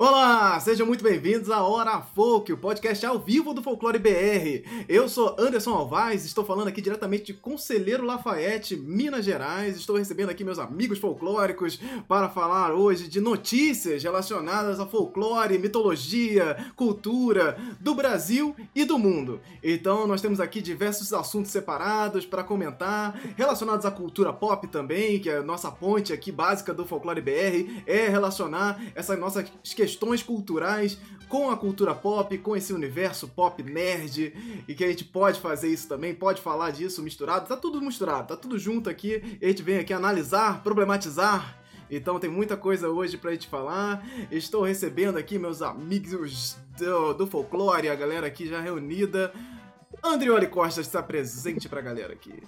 Olá, sejam muito bem-vindos à Hora Folk, o podcast ao vivo do Folclore BR. Eu sou Anderson Alvaz, estou falando aqui diretamente de Conselheiro Lafayette, Minas Gerais. Estou recebendo aqui meus amigos folclóricos para falar hoje de notícias relacionadas a folclore, mitologia, cultura do Brasil e do mundo. Então, nós temos aqui diversos assuntos separados para comentar, relacionados à cultura pop também, que é a nossa ponte aqui básica do Folclore BR, é relacionar nossas questões questões culturais com a cultura pop, com esse universo pop nerd, e que a gente pode fazer isso também, pode falar disso misturado, tá tudo misturado, tá tudo junto aqui, a gente vem aqui analisar, problematizar. Então tem muita coisa hoje pra gente falar. Estou recebendo aqui meus amigos do, do folclore, a galera aqui já reunida. Andrioli Costa está presente pra galera aqui.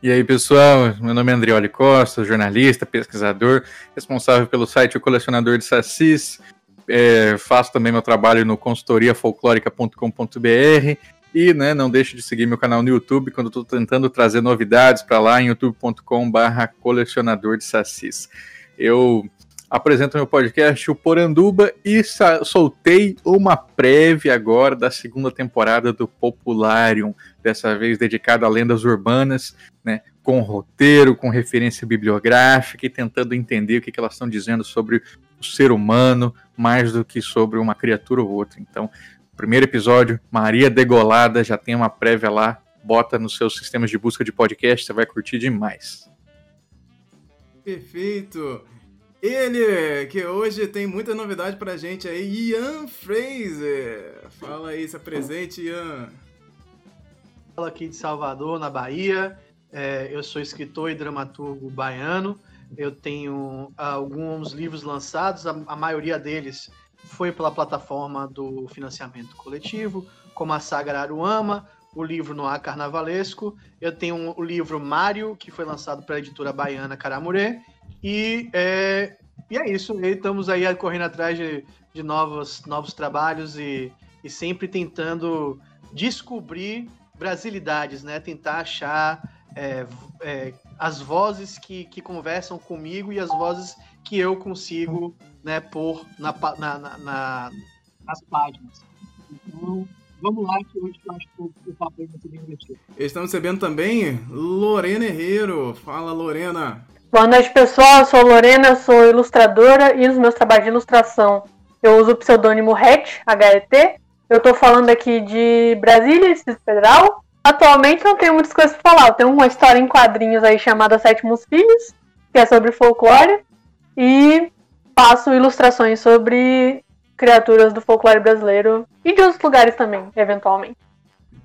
E aí, pessoal, meu nome é Andrioli Costa, jornalista, pesquisador, responsável pelo site O Colecionador de Sassis. É, faço também meu trabalho no consultoriafolclórica.com.br e né, não deixe de seguir meu canal no YouTube quando estou tentando trazer novidades para lá em youtube.com/barra colecionador de Sassis. Eu apresento meu podcast, o Poranduba, e soltei uma prévia agora da segunda temporada do Popularium, dessa vez dedicada a lendas urbanas, né, com roteiro, com referência bibliográfica e tentando entender o que, que elas estão dizendo sobre o ser humano, mais do que sobre uma criatura ou outra. Então, primeiro episódio, Maria Degolada, já tem uma prévia lá, bota nos seus sistemas de busca de podcast, você vai curtir demais. Perfeito! Ele, que hoje tem muita novidade pra gente aí, Ian Fraser. Fala aí, se apresente, Ian. Fala aqui de Salvador, na Bahia. É, eu sou escritor e dramaturgo baiano. Eu tenho alguns livros lançados, a, a maioria deles foi pela plataforma do financiamento coletivo, como a Saga Aruama, o livro Noir Carnavalesco. Eu tenho o livro Mário, que foi lançado pela editora baiana Caramurê, e é, e é isso. E estamos aí correndo atrás de, de novos, novos trabalhos e, e sempre tentando descobrir brasilidades, né? Tentar achar é, é, as vozes que, que conversam comigo e as vozes que eu consigo né, pôr na, na, na, nas páginas. Então, vamos lá que hoje eu acho que o papo vai ser bem divertido. Estamos recebendo também Lorena Herrero. Fala, Lorena. Boa noite, pessoal. Eu sou Lorena, sou ilustradora e nos meus trabalhos de ilustração eu uso o pseudônimo HET, HET. Eu estou falando aqui de Brasília, Distrito Federal. Atualmente não tenho muitas coisas para falar. Eu tenho uma história em quadrinhos aí chamada Sétimos Filhos, que é sobre folclore. E faço ilustrações sobre criaturas do folclore brasileiro e de outros lugares também, eventualmente.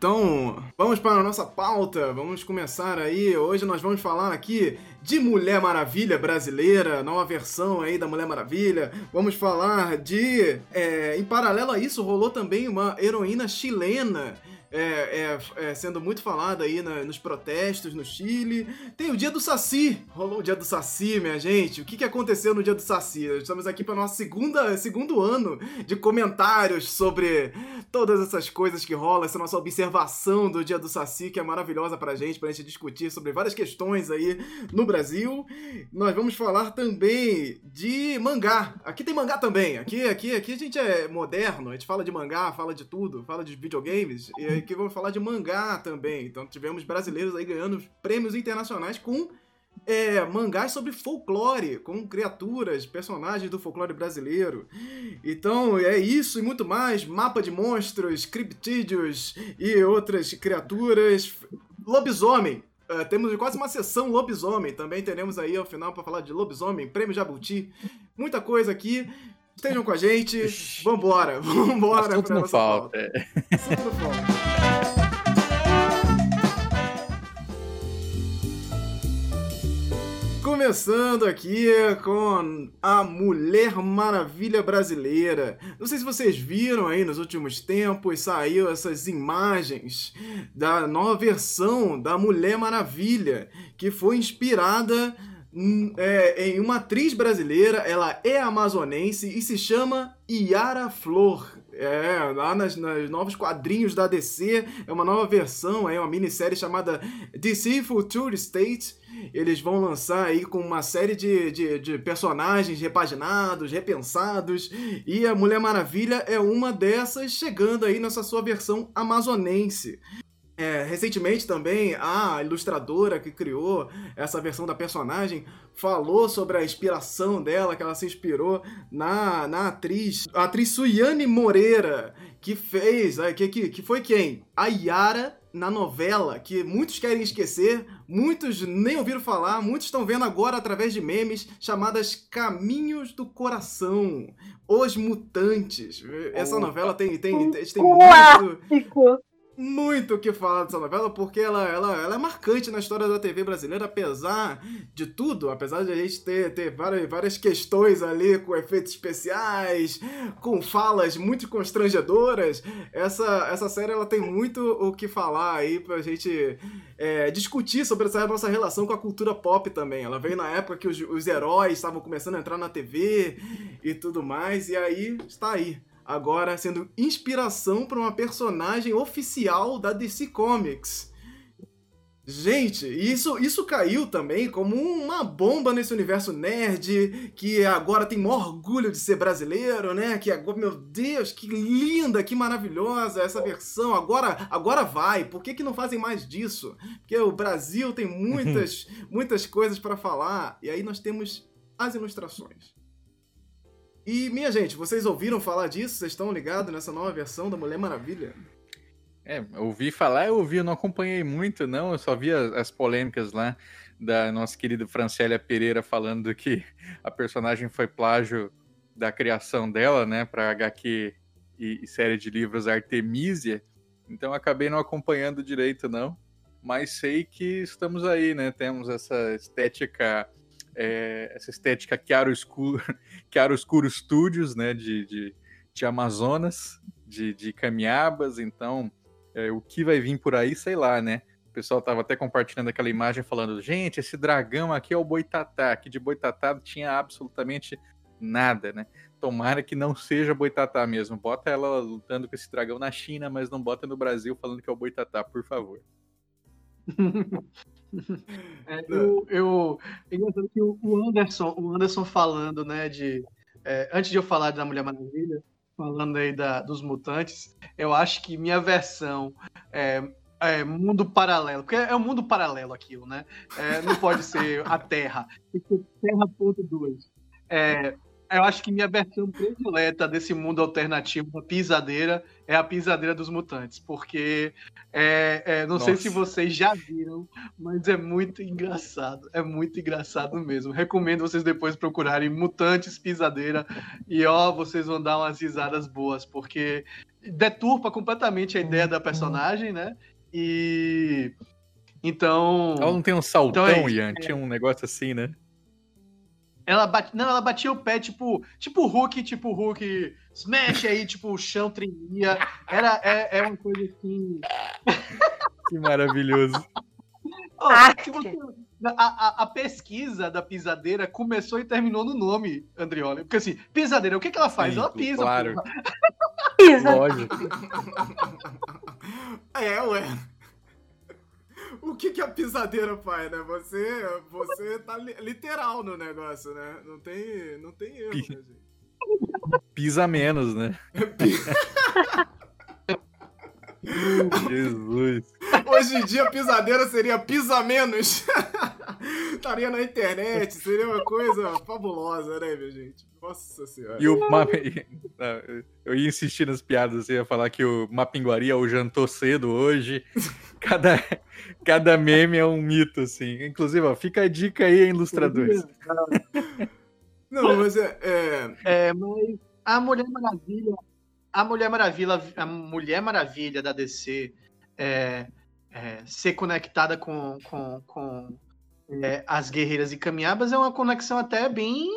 Então, vamos para a nossa pauta, vamos começar aí. Hoje nós vamos falar aqui de Mulher Maravilha brasileira, nova versão aí da Mulher Maravilha. Vamos falar de. É, em paralelo a isso, rolou também uma heroína chilena é, é, é, sendo muito falada aí na, nos protestos no Chile. Tem o dia do Saci. Rolou o dia do Saci, minha gente. O que, que aconteceu no dia do Saci? Estamos aqui para nosso segunda, segundo ano de comentários sobre todas essas coisas que rolam, essa nossa observação do dia do Saci, que é maravilhosa pra gente, pra gente discutir sobre várias questões aí no Brasil. Nós vamos falar também de mangá. Aqui tem mangá também. Aqui, aqui, aqui a gente é moderno, a gente fala de mangá, fala de tudo, fala de videogames. E que vamos falar de mangá também. Então tivemos brasileiros aí ganhando prêmios internacionais com é, mangás sobre folclore, com criaturas, personagens do folclore brasileiro. Então é isso e muito mais. Mapa de monstros, criptídeos e outras criaturas. Lobisomem. Uh, temos quase uma sessão lobisomem. Também teremos aí ao final para falar de lobisomem, prêmio Jabuti. Muita coisa aqui. Estejam com a gente. Vambora, vambora. Assunto não falta. Assunto não falta. Começando aqui com a Mulher Maravilha brasileira. Não sei se vocês viram aí nos últimos tempos, saiu essas imagens da nova versão da Mulher Maravilha, que foi inspirada Hum, é, em uma atriz brasileira, ela é amazonense e se chama Yara Flor. É, lá nas, nas novos quadrinhos da DC, é uma nova versão, é uma minissérie chamada DC Future State. Eles vão lançar aí com uma série de, de, de personagens repaginados, repensados, e a Mulher Maravilha é uma dessas, chegando aí nessa sua versão amazonense. É, recentemente também a ilustradora que criou essa versão da personagem falou sobre a inspiração dela, que ela se inspirou na, na atriz, a atriz Suiane Moreira, que fez, é, que, que, que foi quem? A Yara na novela, que muitos querem esquecer, muitos nem ouviram falar, muitos estão vendo agora através de memes chamadas Caminhos do Coração, Os Mutantes. Essa novela tem, tem, tem, tem muito muito o que falar dessa novela, porque ela, ela, ela é marcante na história da TV brasileira, apesar de tudo, apesar de a gente ter, ter várias, várias questões ali com efeitos especiais, com falas muito constrangedoras, essa, essa série ela tem muito o que falar aí pra gente é, discutir sobre essa nossa relação com a cultura pop também. Ela veio na época que os, os heróis estavam começando a entrar na TV e tudo mais, e aí está aí agora sendo inspiração para uma personagem oficial da DC Comics. Gente, isso, isso caiu também como uma bomba nesse universo nerd, que agora tem maior orgulho de ser brasileiro, né? Que agora, meu Deus, que linda, que maravilhosa essa versão. Agora, agora vai. Por que, que não fazem mais disso? Porque o Brasil tem muitas, muitas coisas para falar. E aí nós temos as ilustrações. E, minha gente, vocês ouviram falar disso? Vocês estão ligados nessa nova versão da Mulher Maravilha? É, ouvi falar, eu ouvi, eu não acompanhei muito, não, eu só vi as, as polêmicas lá da nossa querida Francélia Pereira falando que a personagem foi plágio da criação dela, né, para HQ e, e, série de livros Artemisia, então acabei não acompanhando direito, não, mas sei que estamos aí, né, temos essa estética é, essa estética Chiaro Escuro, Chiaro Escuro Studios, né, de, de, de Amazonas, de, de Camiabas, então é, o que vai vir por aí, sei lá, né? O pessoal tava até compartilhando aquela imagem falando, gente, esse dragão aqui é o Boitatá, aqui de Boitatá tinha absolutamente nada, né? Tomara que não seja Boitatá mesmo. Bota ela lutando com esse dragão na China, mas não bota no Brasil falando que é o Boitatá, por favor. É, eu, eu, engraçado que o Anderson, o Anderson falando, né, de. É, antes de eu falar da Mulher Maravilha, falando aí da, dos mutantes, eu acho que minha versão é, é mundo paralelo, porque é um mundo paralelo aquilo, né? É, não pode ser a Terra, tem que ser Terra.2. É, eu acho que minha versão predileta desse mundo alternativo da pisadeira é a pisadeira dos mutantes, porque é, é, não Nossa. sei se vocês já viram, mas é muito engraçado, é muito engraçado mesmo. Recomendo vocês depois procurarem Mutantes Pisadeira e ó, vocês vão dar umas risadas boas, porque deturpa completamente a ideia da personagem, né? E então. Ela não tem um saltão, então é, Ian, tinha um negócio assim, né? Ela bate, não, ela batia o pé, tipo, tipo Hulk, tipo Hulk, smash aí, tipo, o chão tremia. Era, é, é uma coisa assim. Que maravilhoso. Oh, você, a, a, a, pesquisa da pisadeira começou e terminou no nome, Andrioli. Porque assim, pisadeira, o que, que ela faz? Sim, ela pisa. Claro. Pisa. Lógico. é, ué o que, que a pisadeira faz, né? Você, você tá literal no negócio, né? Não tem, não tem erro, né, gente? Pisa menos, né? Jesus. Hoje em dia, pisadeira seria pisa menos. Estaria na internet, seria uma coisa fabulosa, né, minha gente? Nossa senhora. E o mapa. Eu ia insistir nas piadas, eu ia falar que o Mapinguari é o jantou cedo hoje. Cada, cada meme é um mito, assim. Inclusive, ó, fica a dica aí, ilustradores. Não, mas é, é... é. mas a Mulher Maravilha. A Mulher Maravilha, a Mulher Maravilha da DC é, é, ser conectada com, com, com é, as guerreiras e caminhabas é uma conexão até bem,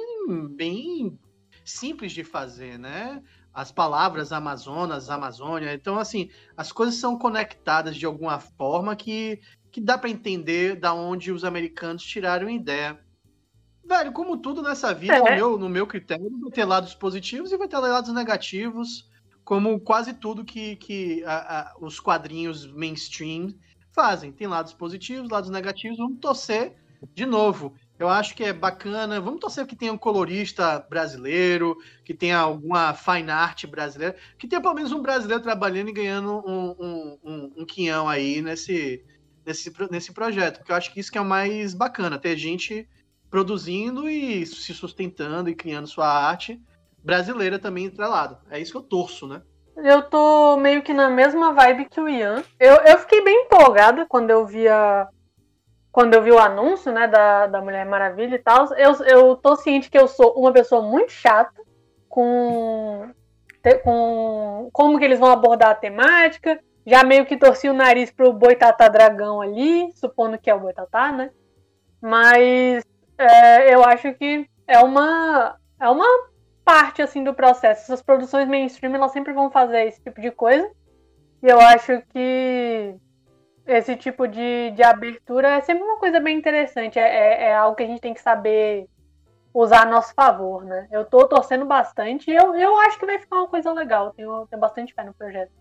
bem simples de fazer, né? As palavras Amazonas, Amazônia. Então, assim, as coisas são conectadas de alguma forma que, que dá para entender da onde os americanos tiraram ideia. Velho, como tudo nessa vida, é. no, meu, no meu critério, vai ter lados positivos e vai ter lados negativos. como quase tudo que, que a, a, os quadrinhos mainstream fazem. Tem lados positivos, lados negativos. Vamos torcer de novo. Eu acho que é bacana. Vamos torcer que tenha um colorista brasileiro, que tenha alguma fine art brasileira, que tenha pelo menos um brasileiro trabalhando e ganhando um, um, um, um quinhão aí nesse, nesse, nesse projeto. Porque eu acho que isso que é o mais bacana, ter gente produzindo e se sustentando e criando sua arte brasileira também entrelado. É isso que eu torço, né? Eu tô meio que na mesma vibe que o Ian. Eu, eu fiquei bem empolgada quando eu vi a, quando eu vi o anúncio, né, da, da Mulher Maravilha e tal, eu, eu tô ciente que eu sou uma pessoa muito chata com, com como que eles vão abordar a temática. Já meio que torci o nariz pro Boitatá Dragão ali, supondo que é o Boitatá, né? Mas é, eu acho que é uma, é uma parte, assim, do processo. Essas produções mainstream, elas sempre vão fazer esse tipo de coisa. E eu acho que esse tipo de, de abertura é sempre uma coisa bem interessante. É, é, é, algo que a gente tem que saber usar a nosso favor, né? Eu tô torcendo bastante e eu, eu acho que vai ficar uma coisa legal. Tenho, tenho bastante fé no projeto.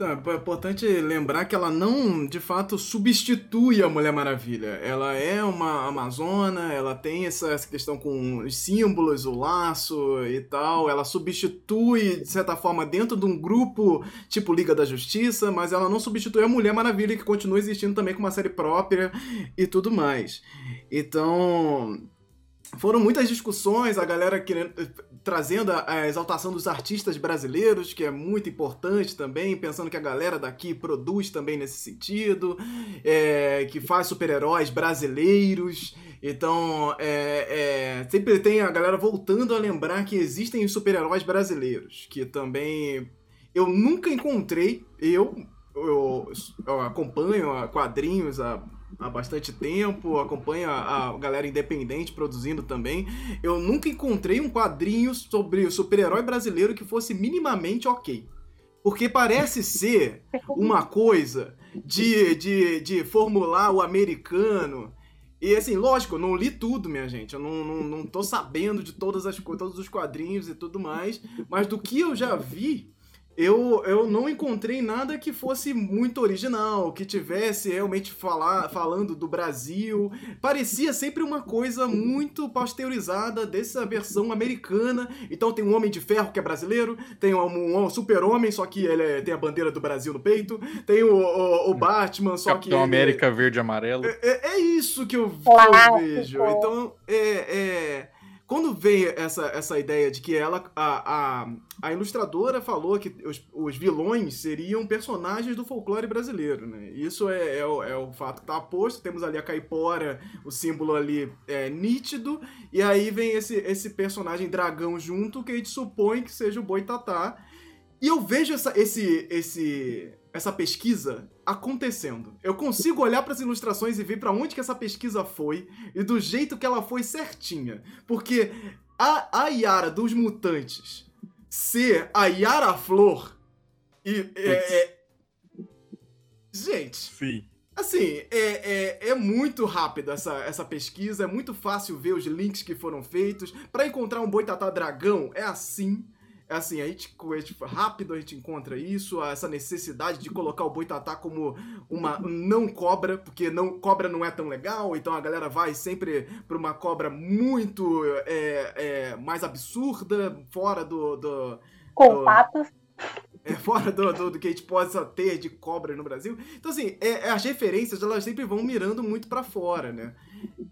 É importante lembrar que ela não, de fato, substitui a Mulher Maravilha. Ela é uma amazona, ela tem essa, essa questão com os símbolos, o laço e tal. Ela substitui, de certa forma, dentro de um grupo tipo Liga da Justiça, mas ela não substitui a Mulher Maravilha, que continua existindo também com uma série própria e tudo mais. Então, foram muitas discussões, a galera querendo, trazendo a, exaltação dos artistas brasileiros, que é muito importante também, pensando que a galera daqui produz também nesse sentido, é, que faz super-heróis brasileiros. Então, é, é, sempre tem a galera voltando a lembrar que existem os super-heróis brasileiros, que também eu nunca encontrei, eu, eu, eu acompanho quadrinhos há há bastante tempo, acompanha a galera independente produzindo também. Eu nunca encontrei um quadrinho sobre o super-herói brasileiro que fosse minimamente ok. Porque parece ser uma coisa de, de, de formular o americano. E assim, lógico, eu não li tudo, minha gente. Eu não, não, não tô sabendo de todas as todos os quadrinhos e tudo mais. Mas do que eu já vi, eu, eu não encontrei nada que fosse muito original, que tivesse realmente falar, falando do Brasil. Parecia sempre uma coisa muito pasteurizada dessa versão americana. Então tem um Homem de Ferro que é brasileiro, tem um, um super-homem, só que ele é, tem a bandeira do Brasil no peito, tem o, o, o Batman, só Capitão que. Capitão América verde e amarelo. É, é, é, isso que eu, que eu vejo. Então, é, é quando veio essa, essa ideia de que ela, a, a, a ilustradora falou que os, os, vilões seriam personagens do folclore brasileiro, né? Isso é, é, o, é o fato que tá posto. Temos ali a caipora, o símbolo ali é nítido, e aí vem esse, esse personagem dragão junto, que a gente supõe que seja o Boitatá. E eu vejo essa, esse, esse, essa pesquisa acontecendo. Eu consigo olhar para as ilustrações e ver para onde que essa pesquisa foi e do jeito que ela foi certinha. Porque a, a Yara dos Mutantes ser a Yara Flor e é, é... gente, sim. Assim, é, é, é, muito rápida essa, essa pesquisa, é muito fácil ver os links que foram feitos. Para encontrar um boitatá dragão, é assim. É assim, a gente, rápido a gente encontra isso, essa necessidade de colocar o boitatá como uma não cobra, porque não cobra não é tão legal, então a galera vai sempre para uma cobra muito é, é, mais absurda, fora do. do Com do, patas. É, fora do, do, do, que a gente possa ter de cobra no Brasil. Então, assim, é, é as referências elas sempre vão mirando muito para fora, né?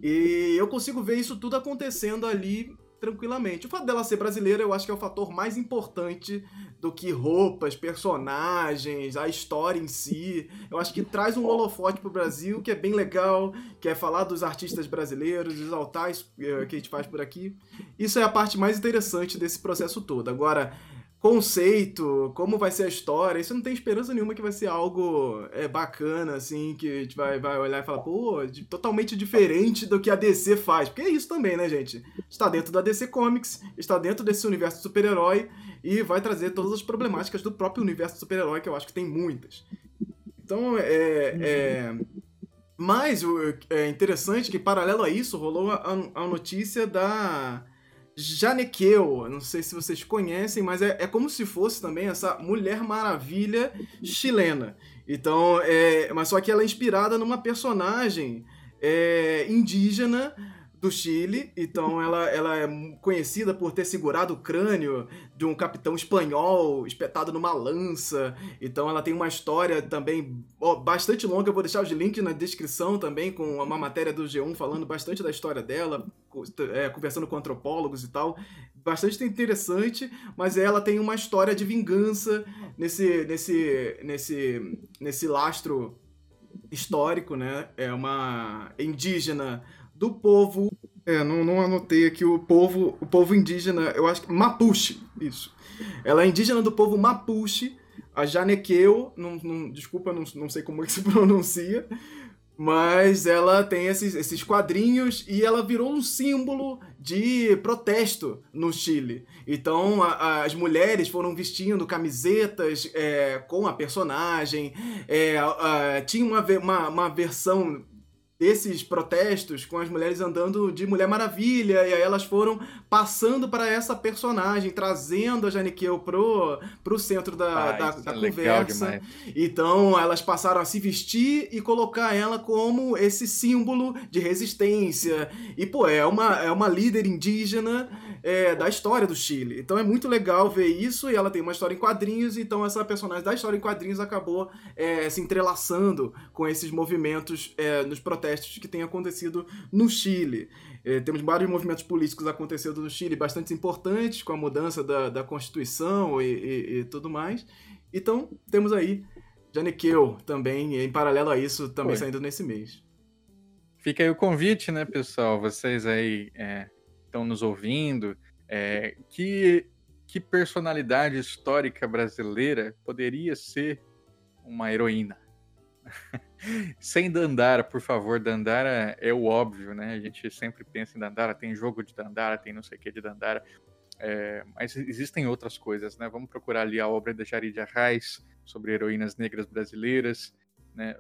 E eu consigo ver isso tudo acontecendo ali tranquilamente. O fato dela ser brasileira, eu acho que é o fator mais importante do que roupas, personagens, a história em si. Eu acho que traz um holofote pro Brasil que é bem legal, que é falar dos artistas brasileiros, exaltar isso eh, que a gente faz por aqui. Isso é a parte mais interessante desse processo todo. Agora, conceito, como vai ser a história, isso não tem esperança nenhuma que vai ser algo é, bacana, assim, que a gente vai, vai olhar e falar, pô, totalmente diferente do que a DC faz. Porque é isso também, né, gente? Está dentro da DC Comics, está dentro desse universo super-herói e vai trazer todas as problemáticas do próprio universo super-herói, que eu acho que tem muitas. Então, é. é... Mas é interessante que, paralelo a isso, rolou a, a notícia da Janequeu. Não sei se vocês conhecem, mas é, é como se fosse também essa Mulher Maravilha chilena. Então, é, mas só que ela é inspirada numa personagem é, indígena do Chile, então ela, ela é conhecida por ter segurado o crânio de um capitão espanhol espetado numa lança. Então ela tem uma história também bastante longa. Eu vou deixar os links na descrição também com uma matéria do G1 falando bastante da história dela, é, conversando com antropólogos e tal. Bastante interessante, mas ela tem uma história de vingança nesse, nesse, nesse, nesse lastro histórico, né? É uma indígena do povo. É, não, não anotei aqui o povo, o povo indígena, eu acho que Mapuche, isso. Ela é indígena do povo Mapuche, a Janequeu, não, não, desculpa, não, não sei como é que se pronuncia, mas ela tem esses, esses quadrinhos e ela virou um símbolo de protesto no Chile. Então a, a, as mulheres foram vestindo camisetas é, com a personagem, é, a, tinha uma, uma, uma versão desses protestos com as mulheres andando de Mulher Maravilha, e aí elas foram passando para essa personagem, trazendo a Janiqueu pro, pro centro da, da, da é conversa. Então elas passaram a se vestir e colocar ela como esse símbolo de resistência. E, pô, é uma, é uma líder indígena é, da história do Chile. Então é muito legal ver isso, e ela tem uma história em quadrinhos, então essa personagem da história em quadrinhos acabou é, se entrelaçando com esses movimentos é, nos protestos que têm acontecido no Chile. É, temos vários movimentos políticos acontecendo no Chile bastante importantes, com a mudança da, da Constituição e, e, e tudo mais. Então, temos aí Janiqueu também, em paralelo a isso, também Oi. saindo nesse mês. Fica aí o convite, né, pessoal? Vocês aí estão nos ouvindo. É, que, que personalidade histórica brasileira poderia ser uma heroína? Sem Dandara, por favor. Dandara é o óbvio, né? A gente sempre pensa em Dandara, tem jogo de Dandara, tem não sei o que de Dandara. É, mas existem outras coisas, né? Vamos procurar ali a obra de Jarid Arraes sobre heroínas negras brasileiras, né?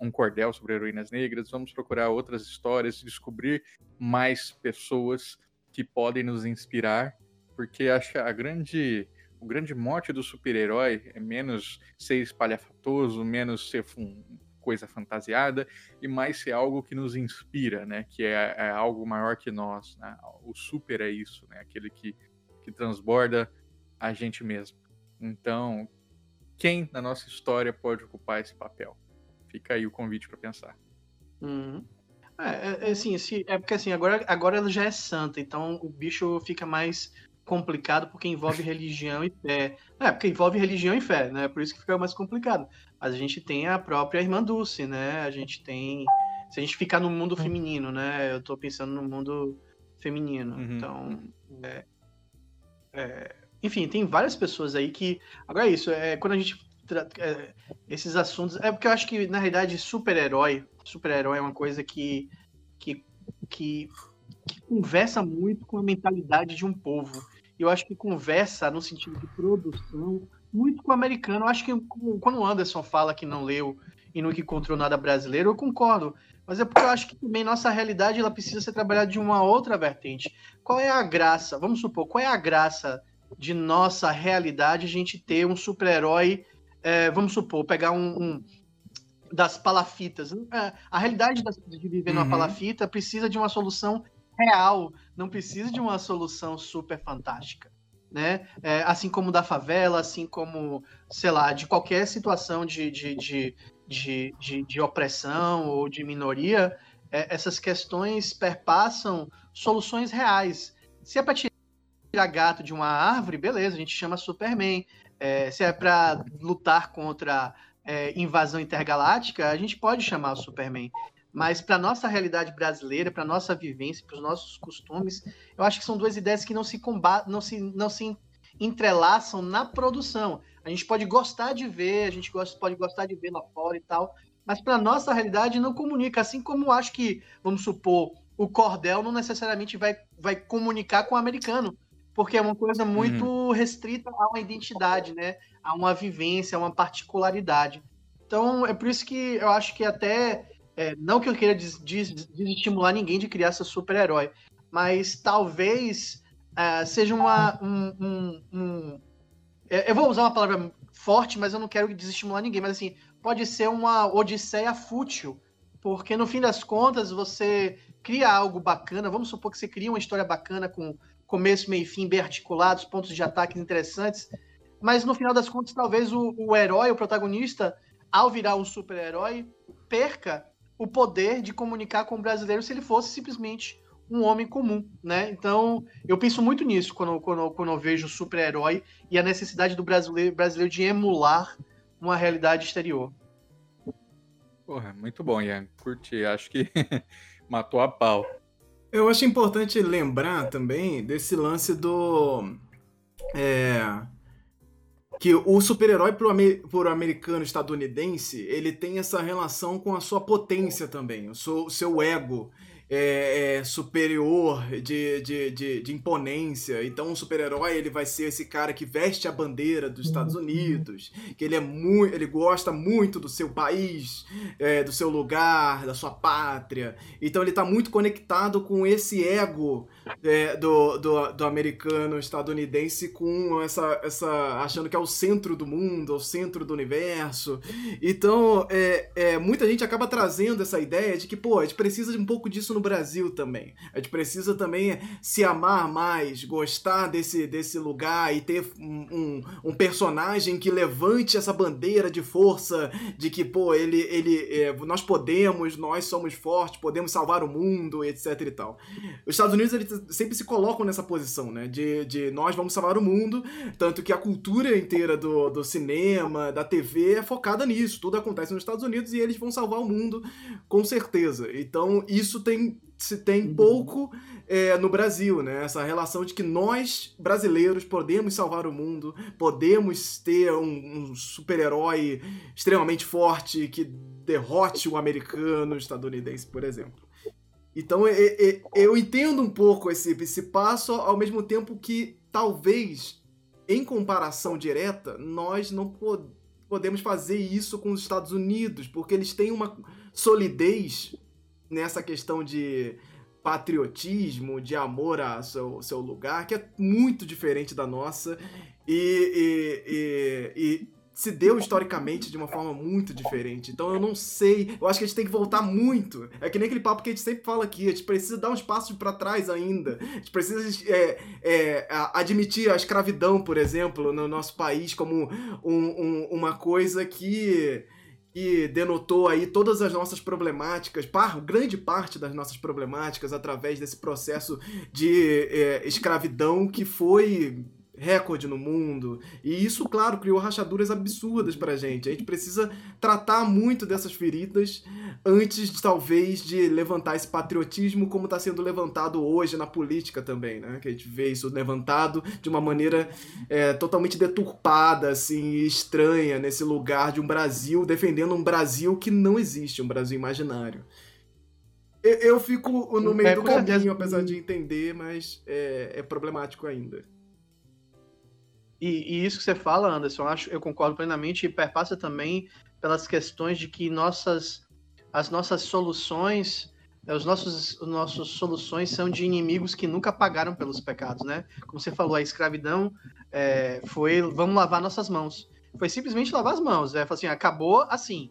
Um cordel sobre heroínas negras. Vamos procurar outras histórias, descobrir mais pessoas que podem nos inspirar, porque acho que a grande o grande mote do super-herói é menos ser espalhafatoso, menos ser coisa fantasiada e mais ser algo que nos inspira, né? Que é, é algo maior que nós. Né? O super é isso, né? Aquele que, que transborda a gente mesmo. Então, quem na nossa história pode ocupar esse papel? Fica aí o convite para pensar. Uhum. É, é, é, assim, é porque assim, agora, agora ela já é santa, então o bicho fica mais complicado porque envolve religião e fé. É, porque envolve religião e fé, né? Por isso que fica mais complicado. Mas a gente tem a própria Irmã Dulce, né? A gente tem. Se a gente ficar no mundo feminino, né? Eu tô pensando no mundo feminino. Uhum. Então. É, é, enfim, tem várias pessoas aí que. Agora é isso, é, quando a gente. É, esses assuntos. É porque eu acho que, na realidade, super-herói. Super-herói é uma coisa que. que, que que conversa muito com a mentalidade de um povo eu acho que conversa no sentido de produção muito com o americano. Eu acho que quando o Anderson fala que não leu e nunca encontrou nada brasileiro, eu concordo. Mas é porque eu acho que também nossa realidade ela precisa ser trabalhada de uma outra vertente. Qual é a graça? Vamos supor, qual é a graça de nossa realidade a gente ter um super-herói? É, vamos supor, pegar um, um das palafitas. É, a realidade de viver numa uhum. palafita precisa de uma solução real, não precisa de uma solução super fantástica. Né? É, assim como da favela, assim como, sei lá, de qualquer situação de, de, de, de, de, de opressão ou de minoria, é, essas questões perpassam soluções reais. Se é para tirar gato de uma árvore, beleza, a gente chama Superman. É, se é para lutar contra é, invasão intergaláctica, a gente pode chamar o Superman. Mas para nossa realidade brasileira, para nossa vivência, para os nossos costumes, eu acho que são duas ideias que não se combatem, não se, não se entrelaçam na produção. A gente pode gostar de ver, a gente pode gostar de ver lá fora e tal, mas para nossa realidade não comunica. Assim como acho que, vamos supor, o cordel não necessariamente vai, vai comunicar com o americano, porque é uma coisa muito uhum. restrita a uma identidade, né? A uma vivência, a uma particularidade. Então é por isso que eu acho que até é, não que eu queira des, des, desestimular ninguém de criar seu super-herói, mas talvez uh, seja uma. Um, um, um, eu vou usar uma palavra forte, mas eu não quero desestimular ninguém, mas assim, pode ser uma odisseia fútil, porque no fim das contas você cria algo bacana, vamos supor que você cria uma história bacana com começo, meio e fim bem articulados, pontos de ataque interessantes, mas no final das contas talvez o, o herói, o protagonista, ao virar um super-herói, perca o poder de comunicar com o brasileiro se ele fosse simplesmente um homem comum, né? Então, eu penso muito nisso quando, quando, quando eu vejo super-herói e a necessidade do brasileiro, brasileiro de emular uma realidade exterior. Porra, muito bom, Ian. Curti. Acho que matou a pau. Eu acho importante lembrar também desse lance do. É, que o super-herói pro, pro americano estadunidense, ele tem essa relação com a sua potência também, o seu, o seu ego é, é, superior de, de, de, de, imponência. Então, um super-herói ele vai ser esse cara que veste a bandeira dos Estados uhum. Unidos, que ele é muito, ele gosta muito do seu país, é, do seu lugar, da sua pátria. Então, ele está muito conectado com esse ego é, do, do, do, americano estadunidense, com essa, essa achando que é o centro do mundo, o centro do universo. Então, é, é, muita gente acaba trazendo essa ideia de que, pô, a gente precisa de um pouco disso no Brasil também. A gente precisa também se amar mais, gostar desse, desse lugar e ter um, um, um personagem que levante essa bandeira de força de que, pô, ele, ele, é, nós podemos, nós somos fortes, podemos salvar o mundo, etc e tal. Os Estados Unidos eles sempre se colocam nessa posição, né? De, de nós vamos salvar o mundo, tanto que a cultura inteira do, do cinema, da TV é focada nisso. Tudo acontece nos Estados Unidos e eles vão salvar o mundo com certeza. Então isso tem se tem uhum. pouco é, no Brasil, né? Essa relação de que nós, brasileiros, podemos salvar o mundo, podemos ter um, um super-herói extremamente forte que derrote o americano, o estadunidense, por exemplo. Então eu entendo um pouco esse, esse passo, ao mesmo tempo que talvez, em comparação direta, nós não podemos fazer isso com os Estados Unidos, porque eles têm uma solidez nessa questão de patriotismo, de amor ao seu, seu lugar, que é muito diferente da nossa. E, e, e, e, se deu historicamente de uma forma muito diferente. Então eu não sei, eu acho que a gente tem que voltar muito. É que nem aquele papo que a gente sempre fala aqui, a gente precisa dar uns passos para trás ainda. A gente precisa é, é, admitir a escravidão, por exemplo, no nosso país como um, um, uma coisa que que denotou aí todas as nossas problemáticas, par, grande parte das nossas problemáticas através desse processo de é, escravidão que foi recorde no mundo. E isso, claro, criou rachaduras absurdas pra gente. A gente precisa tratar muito dessas feridas antes, de, talvez, de levantar esse patriotismo como está sendo levantado hoje na política também, né? Que a gente vê isso levantado de uma maneira é, totalmente deturpada, assim, estranha, nesse lugar de um Brasil, defendendo um Brasil que não existe, um Brasil imaginário. Eu, eu fico no meio é, do caminho, apesar de entender, mas é, é problemático ainda. E, e, isso que você fala, Anderson, eu, acho, eu concordo plenamente e perpassa também pelas questões de que nossas, as nossas soluções, eh, os nossos, os nossos soluções são de inimigos que nunca pagaram pelos pecados, né? Como você falou, a escravidão é, foi, vamos lavar nossas mãos. Foi simplesmente lavar as mãos, é, assim, acabou assim,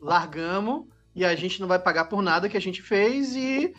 largamos e a gente não vai pagar por nada que a gente fez e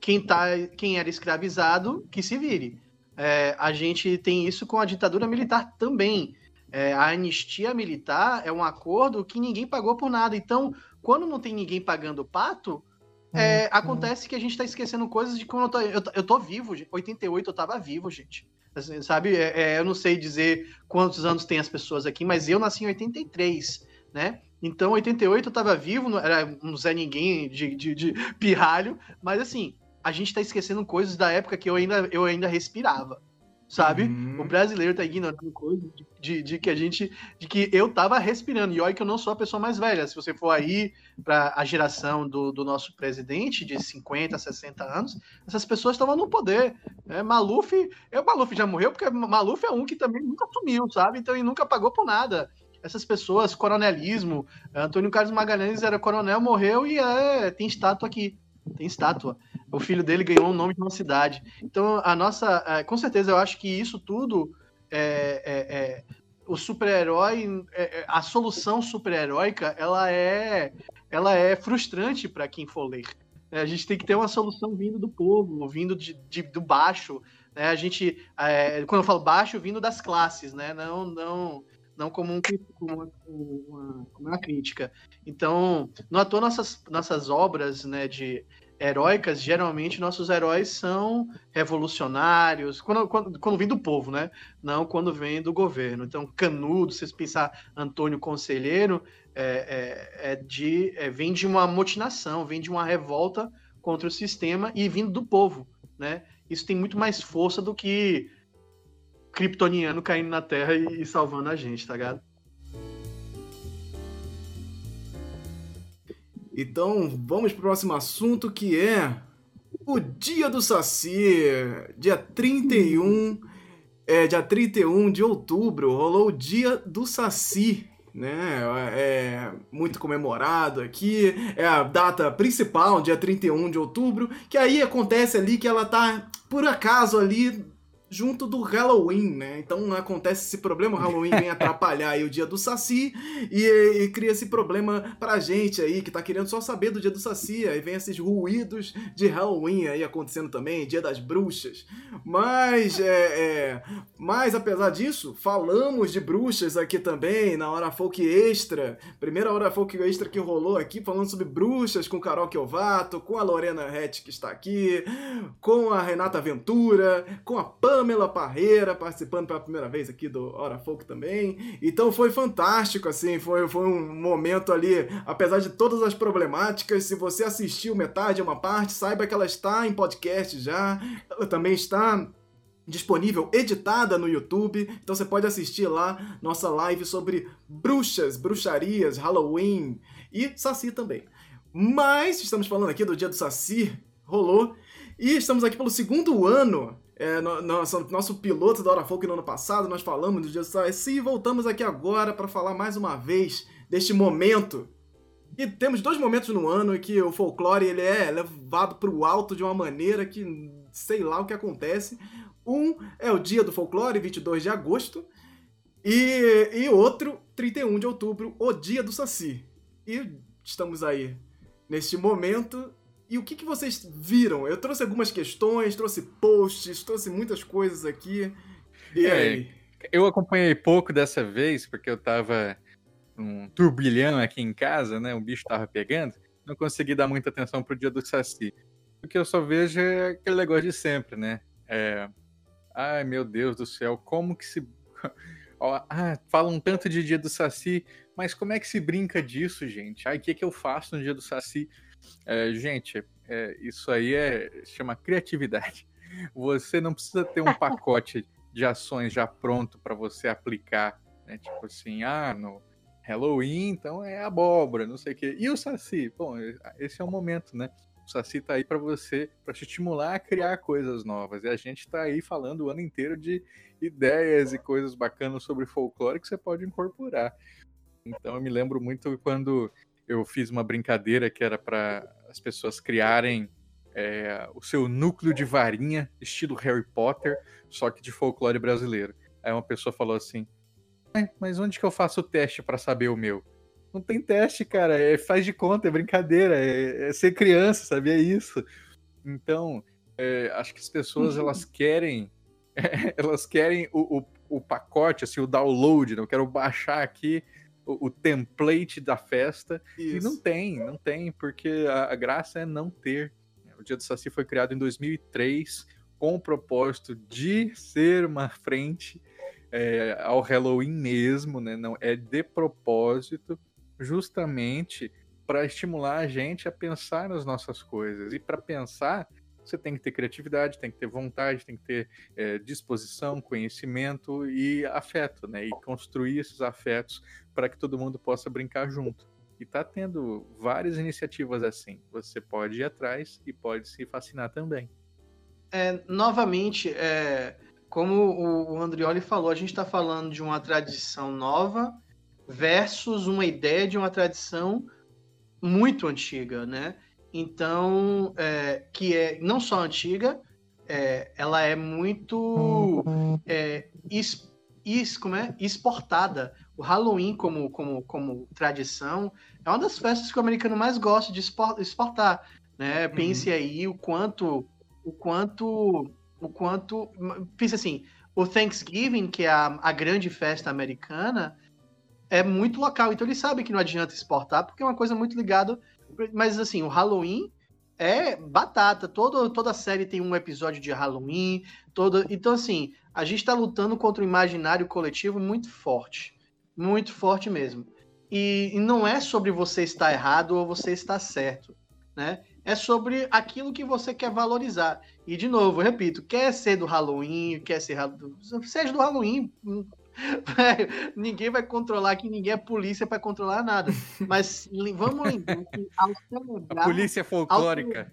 quem, tá, quem era escravizado, que se vire é, a gente tem isso com a ditadura militar também. É, a anistia militar é um acordo que ninguém pagou por nada. Então, quando não tem ninguém pagando o pato, é, acontece que a gente está esquecendo coisas de quando eu tô, eu, eu tô vivo. 88 eu tava vivo, gente. Assim, sabe? É, é, eu não sei dizer quantos anos tem as pessoas aqui, mas eu nasci em 83, né? Então, 88 eu tava vivo, não era um Zé Ninguém de, de, de pirralho, mas assim, a gente tá esquecendo coisas da época que eu ainda, eu ainda respirava. Sabe? Uhum. O brasileiro tá ignorando coisas de, de, de, que a gente. de que eu tava respirando. E olha que eu não sou a pessoa mais velha. Se você for aí para a geração do, do nosso presidente, de 50, 60 anos, essas pessoas estavam no poder. Né? Maluf, eu, Maluf já morreu, porque Maluf é um que também nunca sumiu, sabe? Então ele nunca pagou por nada essas pessoas, coronelismo. Antônio Carlos Magalhães era coronel, morreu e é, tem estátua aqui. Tem estátua. o filho dele ganhou o nome de uma cidade. Então, a nossa. É, com certeza, eu acho que isso tudo é, é, é o super-herói, é, é, a solução super-heróica, ela é, ela é frustrante para quem for ler. A gente tem que ter uma solução vindo do povo, vindo de, de do baixo. Né? A gente, quando eu falo baixo, vindo das classes, né? Não, não, não como, um, como uma, uma, uma, crítica. Então, não à toa nossas, nossas obras, né, de heróicas, geralmente nossos heróis são revolucionários, quando, quando, quando vem do povo, né? Não quando vem do governo. Então, Canudo, se vocês pensar Antônio Conselheiro, é, é, é de, é, vem de uma motinação, vem de uma revolta contra o sistema e vindo do povo, né? Isso tem muito mais força do que kryptoniano caindo na Terra e, e salvando a gente, tá ligado? Então vamos para o próximo assunto que é o Dia do Saci. Dia 31, é, dia 31 de outubro rolou o Dia do Saci. Né, é muito comemorado aqui, é a data principal, dia 31 de outubro, que aí acontece ali que ela tá por acaso ali junto do Halloween, né? Então acontece esse problema, o Halloween vem atrapalhar aí o dia do Saci e, e, cria esse problema pra gente aí que tá querendo só saber do dia do Saci, aí vem esses ruídos de Halloween aí acontecendo também, dia das bruxas. Mas, é, é, mas apesar disso, falamos de bruxas aqui também na Hora Folk Extra, primeira Hora Folk Extra que rolou aqui, falando sobre bruxas com Carol Kiovato, com a Lorena Rett que está aqui, com a Renata Ventura, com a Pam Pamela Parreira participando pela primeira vez aqui do Hora Folk também. Então foi fantástico, assim, foi, foi um momento ali, apesar de todas as problemáticas, se você assistiu metade, uma parte, saiba que ela está em podcast já, ela também está disponível editada no YouTube, então você pode assistir lá nossa live sobre bruxas, bruxarias, Halloween e Saci também. Mas estamos falando aqui do dia do Saci, rolou, e estamos aqui pelo segundo ano é, no, nosso, nosso piloto da Hora Folk no ano passado, nós falamos do do Saci e voltamos aqui agora para falar mais uma vez deste momento. E temos dois momentos no ano em que o folclore ele é levado para o alto de uma maneira que sei lá o que acontece. Um é o Dia do Folclore, 22 de agosto, e, e outro, 31 de outubro, o Dia do Saci. E estamos aí neste momento e o que, que vocês viram? Eu trouxe algumas questões, trouxe posts, trouxe muitas coisas aqui. E é, aí? Eu acompanhei pouco dessa vez, porque eu tava um turbilhão aqui em casa, né? O bicho tava pegando. Não consegui dar muita atenção pro dia do Saci. O que eu só vejo é aquele negócio de sempre, né? É... Ai, meu Deus do céu, como que se. ah, falam tanto de dia do Saci, mas como é que se brinca disso, gente? Ai, o que, que eu faço no dia do Saci? É, gente, é, isso aí é chama criatividade. Você não precisa ter um pacote de ações já pronto para você aplicar, né? Tipo assim, ah, no Halloween, então é abóbora, não sei o quê. E o Saci? Bom, esse é o momento, né? O Saci tá aí para você, para te estimular a criar coisas novas. E a gente tá aí falando o ano inteiro de ideias e coisas bacanas sobre folclore que você pode incorporar. Então eu me lembro muito quando eu fiz uma brincadeira que era para as pessoas criarem é, o seu núcleo de varinha, estilo Harry Potter, só que de folclore brasileiro. Aí uma pessoa falou assim: mas onde que eu faço o teste para saber o meu? Não tem teste, cara. É, faz de conta, é brincadeira. É, é ser criança, sabia é isso? Então, é, acho que as pessoas uhum. elas querem, elas querem o, o, o, pacote, assim, o download. Né? Eu quero baixar aqui o, o template da festa. Isso. E não tem, não tem, porque a, a, graça é não ter. O Dia do Saci foi criado em 2003 com o propósito de ser uma frente é, ao Halloween mesmo, né? Não é de propósito, justamente para estimular a gente a pensar nas nossas coisas. E para pensar, você tem que ter criatividade, tem que ter vontade, tem que ter é, disposição, conhecimento e afeto, né? E construir esses afetos para que todo mundo possa brincar junto. E tá tendo várias iniciativas assim. Você pode ir atrás e pode se fascinar também. É, novamente, é, como o, o Andrioli falou, a gente está falando de uma tradição nova versus uma ideia de uma tradição muito antiga, né? Então, é, que é não só antiga, é, ela é muito é, es, es, como é? exportada. O Halloween, como, como, como tradição, é uma das festas que o americano mais gosta de exportar. Né? Pense uhum. aí o quanto, o quanto, o quanto. Pense assim, o Thanksgiving, que é a, a grande festa americana, é muito local. Então ele sabe que não adianta exportar, porque é uma coisa muito ligada. Mas assim, o Halloween é batata. Todo, toda série tem um episódio de Halloween. Toda... Então, assim, a gente está lutando contra o imaginário coletivo muito forte. Muito forte mesmo. E, e, não é sobre você estar errado ou você estar certo. Né? É sobre aquilo que você quer valorizar. E, de novo, repito, quer ser do Halloween, quer ser. Seja do Halloween, ninguém vai controlar que ninguém é polícia para controlar nada. Mas vamos lembrar que ao celebrar, A polícia folclórica.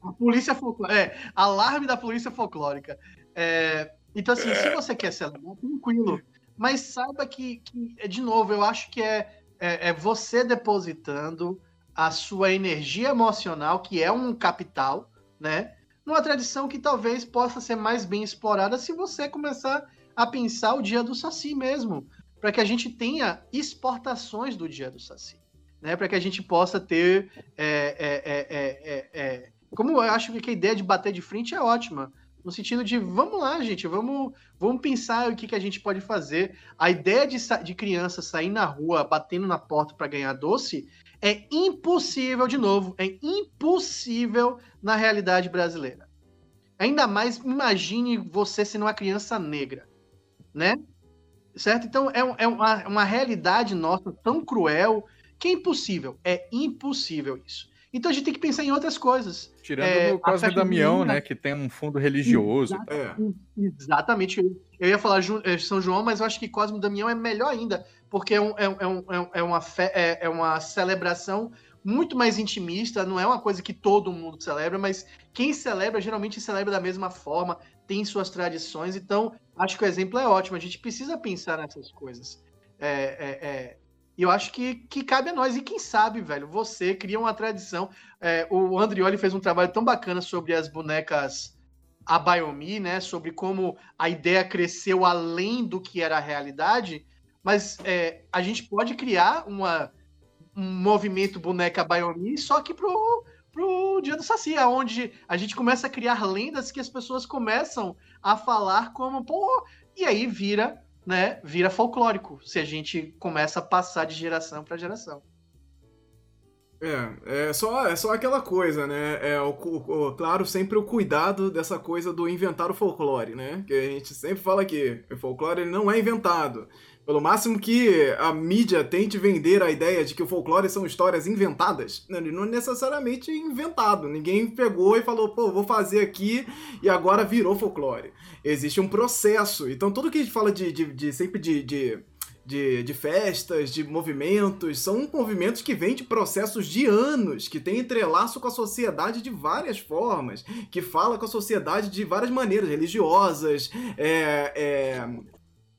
A polícia folclórica. É, alarme da polícia folclórica. É, então, assim, se você quer celebrar, tranquilo. Mas saiba que, que de novo, eu acho que é, é, é você depositando a sua energia emocional, que é um capital, né? Numa tradição que talvez possa ser mais bem explorada se você começar a pensar o dia do Saci mesmo, para que a gente tenha exportações do dia do Saci, né? Para que a gente possa ter, é, é, é, como eu acho que a ideia de bater de frente é ótima, no sentido de vamos lá, gente, vamos, vamos pensar o que, que a gente pode fazer. A ideia de, de criança sair na rua batendo na porta para ganhar doce é impossível, de novo, é impossível na realidade brasileira. Ainda mais, imagine você sendo uma criança negra né? Certo? Então é, é uma, uma realidade nossa tão cruel que é impossível. É impossível isso. Então a gente tem que pensar em outras coisas. Tirando é, o Cosme Damião, né? Que tem um fundo religioso. Exatamente. É. exatamente. Eu ia falar é, São João, mas eu acho que Cosme Damião é melhor ainda, porque é, um, é, um, é, uma, fe, é, é uma celebração muito mais intimista, não é uma coisa que todo mundo celebra, mas quem celebra geralmente celebra da mesma forma, tem suas tradições, então acho que o exemplo é ótimo. A gente precisa pensar nessas coisas. É, é, é, eu acho que, que cabe a nós. E quem sabe, velho, você cria uma tradição. É, o Andrioli fez um trabalho tão bacana sobre as bonecas Abayomi, né? Sobre como a ideia cresceu além do que era a realidade. Mas é, a gente pode criar uma, um movimento boneca Abayomi, só que pro pro Dia do Saci, onde a gente começa a criar lendas que as pessoas começam a falar como, pô, e aí vira, né, vira folclórico, se a gente começa a passar de geração para geração. É, é só, é só aquela coisa, né? É o, o, claro, sempre o cuidado dessa coisa do inventar o folclore, né? Que a gente sempre fala que o folclore não é inventado. Pelo máximo que a mídia tente vender a ideia de que o folclore são histórias inventadas, ele não é necessariamente inventado. Ninguém pegou e falou, pô, vou fazer aqui e agora virou folclore. Existe um processo. Então tudo que a gente fala de, de, de sempre de, de de, de, festas, de movimentos, são movimentos que vêm de processos de anos, que tem entrelaço com a sociedade de várias formas, que fala com a sociedade de várias maneiras, religiosas, é, é,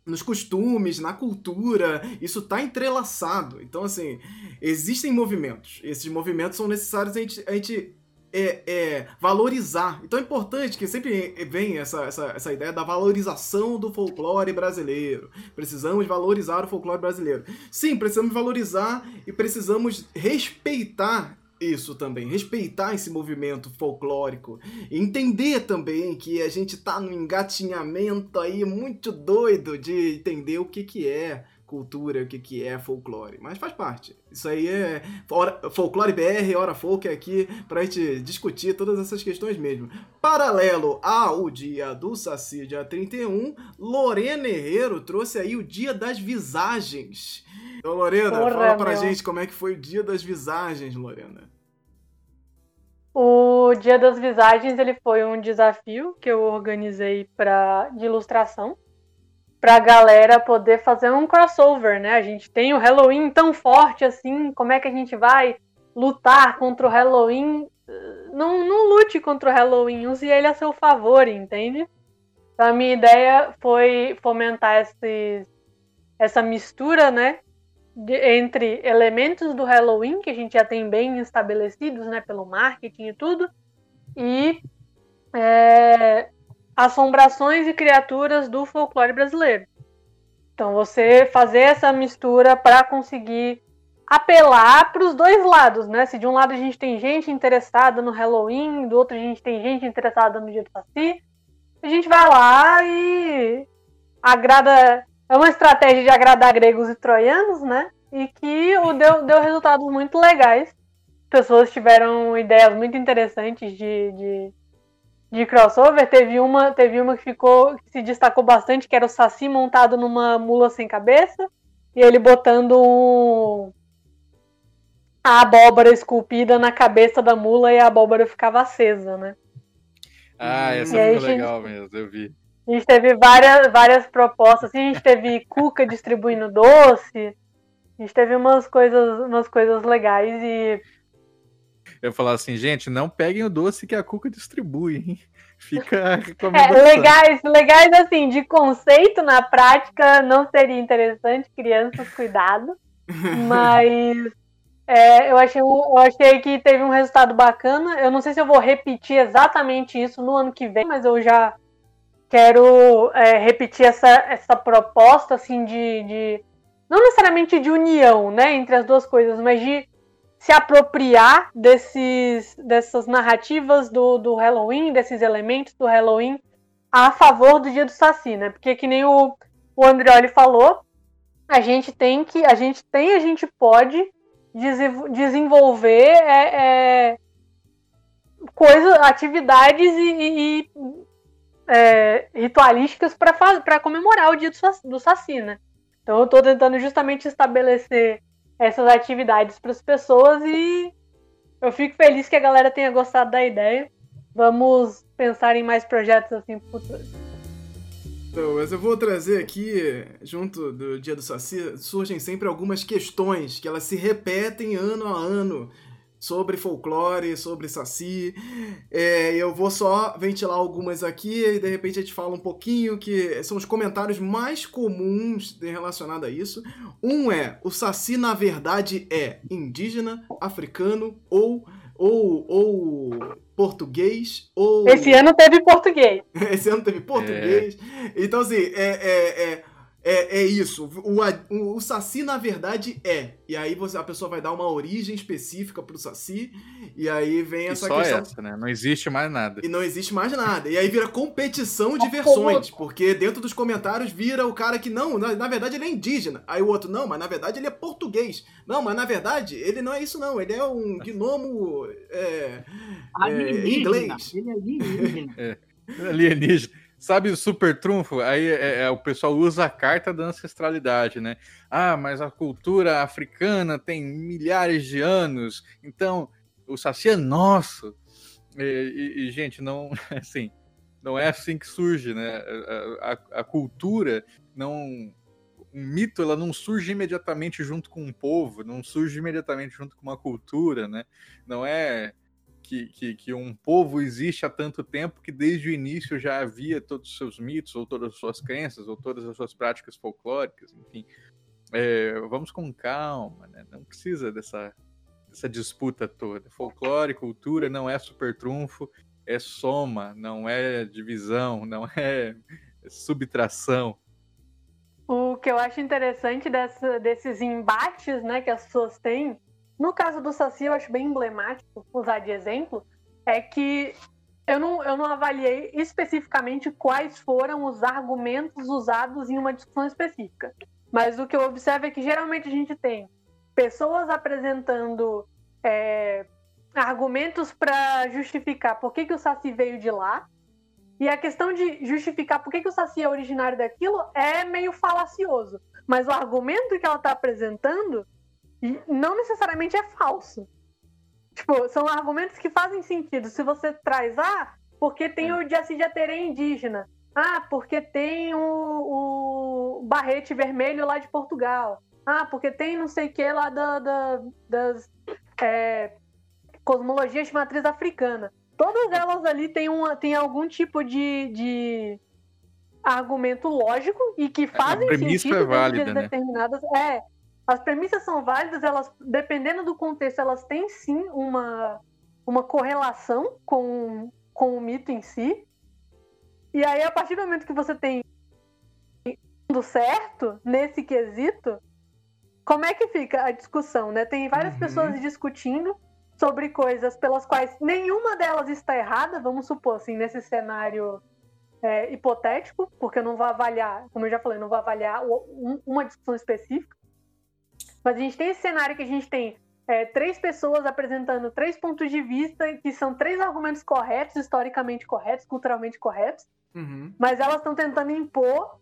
nos costumes, na cultura, isso está entrelaçado. Então, assim, existem movimentos. Esses movimentos são necessários a gente, a gente é, é, valorizar. Então é importante que sempre vem essa, essa, essa ideia da valorização do folclore brasileiro. Precisamos valorizar o folclore brasileiro. Sim, precisamos valorizar e precisamos respeitar isso também, respeitar esse movimento folclórico, entender também que a gente tá no engatinhamento aí muito doido de entender o que que é cultura, o que que é folclore, mas faz parte. Isso aí é folclore BR, hora folk é aqui pra gente discutir todas essas questões mesmo. Paralelo ao dia do Saci, dia 31, Lorena Herrero trouxe aí o dia das visagens. Então, Lorena, Porra, fala pra meu. gente como é que foi o dia das visagens, Lorena. O Dia das Visagens ele foi um desafio que eu organizei para de ilustração para a galera poder fazer um crossover, né? A gente tem o Halloween tão forte assim, como é que a gente vai lutar contra o Halloween? Não, não lute contra o Halloween, use ele a seu favor, entende? Então a minha ideia foi fomentar esses, essa mistura, né? De, entre elementos do Halloween, que a gente já tem bem estabelecidos né, pelo marketing e tudo, e é, assombrações e criaturas do folclore brasileiro. Então, você fazer essa mistura para conseguir apelar para os dois lados, né? Se de um lado a gente tem gente interessada no Halloween, do outro a gente tem gente interessada no Dia do Saci, a gente vai lá e agrada. É uma estratégia de agradar gregos e troianos, né? E que o deu, deu resultados muito legais. Pessoas tiveram ideias muito interessantes de, de, de crossover. Teve uma, teve uma que ficou que se destacou bastante, que era o Saci montado numa mula sem cabeça. E ele botando um, a abóbora esculpida na cabeça da mula e a abóbora ficava acesa, né? Ah, essa foi muito legal mesmo, eu vi. A gente teve várias, várias propostas, assim, a gente teve Cuca distribuindo doce, a gente teve umas coisas, umas coisas legais e. Eu falar assim, gente, não peguem o doce que a Cuca distribui, hein? Fica é, legais, legais assim, de conceito na prática não seria interessante, crianças, cuidado. Mas é, eu, achei, eu achei que teve um resultado bacana. Eu não sei se eu vou repetir exatamente isso no ano que vem, mas eu já quero é, repetir essa, essa proposta assim de, de, não necessariamente de união, né, entre as duas coisas, mas de se apropriar desses, dessas narrativas do, do Halloween, desses elementos do Halloween a favor do Dia do Saci, né? Porque que nem o, o Andrioli falou, a gente tem que, a gente tem, a gente pode desenvolver é, é, coisas, atividades e, e é, ritualísticas para comemorar o dia do, do Saci, né? Então eu estou tentando justamente estabelecer essas atividades para as pessoas e eu fico feliz que a galera tenha gostado da ideia. Vamos pensar em mais projetos assim no futuro. Então, mas eu vou trazer aqui, junto do Dia do Saci, surgem sempre algumas questões que elas se repetem ano a ano sobre folclore, sobre Saci. É, eu vou só ventilar algumas aqui e de repente a gente fala um pouquinho que são os comentários mais comuns relacionados a isso. Um é: o Saci na verdade é indígena, africano ou ou, ou português, ou. Esse ano teve português. Esse ano teve português. É. Então, assim, é, é, é é, é isso. O, o, o, Saci, na verdade, é. E aí você, a pessoa vai dar uma origem específica pro Saci. E aí vem essa e só questão. Essa, né? Não existe mais nada. E não existe mais nada. E aí vira competição de versões. Porque dentro dos comentários vira o cara que não, na, na, verdade ele é indígena. Aí o outro, não, mas na verdade ele é português. Não, mas na verdade ele não é isso, não. Ele é um gnomo é, é, inglês. Ele é alienígena. é, alienígena. Sabe o super trunfo? Aí é, é, o pessoal usa a carta da ancestralidade, né? Ah, mas a cultura africana tem milhares de anos, então o saci é nosso. E, e, e, gente, não assim, não é assim que surge, né? A, a, a, cultura não um mito ela não surge imediatamente junto com um povo, não surge imediatamente junto com uma cultura, né? Não é que, que, que, um povo existe há tanto tempo que desde o início já havia todos os seus mitos, ou todas as suas crenças, ou todas as suas práticas folclóricas, enfim. É, vamos com calma, né? Não precisa dessa, dessa disputa toda. Folclore, cultura não é super trunfo, é soma, não é divisão, não é subtração. O que eu acho interessante dessa, desses embates né, que as pessoas têm no caso do Saci, eu acho bem emblemático usar de exemplo, é que eu não, eu não avaliei especificamente quais foram os argumentos usados em uma discussão específica. Mas o que eu observo é que geralmente a gente tem pessoas apresentando é, argumentos para justificar por que, que o Saci veio de lá. E a questão de justificar por que, que o Saci é originário daquilo é meio falacioso. Mas o argumento que ela está apresentando não necessariamente é falso. Tipo, são argumentos que fazem sentido. Se você traz, ah, porque tem é. o Jaci Jateré indígena. Ah, porque tem o, o Barrete Vermelho lá de Portugal. Ah, porque tem não sei o que lá da, da, das é, cosmologias de matriz africana. Todas elas ali têm, uma, têm algum tipo de, de argumento lógico e que fazem sentido é válida, né? determinadas. É, As premissas são válidas, elas, dependendo do contexto, elas têm sim uma, uma correlação com, com o mito em si. E aí, a partir do momento que você tem do certo nesse quesito, como é que fica a discussão, né? Tem várias uhum. pessoas discutindo sobre coisas pelas quais nenhuma delas está errada, vamos supor assim, nesse cenário é, hipotético, porque eu não vou avaliar, como eu já falei, não vou avaliar uma discussão específica. Mas a gente tem esse cenário que a gente tem é, três pessoas apresentando três pontos de vista que são três argumentos corretos, historicamente corretos, culturalmente corretos, uhum. mas elas estão tentando impor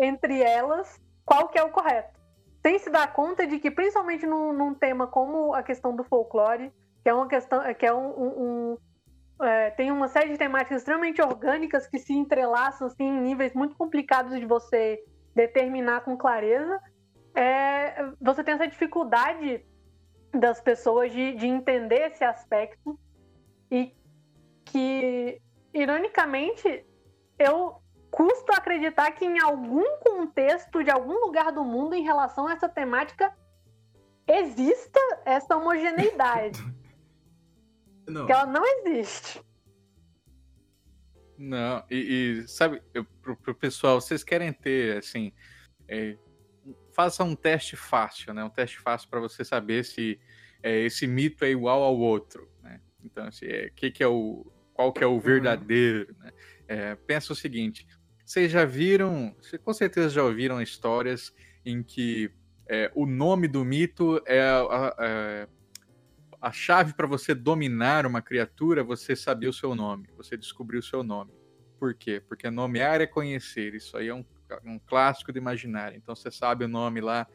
entre elas qual que é o correto. Sem se dar conta de que, principalmente num, num tema como a questão do folclore, que é uma questão, que é um, um, um é, tem uma série de temáticas extremamente orgânicas que se entrelaçam assim, em níveis muito complicados de você determinar com clareza. É, você tem essa dificuldade das pessoas de, de entender esse aspecto e que, ironicamente, eu custo acreditar que em algum contexto de algum lugar do mundo em relação a essa temática exista essa homogeneidade. Não. Que ela não existe. Não, e, e sabe, eu, pro, pro, pessoal, vocês querem ter, assim, é, faça um teste fácil, né? Um teste fácil para você saber se é, esse mito é igual ao outro, né? Então, assim, é, que que é o, qual que é o uhum. verdadeiro, né? É, pensa o seguinte, vocês já viram, vocês com certeza já ouviram histórias em que é, o nome do mito é, é a chave para você dominar uma criatura, você saber o seu nome, você descobrir o seu nome. Por quê? Porque nomear é conhecer. Isso aí é um, um clássico do imaginário. Então você sabe o nome lá,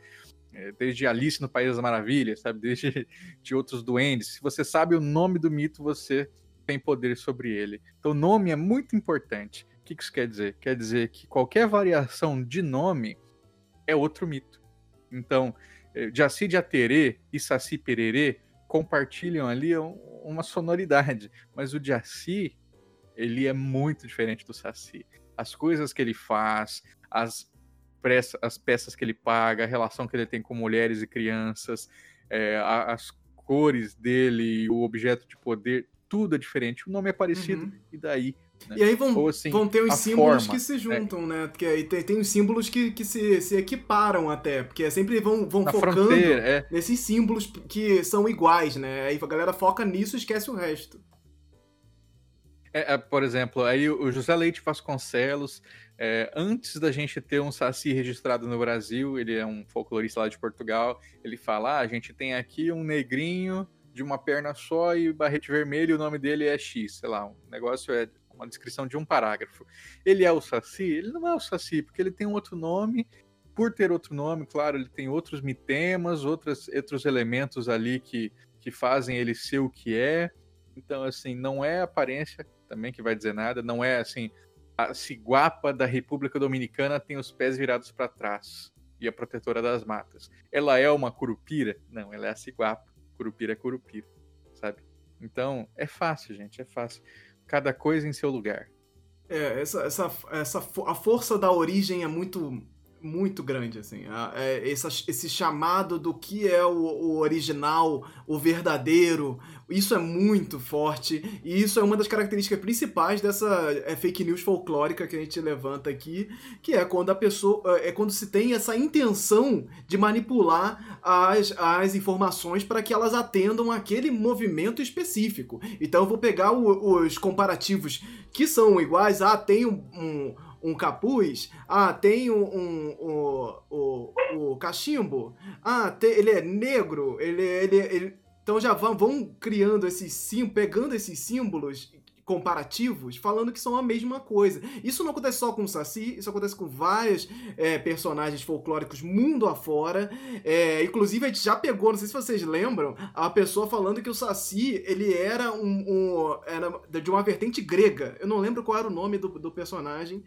é, desde Alice no País das Maravilhas, sabe? Desde de outros duendes. Se você sabe o nome do mito, você tem poder sobre ele. Então, nome é muito importante. O que isso quer dizer? Quer dizer que qualquer variação de nome é outro mito. Então, é, Jaci de Aterê e Saci Pererê compartilham ali uma sonoridade, mas o Jaci, ele é muito diferente do Saci. As coisas que ele faz, as, peças, as peças que ele paga, a relação que ele tem com mulheres e crianças, é, as cores dele, o objeto de poder, tudo é diferente. O nome é parecido, uhum. e daí né? E aí vão, assim, vão ter os símbolos forma, que se juntam, é. né? Porque aí tem, tem os símbolos que, que se, se equiparam até, porque é sempre vão, vão focando é. nesses símbolos que são iguais, né? Aí a galera foca nisso e esquece o resto. É, é, por exemplo, aí o José Leite Vasconcelos, é, antes da gente ter um Saci registrado no Brasil, ele é um folclorista lá de Portugal, ele fala: ah, a gente tem aqui um negrinho de uma perna só e barrete vermelho, o nome dele é X, sei lá, o negócio é uma descrição de um parágrafo. Ele é o Saci? Ele não é o Saci, porque ele tem um outro nome. Por ter outro nome, claro, ele tem outros mitemas, outros, outros elementos ali que, que fazem ele ser o que é. Então, assim, não é aparência também que vai dizer nada, não é assim, a ciguapa da República Dominicana tem os pés virados para trás e a protetora das matas. Ela é uma curupira? Não, ela é a ciguapa. Curupira é curupira, sabe? Então, é fácil, gente, é fácil cada coisa em seu lugar. É, essa, essa, essa, a força da origem é muito muito grande, assim. É, esse chamado do que é o, original, o verdadeiro, isso é muito forte. E isso é uma das características principais dessa é, fake news folclórica que a gente levanta aqui, que é quando a pessoa. É quando se tem essa intenção de manipular as, as informações para que elas atendam aquele movimento específico. Então eu vou pegar o, os comparativos que são iguais. Ah, tem um, um um capuz. Ah, tem um, um, um, o, o cachimbo. Ah, tem, ele é negro. Ele, ele, ele... Então já vão, vão criando esses símbolos, pegando esses símbolos comparativos falando que são a mesma coisa. Isso não acontece só com o Saci, isso acontece com vários é, personagens folclóricos mundo afora. É, inclusive, a gente já pegou, não sei se vocês lembram, a pessoa falando que o Saci ele era um, um era de uma vertente grega. Eu não lembro qual era o nome do, do personagem.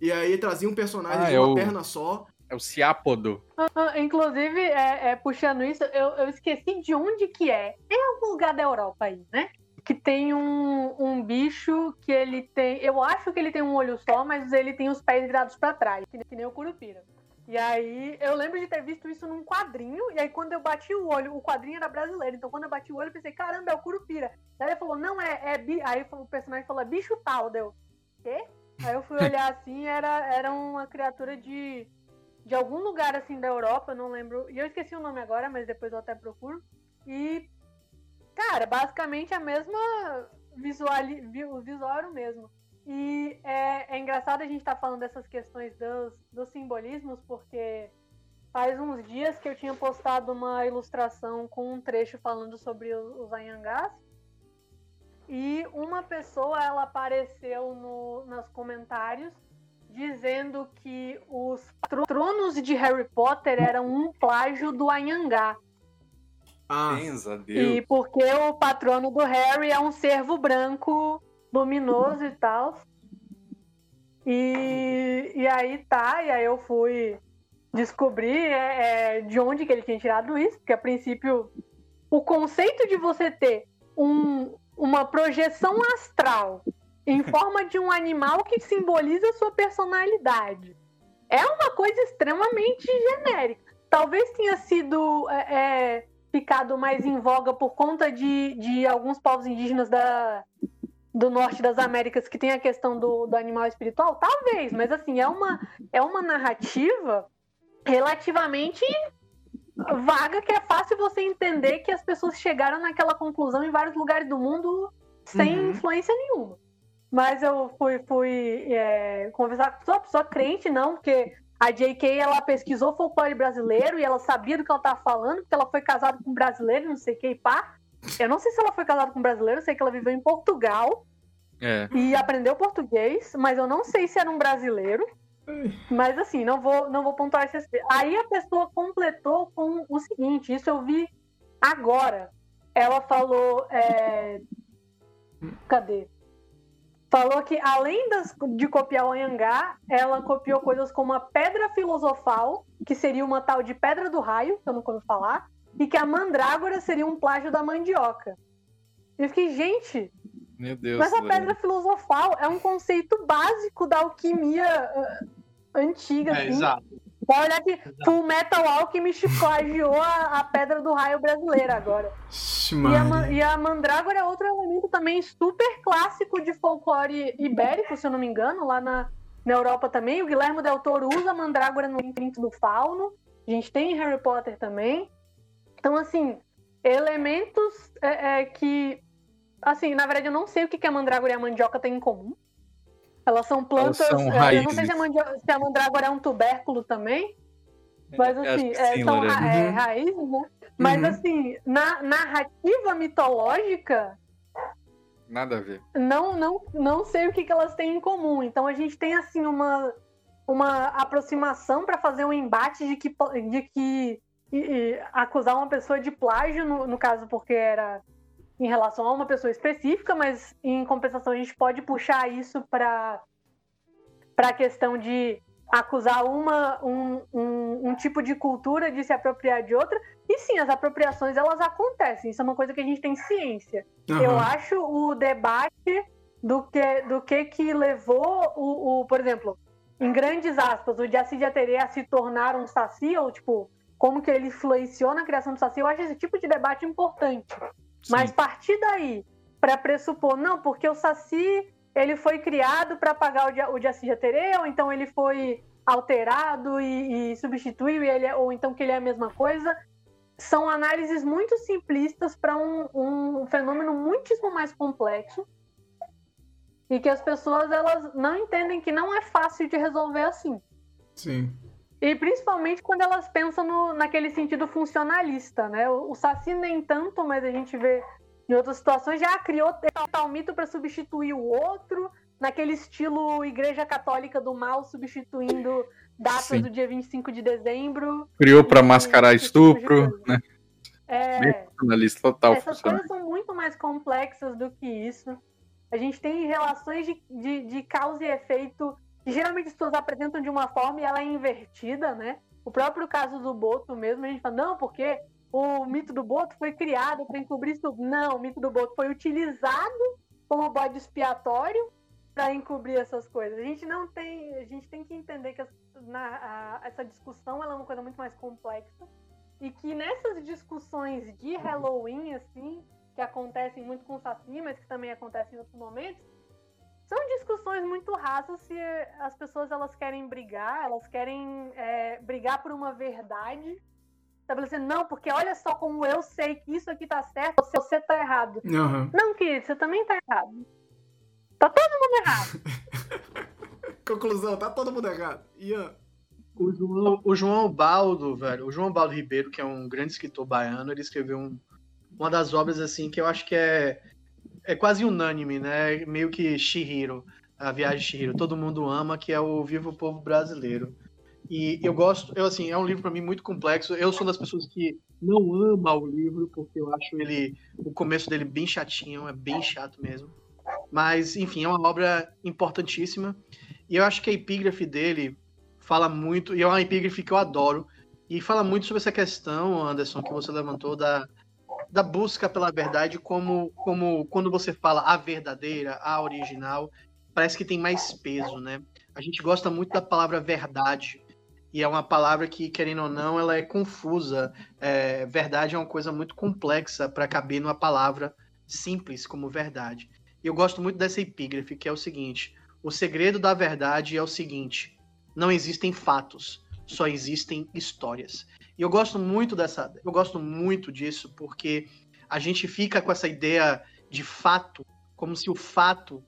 E aí trazia um personagem ah, de é uma é o... perna só. É o Ciápodo. Uh, inclusive, é, é, puxando isso, eu, eu esqueci de onde que é. É algum lugar da Europa aí, né? Que tem um, um bicho que ele tem. Eu acho que ele tem um olho só, mas ele tem os pés virados para trás, que, que nem o Curupira. E aí eu lembro de ter visto isso num quadrinho, e aí quando eu bati o olho, o quadrinho era brasileiro, então quando eu bati o olho eu pensei, caramba, é o Curupira. Aí ele falou, não, é, é bi... aí o personagem falou, é bicho tal, deu. Quê? Aí eu fui olhar assim, era, era uma criatura de, de algum lugar assim da Europa, não lembro. E eu esqueci o nome agora, mas depois eu até procuro. E, cara, basicamente a mesma visual, visual mesmo. E é, é engraçado a gente estar tá falando dessas questões dos, dos simbolismos, porque faz uns dias que eu tinha postado uma ilustração com um trecho falando sobre os Anhangás. E uma pessoa ela apareceu no, nos comentários dizendo que os patronos de Harry Potter eram um plágio do Anhangá. Ah, e porque o patrono do Harry é um cervo branco luminoso e tal. E, e aí tá, e aí eu fui descobrir é, é, de onde que ele tinha tirado isso, porque a princípio o conceito de você ter um, uma projeção astral em forma de um animal que simboliza sua personalidade é uma coisa extremamente genérica. Talvez tenha sido é, é ficado mais em voga por conta de, de alguns povos indígenas da, do norte das Américas que tem a questão do, do animal espiritual? Talvez, mas assim, é uma, é uma narrativa relativamente vaga que é fácil você entender que as pessoas chegaram naquela conclusão em vários lugares do mundo sem uhum. influência nenhuma. Mas eu fui, fui é, conversar com pessoa, pessoa crente, não, porque a J.K. ela pesquisou folclore brasileiro e ela sabia do que ela estava falando, porque ela foi casada com um brasileiro, não sei o que, e pá. Eu não sei se ela foi casada com um brasileiro, eu sei que ela viveu em Portugal é. e aprendeu português, mas eu não sei se era um brasileiro. Mas assim, não vou, não vou pontuar esse Aí a pessoa completou com o seguinte: isso eu vi agora. Ela falou. É... Cadê? Falou que além das, de copiar o Anhangá, ela copiou coisas como a Pedra Filosofal, que seria uma tal de Pedra do Raio, que eu não ouvi falar, e que a mandrágora seria um plágio da mandioca. Eu fiquei, gente. Meu Deus. Mas a pedra filosofal é um conceito básico da alquimia uh, antiga. É, assim. exato. Pode olhar que Full Metal Alchemist plagiou a, a pedra do raio brasileira agora. E a, e a mandrágora é outro elemento também super clássico de folclore ibérico, se eu não me engano, lá na, na Europa também. O Guilherme Del Toro usa a mandrágora no Intrinto do Fauno. A gente tem Harry Potter também. Então, assim, elementos é, é, que. Assim, na verdade, eu não sei o que a mandrágora e a mandioca têm em comum. Elas são plantas. Elas são é, eu não sei se a, mandioca, se a, mandrágora é um tubérculo também. Mas é, assim, é, sim, são ra uhum. raízes, né? Mas uhum. assim, na narrativa mitológica. Nada a ver. Não, não, não sei o que, que elas têm em comum. Então a gente tem assim uma, uma aproximação para fazer um embate de que, de que e, e acusar uma pessoa de plágio, no, no caso, porque era em relação a uma pessoa específica, mas em compensação a gente pode puxar isso para a questão de acusar uma, um, um, um, tipo de cultura de se apropriar de outra. E sim, as apropriações elas acontecem, isso é uma coisa que a gente tem ciência. Uhum. Eu acho o debate do que, do que, que levou o, o, por exemplo, em grandes aspas, o Jaci Aterê a se tornar um saci, ou tipo, como que ele influenciou na criação do Saci, eu acho esse tipo de debate importante. Sim. Mas partir daí para pressupor, não, porque o Saci ele foi criado para pagar o, o Jaci Jaterê, ou então ele foi alterado e, e substituiu, e ele é, ou então que ele é a mesma coisa, são análises muito simplistas para um, um, fenômeno muitíssimo mais complexo e que as pessoas elas não entendem que não é fácil de resolver assim. Sim. E principalmente quando elas pensam no, naquele sentido funcionalista, né? O, o Saci nem tanto, mas a gente vê em outras situações já criou tal mito para substituir o outro, naquele estilo Igreja Católica do Mal substituindo datas Sim. do dia 25 de dezembro. Criou para mascarar estupro, tipo né? É, funcionalista total. Essas coisas são muito mais complexas do que isso. A gente tem relações de, de, de causa e efeito geralmente as pessoas apresentam de uma forma e ela é invertida, né? O próprio caso do Boto mesmo, a gente fala, não, porque o mito do Boto foi criado para encobrir isso. Não, o mito do Boto foi utilizado como bode expiatório para encobrir essas coisas. A gente não tem, a gente tem que entender que na, a, essa discussão é uma coisa muito mais complexa e que nessas discussões de Halloween assim, que acontecem muito com o Saci, mas que também acontecem em outros momentos, são discussões muito raças se as pessoas elas querem brigar, elas querem é, brigar por uma verdade, estabelecendo, não, porque olha só como eu sei que isso aqui tá certo, você tá errado. Uhum. Não, querido, você também tá errado. Tá todo mundo errado. Conclusão, tá todo mundo errado. Ian. O João, o João Baldo, velho, o João Baldo Ribeiro, que é um grande escritor baiano, ele escreveu um, uma das obras assim que eu acho que é é quase unânime, né? Meio que Shihiro, a viagem de Shihiro, todo mundo ama, que é o Vivo Povo Brasileiro. E eu gosto, eu assim, é um livro para mim muito complexo. Eu sou das pessoas que não ama o livro porque eu acho ele o começo dele bem chatinho, é bem chato mesmo. Mas enfim, é uma obra importantíssima. E eu acho que a epígrafe dele fala muito, e é uma epígrafe que eu adoro, e fala muito sobre essa questão, Anderson, que você levantou da da busca pela verdade como, como quando você fala a verdadeira, a original, parece que tem mais peso, né? A gente gosta muito da palavra verdade, e é uma palavra que, querendo ou não, ela é confusa. É, verdade é uma coisa muito complexa para caber numa palavra simples como verdade. E eu gosto muito dessa epígrafe, que é o seguinte: o segredo da verdade é o seguinte: não existem fatos, só existem histórias. E eu gosto muito dessa, eu gosto muito disso porque a gente fica com essa ideia de fato, como se o fato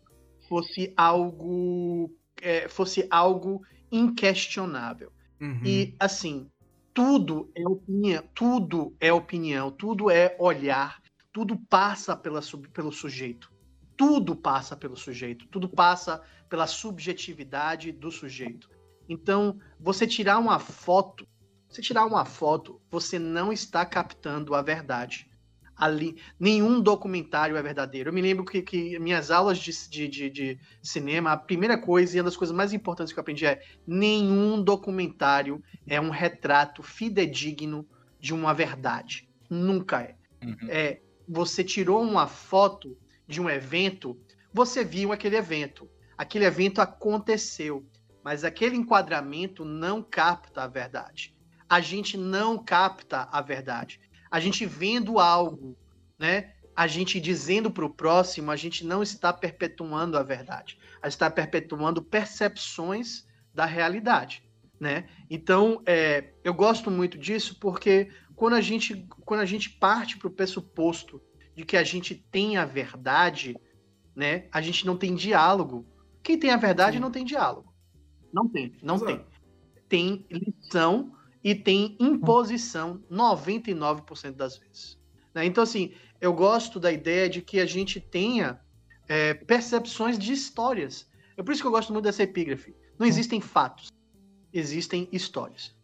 fosse algo é, fosse algo inquestionável. Uhum. E assim, tudo é opinião, tudo é opinião, tudo é olhar, tudo passa pela, pelo sujeito. Tudo passa pelo sujeito, tudo passa pela subjetividade do sujeito. Então, você tirar uma foto você tirar uma foto, você não está captando a verdade. Ali, nenhum documentário é verdadeiro. Eu me lembro que, que minhas aulas de, de, de, de, cinema, a primeira coisa e uma das coisas mais importantes que eu aprendi é: nenhum documentário é um retrato fidedigno de uma verdade. Nunca é. Uhum. é você tirou uma foto de um evento, você viu aquele evento. Aquele evento aconteceu, mas aquele enquadramento não capta a verdade a gente não capta a verdade. A gente vendo algo, né? A gente dizendo para o próximo, a gente não está perpetuando a verdade. A gente está perpetuando percepções da realidade, né? Então, é, eu gosto muito disso porque quando a gente, quando a gente parte para o pressuposto de que a gente tem a verdade, né? A gente não tem diálogo. Quem tem a verdade Sim. não tem diálogo. Não tem, não Exato. tem. Tem lição e tem imposição 99% das vezes. Né? Então, assim, eu gosto da ideia de que a gente tenha é, percepções de histórias. É por isso que eu gosto muito dessa epígrafe. Não existem fatos, existem histórias.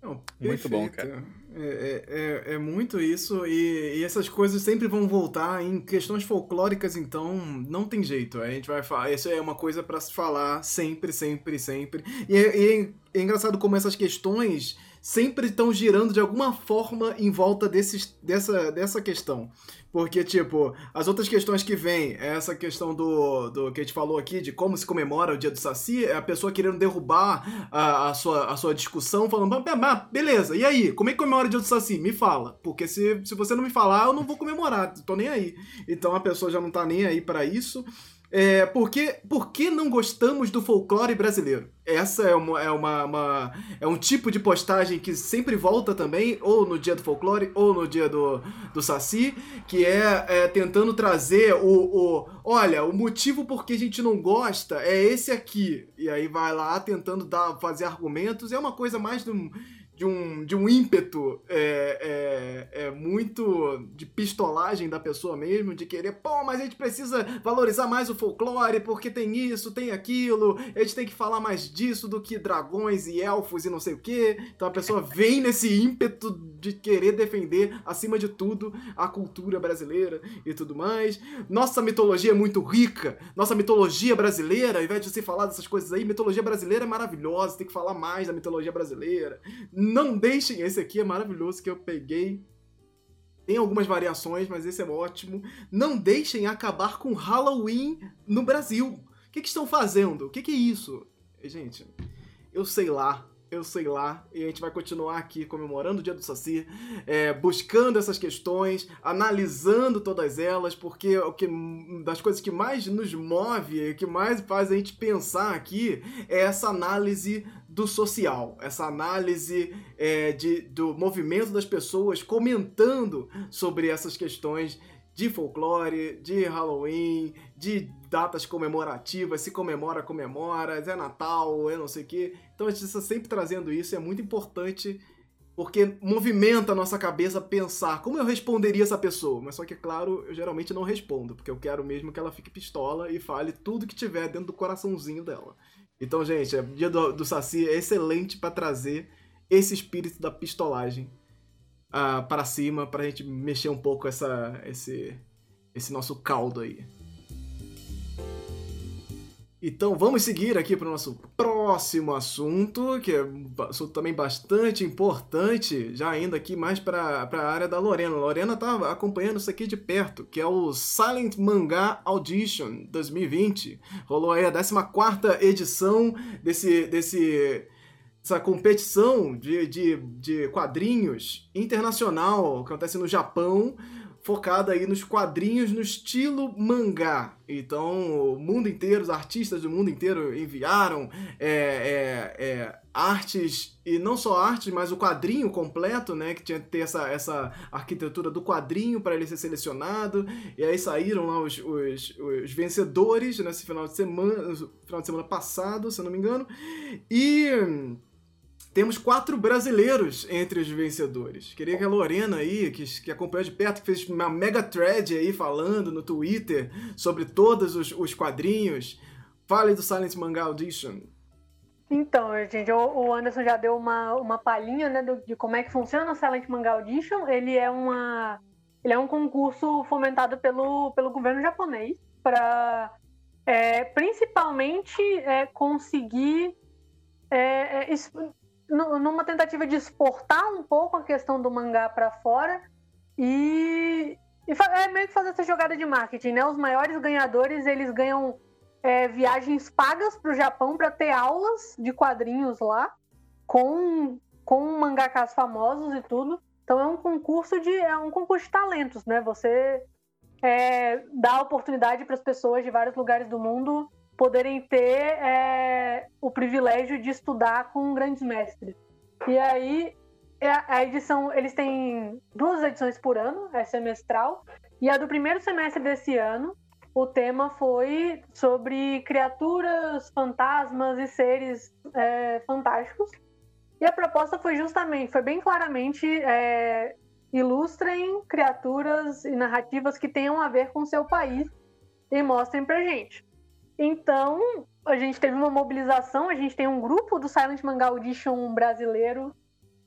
Não, muito bom, cara. É, é, é, é, muito isso, e, e, essas coisas sempre vão voltar em questões folclóricas, então não tem jeito. A gente vai falar. Isso é uma coisa para se falar sempre, sempre, sempre. E, e é engraçado como essas questões sempre estão girando de alguma forma em volta desses, dessa, dessa questão. Porque, tipo, as outras questões que vêm, essa questão do, do que a gente falou aqui, de como se comemora o dia do Saci, é a pessoa querendo derrubar a, a, sua, a sua discussão, falando, beleza, e aí, como é que comemora o dia do Saci? Me fala. Porque se, se você não me falar, eu não vou comemorar, tô nem aí. Então a pessoa já não tá nem aí para isso. É, por, que, por que não gostamos do folclore brasileiro? Essa é, uma, é, uma, uma, é um tipo de postagem que sempre volta também, ou no dia do folclore, ou no dia do, do Saci, que é, é tentando trazer o, o. Olha, o motivo por que a gente não gosta é esse aqui. E aí vai lá tentando dar, fazer argumentos. É uma coisa mais do de um, de um ímpeto é, é, é, muito de pistolagem da pessoa mesmo, de querer, pô, mas a gente precisa valorizar mais o folclore, porque tem isso, tem aquilo, a gente tem que falar mais disso do que dragões e elfos e não sei o que. Então a pessoa vem nesse ímpeto de querer defender, acima de tudo, a cultura brasileira e tudo mais. Nossa mitologia é muito rica, nossa mitologia brasileira, ao invés de você falar dessas coisas aí, mitologia brasileira é maravilhosa, tem que falar mais da mitologia brasileira não deixem, esse aqui é maravilhoso que eu peguei Tem algumas variações, mas esse é ótimo. Não deixem acabar com Halloween no Brasil. O que, que estão fazendo? O que, que é isso? Gente, eu sei lá eu sei lá, e a gente vai continuar aqui comemorando o Dia do Saci, é, buscando essas questões, analisando todas elas, porque o que das coisas que mais nos move, que mais faz a gente pensar aqui, é essa análise do social, essa análise é, de, do movimento das pessoas comentando sobre essas questões de folclore, de Halloween, de datas comemorativas, se comemora, comemora, é Natal, é não sei o quê. Então a gente está sempre trazendo isso, é muito importante porque movimenta a nossa cabeça pensar como eu responderia essa pessoa. Mas só que, é claro, eu geralmente não respondo, porque eu quero mesmo que ela fique pistola e fale tudo que tiver dentro do coraçãozinho dela. Então, gente, o dia do, do Saci é excelente para trazer esse espírito da pistolagem uh, para cima, para a gente mexer um pouco essa, esse, esse nosso caldo aí. Então vamos seguir aqui para o nosso próximo assunto, que é um assunto também bastante importante, já indo aqui mais para a área da Lorena. Lorena tá acompanhando isso aqui de perto, que é o Silent Manga Audition 2020. Rolou aí a 14 edição desse, desse essa competição de, de, de quadrinhos internacional que acontece no Japão, focada aí nos quadrinhos no estilo mangá. Então, o mundo inteiro, os artistas do mundo inteiro enviaram é, é, é, artes, e não só artes, mas o quadrinho completo, né? Que tinha que ter essa, essa arquitetura do quadrinho para ele ser selecionado. E aí saíram lá os, os, os vencedores nesse final de semana, final de semana passado, se eu não me engano. E temos quatro brasileiros entre os vencedores. Queria que a Lorena aí, que, que acompanhou de perto, que fez uma mega thread aí falando no Twitter sobre todos os, os quadrinhos, fale do Silent Manga Audition. Então, gente, o Anderson já deu uma, uma palhinha né, de como é que funciona o Silent Manga Audition. Ele é, uma, ele é um concurso fomentado pelo, pelo governo japonês para é, principalmente é, conseguir é, é numa tentativa de exportar um pouco a questão do mangá para fora e, e, é meio que fazer essa jogada de marketing, né? Os maiores ganhadores eles ganham é, viagens pagas para o Japão para ter aulas de quadrinhos lá com com mangakas famosos e tudo. Então é um concurso de é um concurso de talentos, né? Você é, dá oportunidade para as pessoas de vários lugares do mundo poderem ter é, o privilégio de estudar com grandes mestres. E aí é, a edição, eles têm duas edições por ano, é semestral, e a do primeiro semestre desse ano, o tema foi sobre criaturas, fantasmas e seres é, fantásticos. E a proposta foi justamente, foi bem claramente é, ilustrem criaturas e narrativas que tenham a ver com seu país e mostrem pra gente. Então, a gente teve uma mobilização, a gente tem um grupo do Silent Manga Audition brasileiro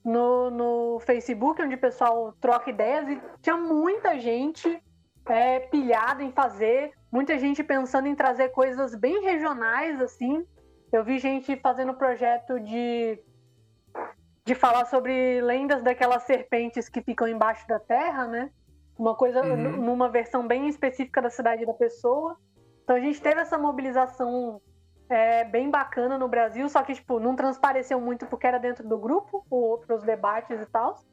no, no Facebook, onde o pessoal troca ideias e tinha muita gente é, pilhada em fazer, muita gente pensando em trazer coisas bem regionais, assim. Eu vi gente fazendo projeto de, de falar sobre lendas daquelas serpentes que ficam embaixo da terra, né? Uma coisa, uhum. numa versão bem específica da cidade da pessoa. Então a gente teve essa mobilização é, bem bacana no Brasil, só que tipo, não transpareceu muito porque era dentro do grupo, para os debates e tal.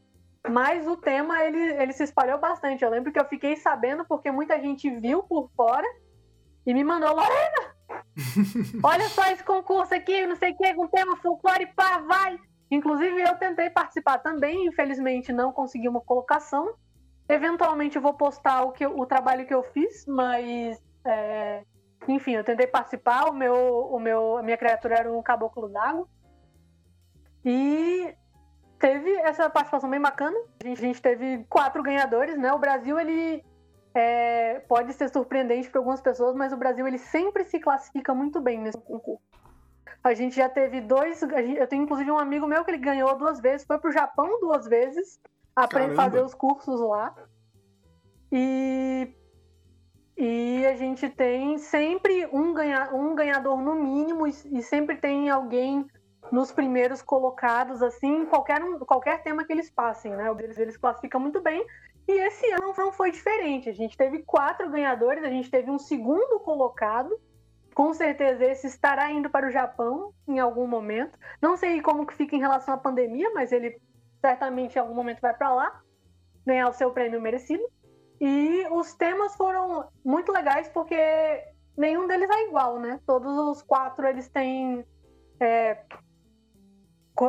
Mas o tema ele, ele se espalhou bastante. Eu lembro que eu fiquei sabendo porque muita gente viu por fora e me mandou, Lorena! Olha só esse concurso aqui, não sei o que, com tema folclore, pá, vai! Inclusive eu tentei participar também, infelizmente não consegui uma colocação. Eventualmente eu vou postar o, que, o trabalho que eu fiz, mas é, enfim, eu tentei participar, o meu, o meu, a minha criatura era um caboclo d'água. E teve essa participação bem bacana. A gente, a gente teve quatro ganhadores, né? O Brasil, ele é, pode ser surpreendente para algumas pessoas, mas o Brasil, ele sempre se classifica muito bem nesse concurso. A gente já teve dois. Eu tenho inclusive um amigo meu que ele ganhou duas vezes, foi pro Japão duas vezes, para fazer os cursos lá. E e a gente tem sempre um, ganha, um ganhador no mínimo e, sempre tem alguém nos primeiros colocados, assim, qualquer, qualquer tema que eles passem, né? Eles, eles classificam muito bem. E esse ano não foi diferente. A gente teve quatro ganhadores, a gente teve um segundo colocado. Com certeza esse estará indo para o Japão em algum momento. Não sei como que fica em relação à pandemia, mas ele certamente em algum momento vai para lá ganhar o seu prêmio merecido. E os temas foram muito legais porque nenhum deles é igual, né? Todos os quatro eles têm é,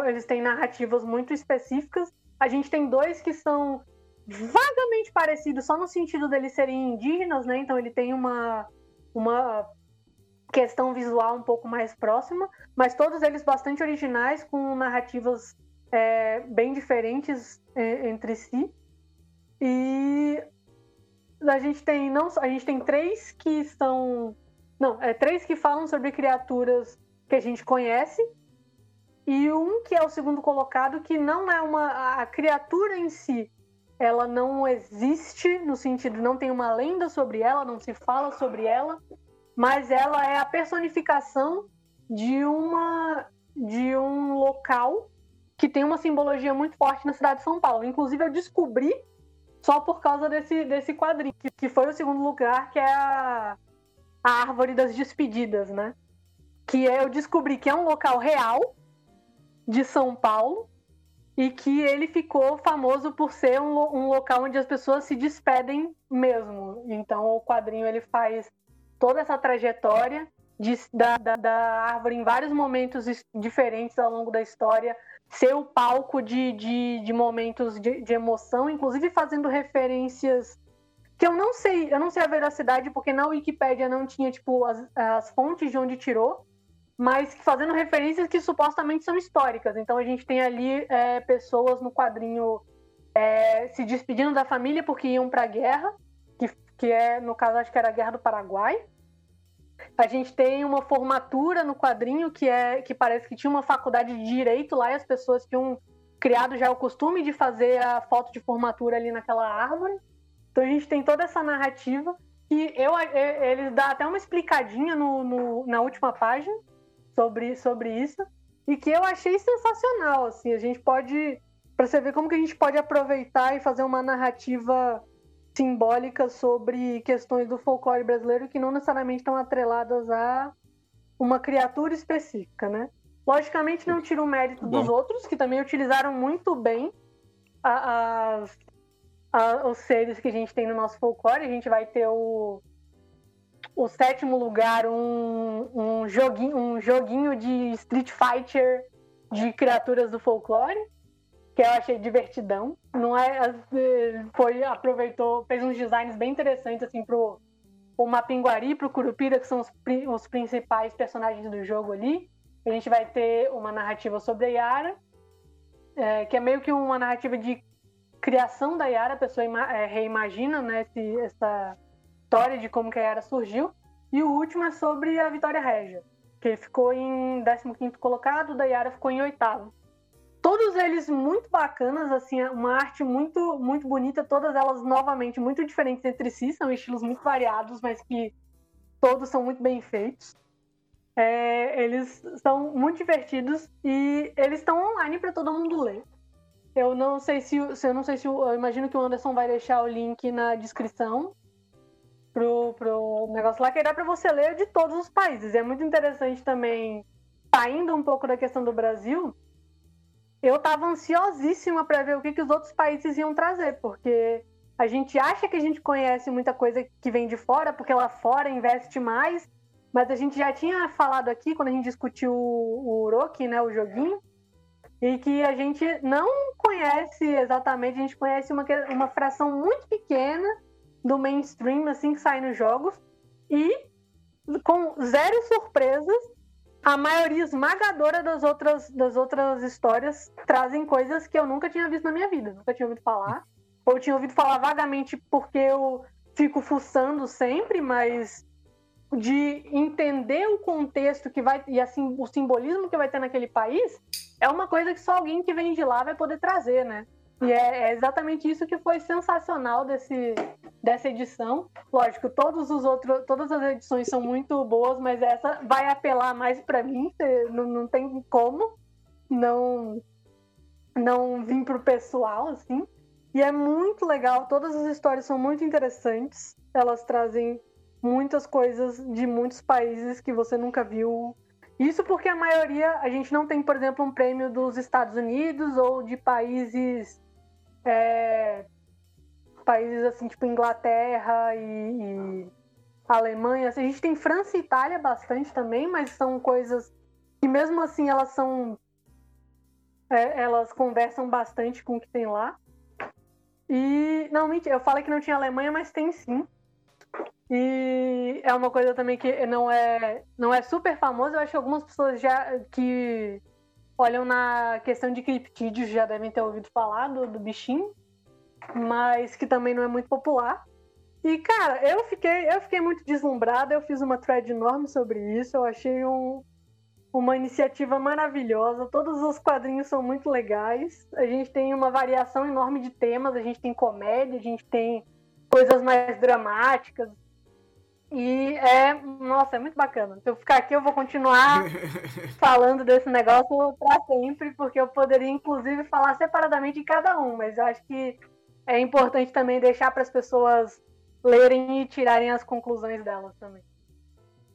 eles têm narrativas muito específicas. A gente tem dois que são vagamente parecidos, só no sentido deles serem indígenas, né? Então ele tem uma, uma questão visual um pouco mais próxima, mas todos eles bastante originais, com narrativas é, bem diferentes é, entre si. E a gente tem não a gente tem três que são não é três que falam sobre criaturas que a gente conhece e um que é o segundo colocado que não é uma a criatura em si ela não existe no sentido não tem uma lenda sobre ela não se fala sobre ela mas ela é a personificação de uma de um local que tem uma simbologia muito forte na cidade de São Paulo. Inclusive eu descobri só por causa desse, desse quadrinho, que, que foi o segundo lugar, que é a, a Árvore das Despedidas, né? Que é, eu descobri que é um local real de São Paulo e que ele ficou famoso por ser um, um local onde as pessoas se despedem mesmo. Então o quadrinho ele faz toda essa trajetória de, da, da, da árvore em vários momentos diferentes ao longo da história, ser o palco de, de, de momentos de, de, emoção, inclusive fazendo referências que eu não sei, eu não sei a veracidade, porque na Wikipédia não tinha, tipo, as, as fontes de onde tirou, mas fazendo referências que supostamente são históricas. Então a gente tem ali é, pessoas no quadrinho é, se despedindo da família porque iam para a guerra, que, que é, no caso, acho que era a Guerra do Paraguai. A gente tem uma formatura no quadrinho que é que parece que tinha uma faculdade de direito lá e as pessoas tinham criado já o costume de fazer a foto de formatura ali naquela árvore. Então a gente tem toda essa narrativa e eu, eles dá até uma explicadinha no, no, na última página sobre, sobre isso e que eu achei sensacional. Assim, a gente pode para você ver como que a gente pode aproveitar e fazer uma narrativa simbólicas sobre questões do folclore brasileiro que não necessariamente estão atreladas a uma criatura específica, né? Logicamente não tira o mérito Bom. dos outros, que também utilizaram muito bem a, a, a, os seres que a gente tem no nosso folclore. A gente vai ter o, o sétimo lugar, um, um, joguinho, um joguinho de Street Fighter de criaturas do folclore que eu achei divertidão. Não é. Foi, aproveitou, fez uns designs bem interessantes, assim, pro o Mapinguari e pro Curupira, que são os, os principais personagens do jogo ali. A gente vai ter uma narrativa sobre a Yara, é, que é meio que uma narrativa de criação da Yara, a pessoa é, reimagina né, esse, essa história de como que a Yara surgiu. E o último é sobre a Vitória Régia, que ficou em 15º colocado, da Yara ficou em oitavo todos eles muito bacanas, assim, uma arte muito, muito bonita, todas elas novamente muito diferentes entre si, são estilos muito variados, mas que todos são muito bem feitos. É, eles são muito divertidos e eles estão online para todo mundo ler. Eu não sei se, eu não sei se eu imagino que o Anderson vai deixar o link na descrição pro, pro negócio lá que dá para você ler de todos os países. É muito interessante também, saindo um pouco da questão do Brasil, eu estava ansiosíssima para ver o que, que os outros países iam trazer, porque a gente acha que a gente conhece muita coisa que vem de fora, porque lá fora investe mais, mas a gente já tinha falado aqui, quando a gente discutiu o Uroki, né, o joguinho, e que a gente não conhece exatamente, a gente conhece uma, uma fração muito pequena do mainstream, assim, que sai nos jogos, e com zero surpresas, a maioria esmagadora das outras, das outras histórias trazem coisas que eu nunca tinha visto na minha vida, nunca tinha ouvido falar. Ou tinha ouvido falar vagamente porque eu fico fuçando sempre, mas de entender o contexto que vai e assim o simbolismo que vai ter naquele país é uma coisa que só alguém que vem de lá vai poder trazer, né? E é, é, exatamente isso que foi sensacional desse, dessa edição. Lógico, todos os outros, todas as edições são muito boas, mas essa vai apelar mais para mim. Não, não tem como não não vir pro pessoal assim. E é muito legal, todas as histórias são muito interessantes. Elas trazem muitas coisas de muitos países que você nunca viu. Isso porque a maioria, a gente não tem, por exemplo, um prêmio dos Estados Unidos ou de países. É, países assim, tipo Inglaterra e, e Alemanha. A gente tem França e Itália bastante também, mas são coisas que mesmo assim elas são. É, elas conversam bastante com o que tem lá. E. Não, mentira, eu falei que não tinha Alemanha, mas tem sim. E é uma coisa também que não é, não é super famosa. Eu acho que algumas pessoas já que olham na questão de criptídeos já devem ter ouvido falar do, do bichinho, mas que também não é muito popular. E, cara, eu fiquei, eu fiquei muito deslumbrada. Eu fiz uma thread enorme sobre isso. Eu achei um, uma iniciativa maravilhosa. Todos os quadrinhos são muito legais. A gente tem uma variação enorme de temas. A gente tem comédia, a gente tem coisas mais dramáticas. E é, nossa, é muito bacana. Se eu ficar aqui, eu vou continuar falando desse negócio para sempre, porque eu poderia, inclusive, falar separadamente de cada um, mas eu acho que é importante também deixar para as pessoas lerem e tirarem as conclusões delas também.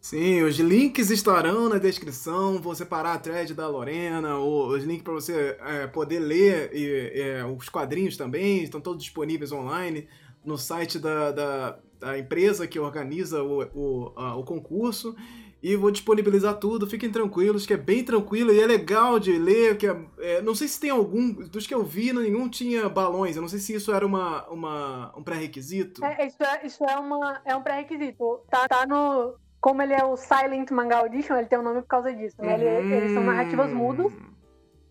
Sim, os links estarão na descrição. Vou separar a thread da Lorena, os links para você é, poder ler e, é, os quadrinhos também estão todos disponíveis online no site da, da, da empresa que organiza o, o, a, o concurso e vou disponibilizar tudo, fiquem tranquilos, que é bem tranquilo e é legal de ler, que é, é, não sei se tem algum, dos que eu vi, nenhum tinha balões, eu não sei se isso era uma, uma, um pré-requisito. É, isso é, isso é, uma, é um pré-requisito, tá, tá no, como ele é o Silent Manga Audition, ele tem o um nome por causa disso, né? Ele, hum... Eles são narrativas mudas,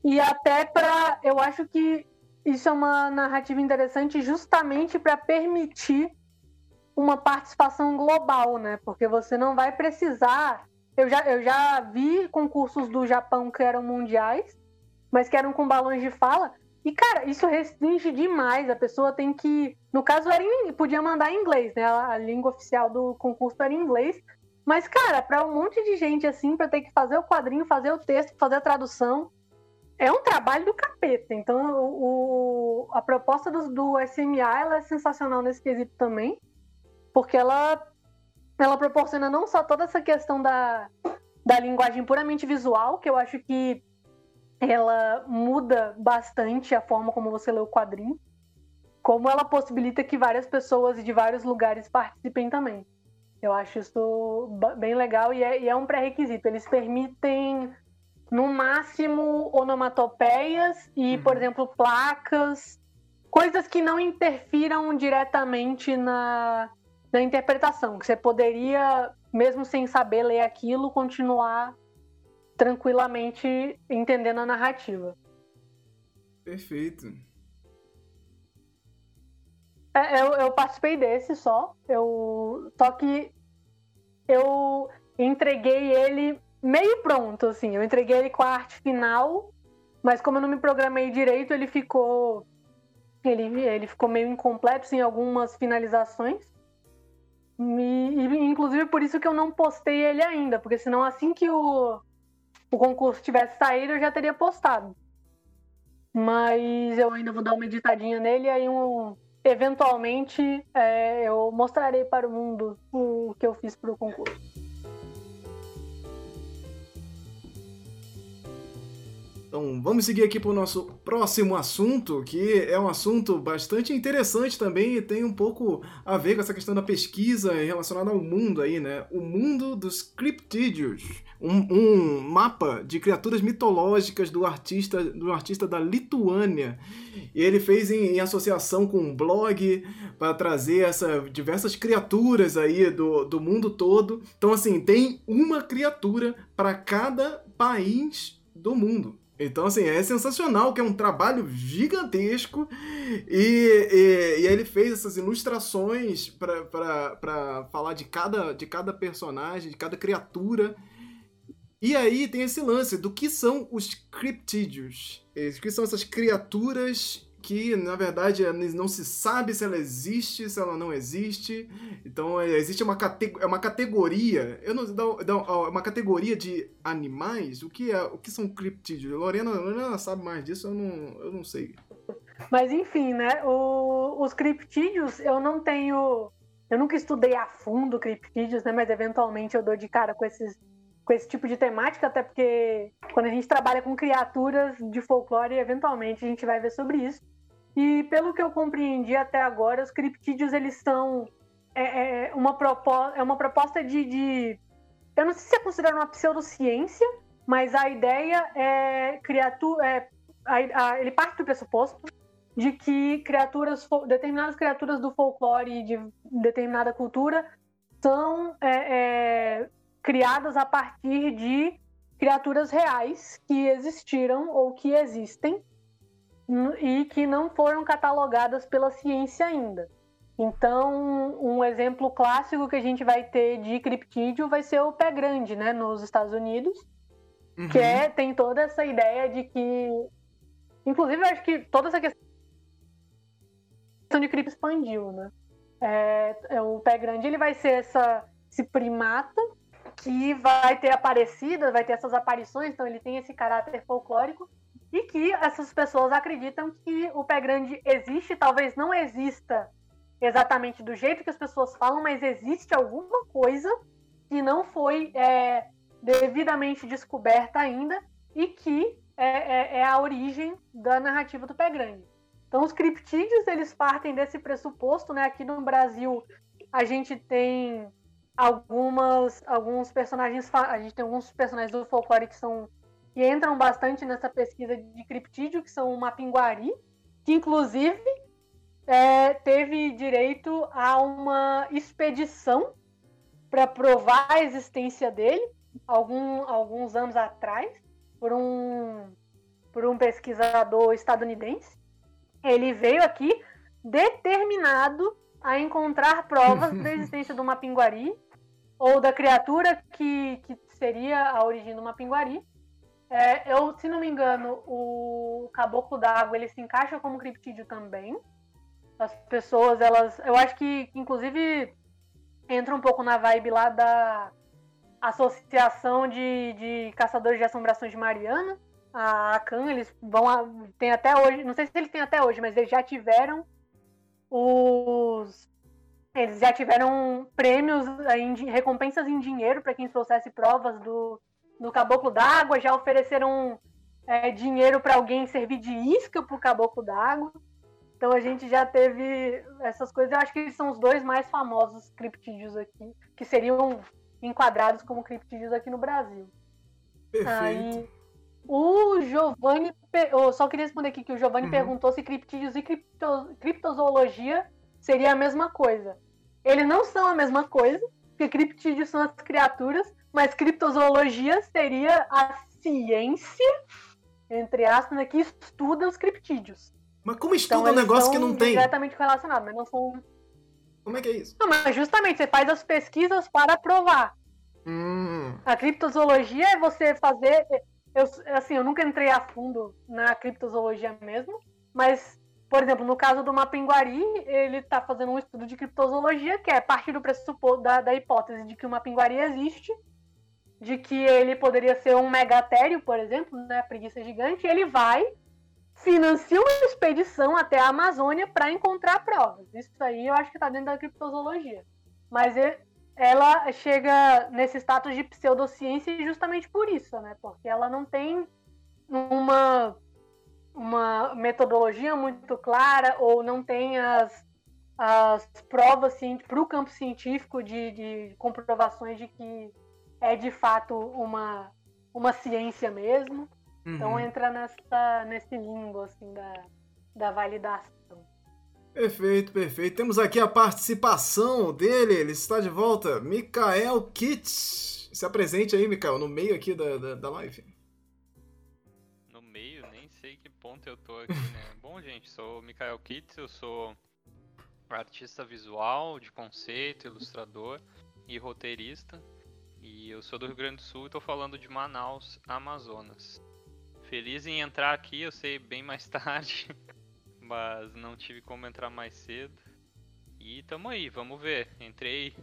e até pra, eu acho que isso é uma narrativa interessante justamente para permitir uma participação global, né? Porque você não vai precisar. Eu já, eu já vi concursos do Japão que eram mundiais, mas que eram com balões de fala. E, cara, isso restringe demais. A pessoa tem que. No caso, era em, podia mandar em inglês, né? A, língua oficial do concurso era em inglês. Mas, cara, para um monte de gente assim, para ter que fazer o quadrinho, fazer o texto, fazer a tradução, é um trabalho do capeta. Então, o, a proposta do, do SMA ela é sensacional nesse quesito também porque ela, ela proporciona não só toda essa questão da, da linguagem puramente visual, que eu acho que ela muda bastante a forma como você lê o quadrinho, como ela possibilita que várias pessoas de vários lugares participem também. Eu acho isso bem legal e é, e é um pré-requisito. Eles permitem, no máximo, onomatopeias e, uhum. por exemplo, placas, coisas que não interfiram diretamente na, na interpretação, que você poderia, mesmo sem saber ler aquilo, continuar tranquilamente entendendo a narrativa. Perfeito. É, eu, eu participei desse só. Eu só que eu entreguei ele meio pronto, assim. Eu entreguei ele com a arte final, mas como eu não me programei direito, ele ficou ele, ele ficou meio incompleto em algumas finalizações. E, inclusive por isso que eu não postei ele ainda, porque senão assim que o, o concurso tivesse saído eu já teria postado. Mas eu ainda vou dar uma editadinha nele aí um, eventualmente é, eu mostrarei para o mundo o que eu fiz para o concurso. Então vamos seguir aqui para o nosso próximo assunto, que é um assunto bastante interessante também e tem um pouco a ver com essa questão da pesquisa relacionada ao mundo aí, né? O mundo dos criptídeos, um, um mapa de criaturas mitológicas do artista, do artista da Lituânia. E ele fez em, em associação com um blog para trazer essa diversas criaturas aí do, do mundo todo. Então assim, tem uma criatura para cada país do mundo. Então, assim, é sensacional, que é um trabalho gigantesco. E, e, e ele fez essas ilustrações para falar de cada, de cada personagem, de cada criatura. E aí tem esse lance do que são os cryptídeos. O que são essas criaturas que na verdade não se sabe se ela existe, se ela não existe. Então é, existe uma, cate é uma categoria, eu não é uma categoria de animais. O que é, o que são criptídeos? Lorena, Lorena sabe mais disso, eu não, eu não sei. Mas enfim, né? O, os criptídeos, eu não tenho. Eu nunca estudei a fundo criptídeos, né? Mas eventualmente eu dou de cara com esses com esse tipo de temática, até porque quando a gente trabalha com criaturas de folclore, eventualmente a gente vai ver sobre isso. E pelo que eu compreendi até agora, os criptídeos eles são é, é uma, proposta, é uma proposta de, de, Eu não sei se é considerado uma pseudociência, mas a ideia é criatura. É, a, a, ele parte do pressuposto de que criaturas, determinadas criaturas do folclore de determinada cultura são é, é, criadas a partir de criaturas reais que existiram ou que existem e que não foram catalogadas pela ciência ainda. Então, um exemplo clássico que a gente vai ter de criptídeo vai ser o pé grande, né, nos Estados Unidos, uhum. que é, tem toda essa ideia de que, inclusive, eu acho que toda essa questão de cripto expandiu, né? É, é, o pé grande ele vai ser essa, esse primata que vai ter aparecido, vai ter essas aparições, então ele tem esse caráter folclórico e que essas pessoas acreditam que o pé grande existe, talvez não exista exatamente do jeito que as pessoas falam, mas existe alguma coisa que não foi é, devidamente descoberta ainda e que é, é, é, a origem da narrativa do pé grande. Então, os criptídeos eles partem desse pressuposto, né? Aqui no Brasil a gente tem algumas alguns personagens, a gente tem alguns personagens do folclore que são que entram bastante nessa pesquisa de criptídeo, que são o Mapinguari, que inclusive é, teve direito a uma expedição para provar a existência dele algum, alguns anos atrás por um, por um pesquisador estadunidense. Ele veio aqui determinado a encontrar provas da existência do Mapinguari ou da criatura que, que seria a origem do Mapinguari é, eu, se não me engano, o caboclo d'água ele se encaixa como criptídeo também. As pessoas, elas. Eu acho que, inclusive, entra um pouco na vibe lá da Associação de, de Caçadores de Assombrações de Mariana. A ACAN, eles vão. A, tem até hoje. Não sei se eles têm até hoje, mas eles já tiveram os. Eles já tiveram prêmios, em, recompensas em dinheiro para quem trouxesse provas do, no Caboclo d'Água, já ofereceram é, dinheiro para alguém servir de isca para o Caboclo d'Água. Então a gente já teve essas coisas. Eu acho que são os dois mais famosos criptídeos aqui, que seriam enquadrados como criptídeos aqui no Brasil. Perfeito. Aí, o Giovanni. Eu só queria responder aqui que o Giovanni uhum. perguntou se criptídeos e cripto... criptozoologia seria a mesma coisa. Eles não são a mesma coisa, porque criptídeos são as criaturas mas criptozoologia seria a ciência, entre aspas, né, que estuda os criptídeos. Mas como estuda então, um negócio que não tem? diretamente relacionado, mas não são. Como é que é isso? Não, mas justamente você faz as pesquisas para provar. Hum. A criptozoologia é você fazer. Eu, assim, eu nunca entrei a fundo na criptozoologia mesmo, mas por exemplo, no caso do Mapinguari, ele está fazendo um estudo de criptozoologia, que é partir do pressuposto da, da hipótese de que o Mapinguari existe de que ele poderia ser um megatério, por exemplo, né, preguiça gigante, ele vai financia uma expedição até a Amazônia para encontrar provas. Isso aí eu acho que está dentro da criptozoologia. Mas ele, ela chega nesse status de pseudociência justamente por isso, né? Porque ela não tem uma, uma metodologia muito clara ou não tem as, as provas para o campo científico de, de comprovações de que é de fato uma, uma ciência mesmo. Então, uhum. Então entra nessa, nesse limbo assim da, da validação. Perfeito, perfeito. Temos aqui a participação dele, ele está de volta, Mikael Kitts. Se apresente aí, Mikael, no meio aqui da, da, da live. No meio? Nem sei que ponto eu tô aqui, né? Bom, gente, sou o Mikael Kitts, eu sou artista visual, de conceito, ilustrador e roteirista. E eu sou do Rio Grande do Sul e tô falando de Manaus, Amazonas. Feliz em entrar aqui, eu sei bem mais tarde, mas não tive como entrar mais cedo. E tamo aí, vamos ver. Entrei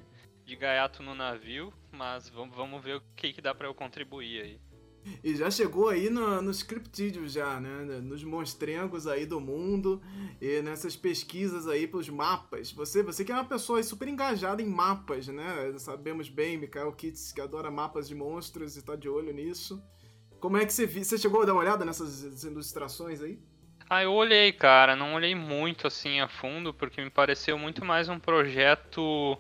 de gaiato no navio, mas vamos, vamos ver o que, que dá para eu contribuir aí. E já chegou aí no, nos criptídeos já, né? Nos monstrengos aí do mundo e nessas pesquisas aí pros mapas. Você, você que é uma pessoa super engajada em mapas, né? Sabemos bem, Mikael Kitts, que adora mapas de monstros e tá de olho nisso. Como é que você viu? Você chegou a dar uma olhada nessas ilustrações aí? Ah, eu olhei, cara. Não olhei muito assim a fundo, porque me pareceu muito mais um projeto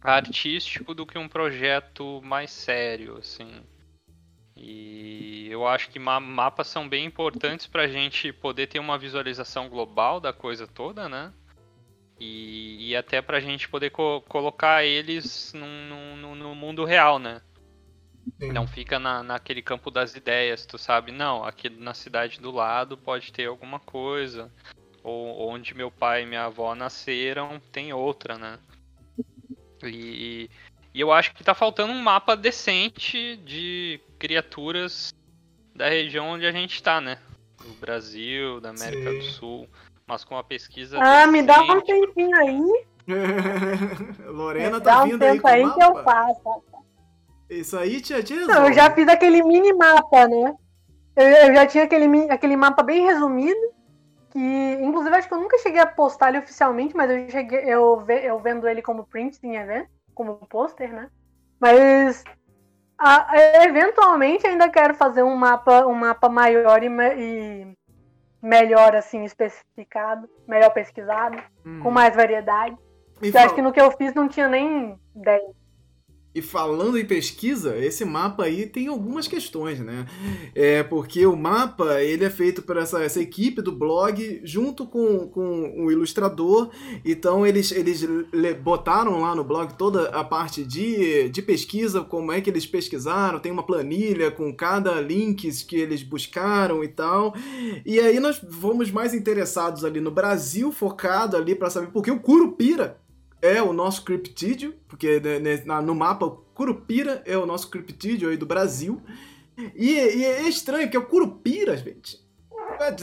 artístico do que um projeto mais sério, assim. E eu acho que ma mapas são bem importantes para a gente poder ter uma visualização global da coisa toda, né? E, e até para a gente poder co colocar eles num, num, no mundo real, né? Sim. Não fica na, naquele campo das ideias, tu sabe? Não, aqui na cidade do lado pode ter alguma coisa. Ou onde meu pai e minha avó nasceram, tem outra, né? E, e eu acho que tá faltando um mapa decente de criaturas da região onde a gente tá, né? Do Brasil, da América Sim. do Sul. Mas com a pesquisa. Ah, me dá um tempinho aí. Lorena tá vindo aí. Com aí mapa. que eu faço. Isso aí, tia, tia. Não, eu já fiz aquele mini mapa, né? Eu, eu, já tinha aquele, aquele mapa bem resumido. Que, inclusive, acho que eu nunca cheguei a postar ele oficialmente, mas eu cheguei, eu, eu vendo ele como print em evento como pôster, né? Mas a, eventualmente ainda quero fazer um mapa, um mapa maior e, e melhor assim especificado, melhor pesquisado, hum. com mais variedade. Eu acho que no que eu fiz não tinha nem 10. E falando em pesquisa, esse mapa aí tem algumas questões, né? É porque o mapa ele é feito por essa, essa equipe do blog junto com, com o ilustrador. Então eles, eles botaram lá no blog toda a parte de, de pesquisa, como é que eles pesquisaram, tem uma planilha com cada links que eles buscaram e tal. E aí nós fomos mais interessados ali no Brasil, focado ali para saber por que o Curupira é o nosso criptídeo, porque né, né no mapa o Curupira é o nosso criptídeo aí do Brasil. E, e é estranho que é o Curupira, gente.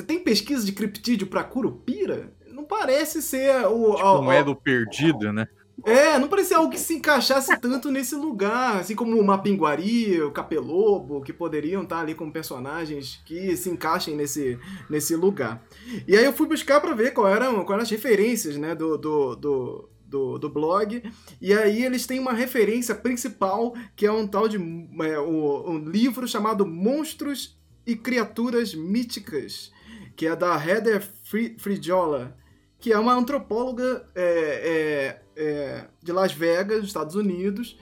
Tem pesquisa de criptídeo para Curupira? Não parece ser o. Tipo, é do perdido, né? É, não parecia algo que se encaixasse tanto nesse lugar, assim como o Mapinguari, o Capelobo, que poderiam estar ali como personagens que se encaixem nesse, nesse lugar. E aí eu fui buscar para ver qual eram, quais eram as referências, né, do, do, do do, do blog. E aí eles têm uma referência principal, que é um tal de é, um, livro chamado Monstros e Criaturas Míticas, que é da Heather Fridjola, que é uma antropóloga é, é, é de Las Vegas, Estados Unidos,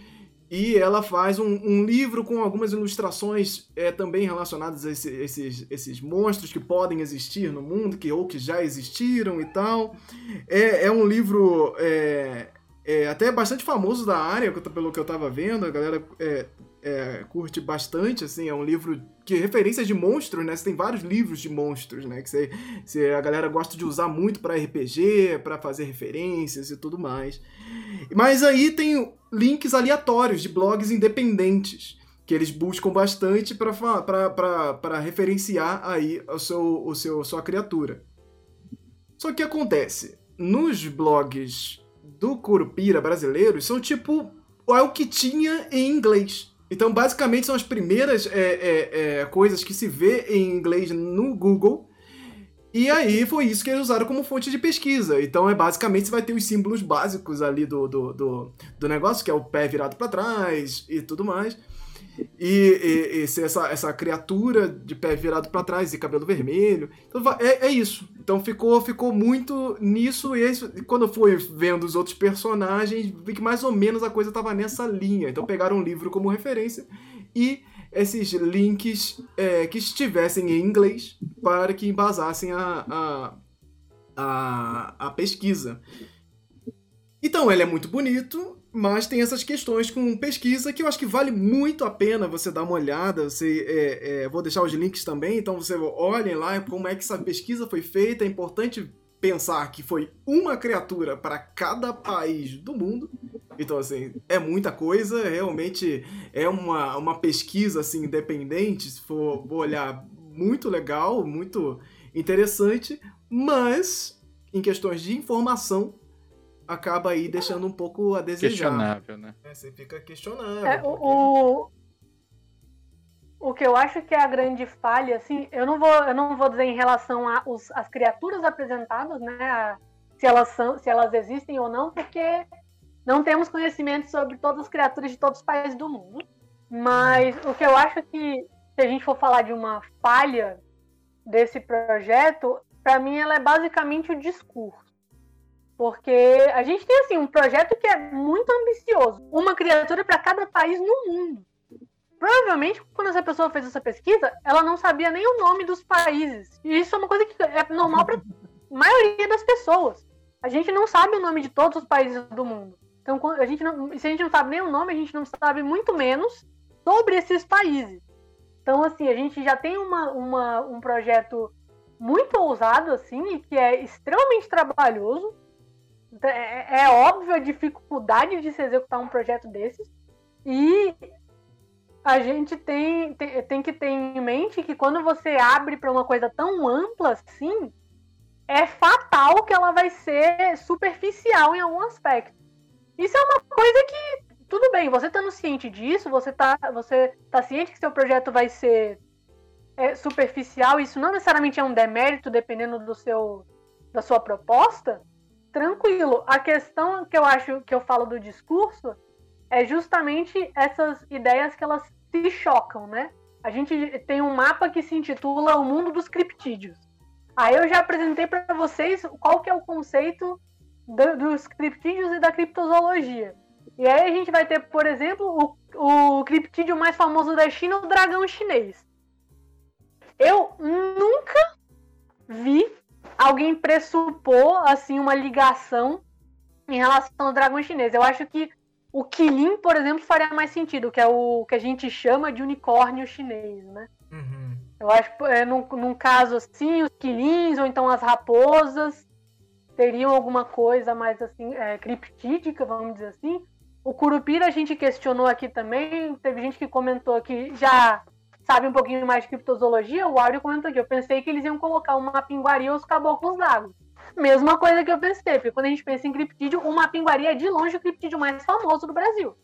e ela faz um, um, livro com algumas ilustrações é, também relacionadas a esse, esses, esses monstros que podem existir no mundo, que ou que já existiram e tal. É, é um livro é, é até bastante famoso da área, pelo que eu estava vendo. A galera é, é, curte bastante, assim, é um livro que referências de monstros, né? Você tem vários livros de monstros, né? Que você, você a galera gosta de usar muito para RPG, para fazer referências e tudo mais. Mas aí tem links aleatórios de blogs independentes que eles buscam bastante para referenciar aí o seu, o seu sua criatura. Só que acontece, nos blogs do Curupira brasileiros são tipo é o que tinha em inglês. Então, basicamente, são as primeiras é, é, é, coisas que se vê em inglês no Google. E aí foi isso que eles usaram como fonte de pesquisa. Então, é basicamente você vai ter os símbolos básicos ali do, do, do, do negócio, que é o pé virado para trás e tudo mais. E, e, essa, essa criatura de pé virado para trás e cabelo vermelho. Então, é, é isso. Então ficou, ficou muito nisso. E, isso, e quando eu fui vendo os outros personagens, vi que mais ou menos a coisa tava nessa linha. Então pegaram um livro como referência e esses links é, que estivessem em inglês para que embasassem a, a, a, a pesquisa. Então ele é muito bonito, mas tem essas questões com pesquisa que eu acho que vale muito a pena você dar uma olhada. Você, é, é, vou deixar os links também, então você olhem lá como é que essa pesquisa foi feita. É importante pensar que foi uma criatura para cada país do mundo. Então, assim, é muita coisa. Realmente é uma, uma pesquisa assim, independente, se for, olhar, muito legal, muito interessante. Mas, em questões de informação, acaba aí deixando um pouco a desejar. Questionável, né? É, você fica questionável. É, porque... o, o que eu acho que é a grande falha, assim, eu não vou, eu não vou dizer em relação às criaturas apresentadas, né? A, se elas são, se elas existem ou não, porque não temos conhecimento sobre todas as criaturas de todos os países do mundo. Mas o que eu acho que, se a gente for falar de uma falha desse projeto, para mim ela é basicamente o discurso. Porque a gente tem assim um projeto que é muito ambicioso, uma criatura para cada país no mundo. Provavelmente, quando essa pessoa fez essa pesquisa, ela não sabia nem o nome dos países. E isso é uma coisa que é normal para maioria das pessoas. A gente não sabe o nome de todos os países do mundo. Então, a gente não, se a gente não sabe nem o nome, a gente não sabe muito menos sobre esses países. Então, assim, a gente já tem uma, uma, um projeto muito ousado, assim, e que é extremamente trabalhoso. É, é óbvio a dificuldade de se executar um projeto desses. E a gente tem, tem, tem que ter em mente que quando você abre para uma coisa tão ampla assim, é fatal que ela vai ser superficial em algum aspecto. Isso é uma coisa que, tudo bem, você estando ciente disso, você tá, você tá ciente que seu projeto vai ser é, superficial, isso não necessariamente é um demérito, dependendo do seu, da sua proposta, tranquilo. A questão que eu acho que eu falo do discurso é justamente essas ideias que elas se chocam, né? A gente tem um mapa que se intitula O Mundo dos Criptídeos. Aí eu já apresentei para vocês qual que é o conceito do, dos criptídeos e da criptozoologia. E aí a gente vai ter, por exemplo, o, o criptídeo mais famoso da China, o dragão chinês. Eu nunca vi alguém pressupor assim uma ligação em relação ao dragão chinês. Eu acho que o Kilin, por exemplo, faria mais sentido, que é o que a gente chama de unicórnio chinês, né? Uhum. Eu acho que é, num, num caso assim, os Quilins ou então as raposas teriam alguma coisa mais assim, é, criptídica, vamos dizer assim. O Curupira a gente questionou aqui também, teve gente que comentou que já sabe um pouquinho mais de criptozoologia, o Áureo comentou aqui, eu pensei que eles iam colocar uma pinguaria ou os caboclos d'água. Mesma coisa que eu pensei, porque quando a gente pensa em criptídeo, uma pinguaria é de longe o criptídeo mais famoso do Brasil.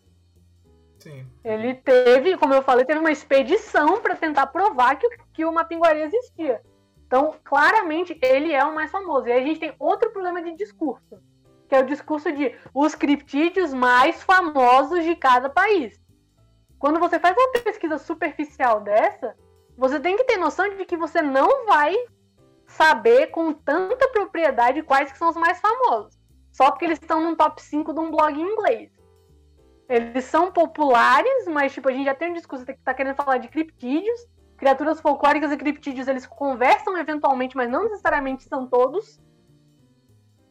Sim. Ele teve, como eu falei, teve uma expedição para tentar provar que, que uma pinguaria existia. Então, claramente, ele é o mais famoso. E aí a gente tem outro problema de discurso, que é o discurso de os criptídeos mais famosos de cada país. Quando você faz uma pesquisa superficial dessa, você tem que ter noção de que você não vai saber com tanta propriedade quais que são os mais famosos. Só porque eles estão no top 5 de um blog em inglês. Eles são populares, mas tipo, a gente já tem um discurso que tá querendo falar de criptídeos. Criaturas folclóricas e criptídeos, eles conversam eventualmente, mas não necessariamente são todos.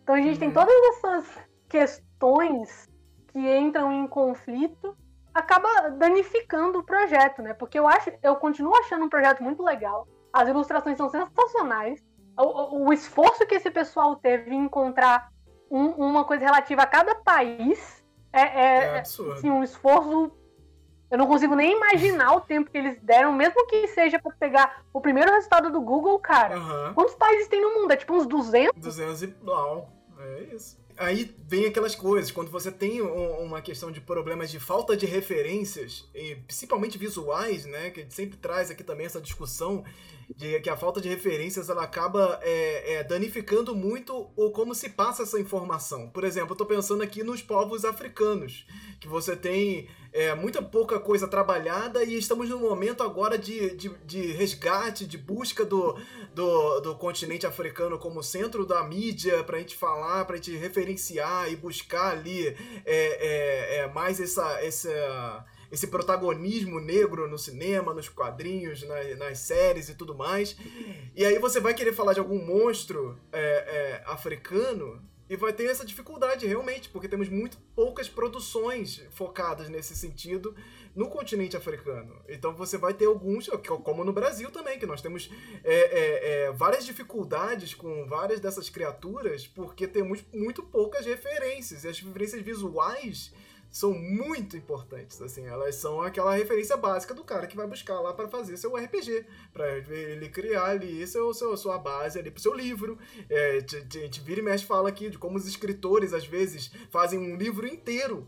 Então a gente uhum. tem todas essas questões que entram em conflito, acaba danificando o projeto, né? Porque eu acho, eu continuo achando um projeto muito legal. As ilustrações são sensacionais. O, o esforço que esse pessoal teve em encontrar um, uma coisa relativa a cada país é, é, é assim, um esforço. Eu não consigo nem imaginar o tempo que eles deram, mesmo que seja para pegar o primeiro resultado do Google, cara. Uhum. Quantos países tem no mundo? É tipo uns 200? 200 e. Não, é isso aí vem aquelas coisas, quando você tem um, uma questão de problemas de falta de referências, principalmente visuais, né, que sempre traz aqui também essa discussão de que a falta de referências ela acaba é, é, danificando muito o como se passa essa informação. Por exemplo, eu estou pensando aqui nos povos africanos, que você tem é, muita pouca coisa trabalhada e estamos num momento agora de, de, de resgate, de busca do, do, do, continente africano como centro da mídia para a gente falar, para a gente referenciar e buscar ali é, é, é, mais essa, essa esse protagonismo negro no cinema, nos quadrinhos, nas, nas, séries e tudo mais. E aí você vai querer falar de algum monstro é, é, africano e vai ter essa dificuldade realmente, porque temos muito poucas produções focadas nesse sentido no continente africano. Então você vai ter alguns, como no Brasil também, que nós temos é, é, é, várias dificuldades com várias dessas criaturas, porque temos muito poucas referências. E as referências visuais são muito importantes, assim, elas são aquela referência básica do cara que vai buscar lá para fazer seu RPG, para ele criar ali seu, seu, sua base ali pro seu livro. É, a gente vira e mexe fala aqui de como os escritores às vezes fazem um livro inteiro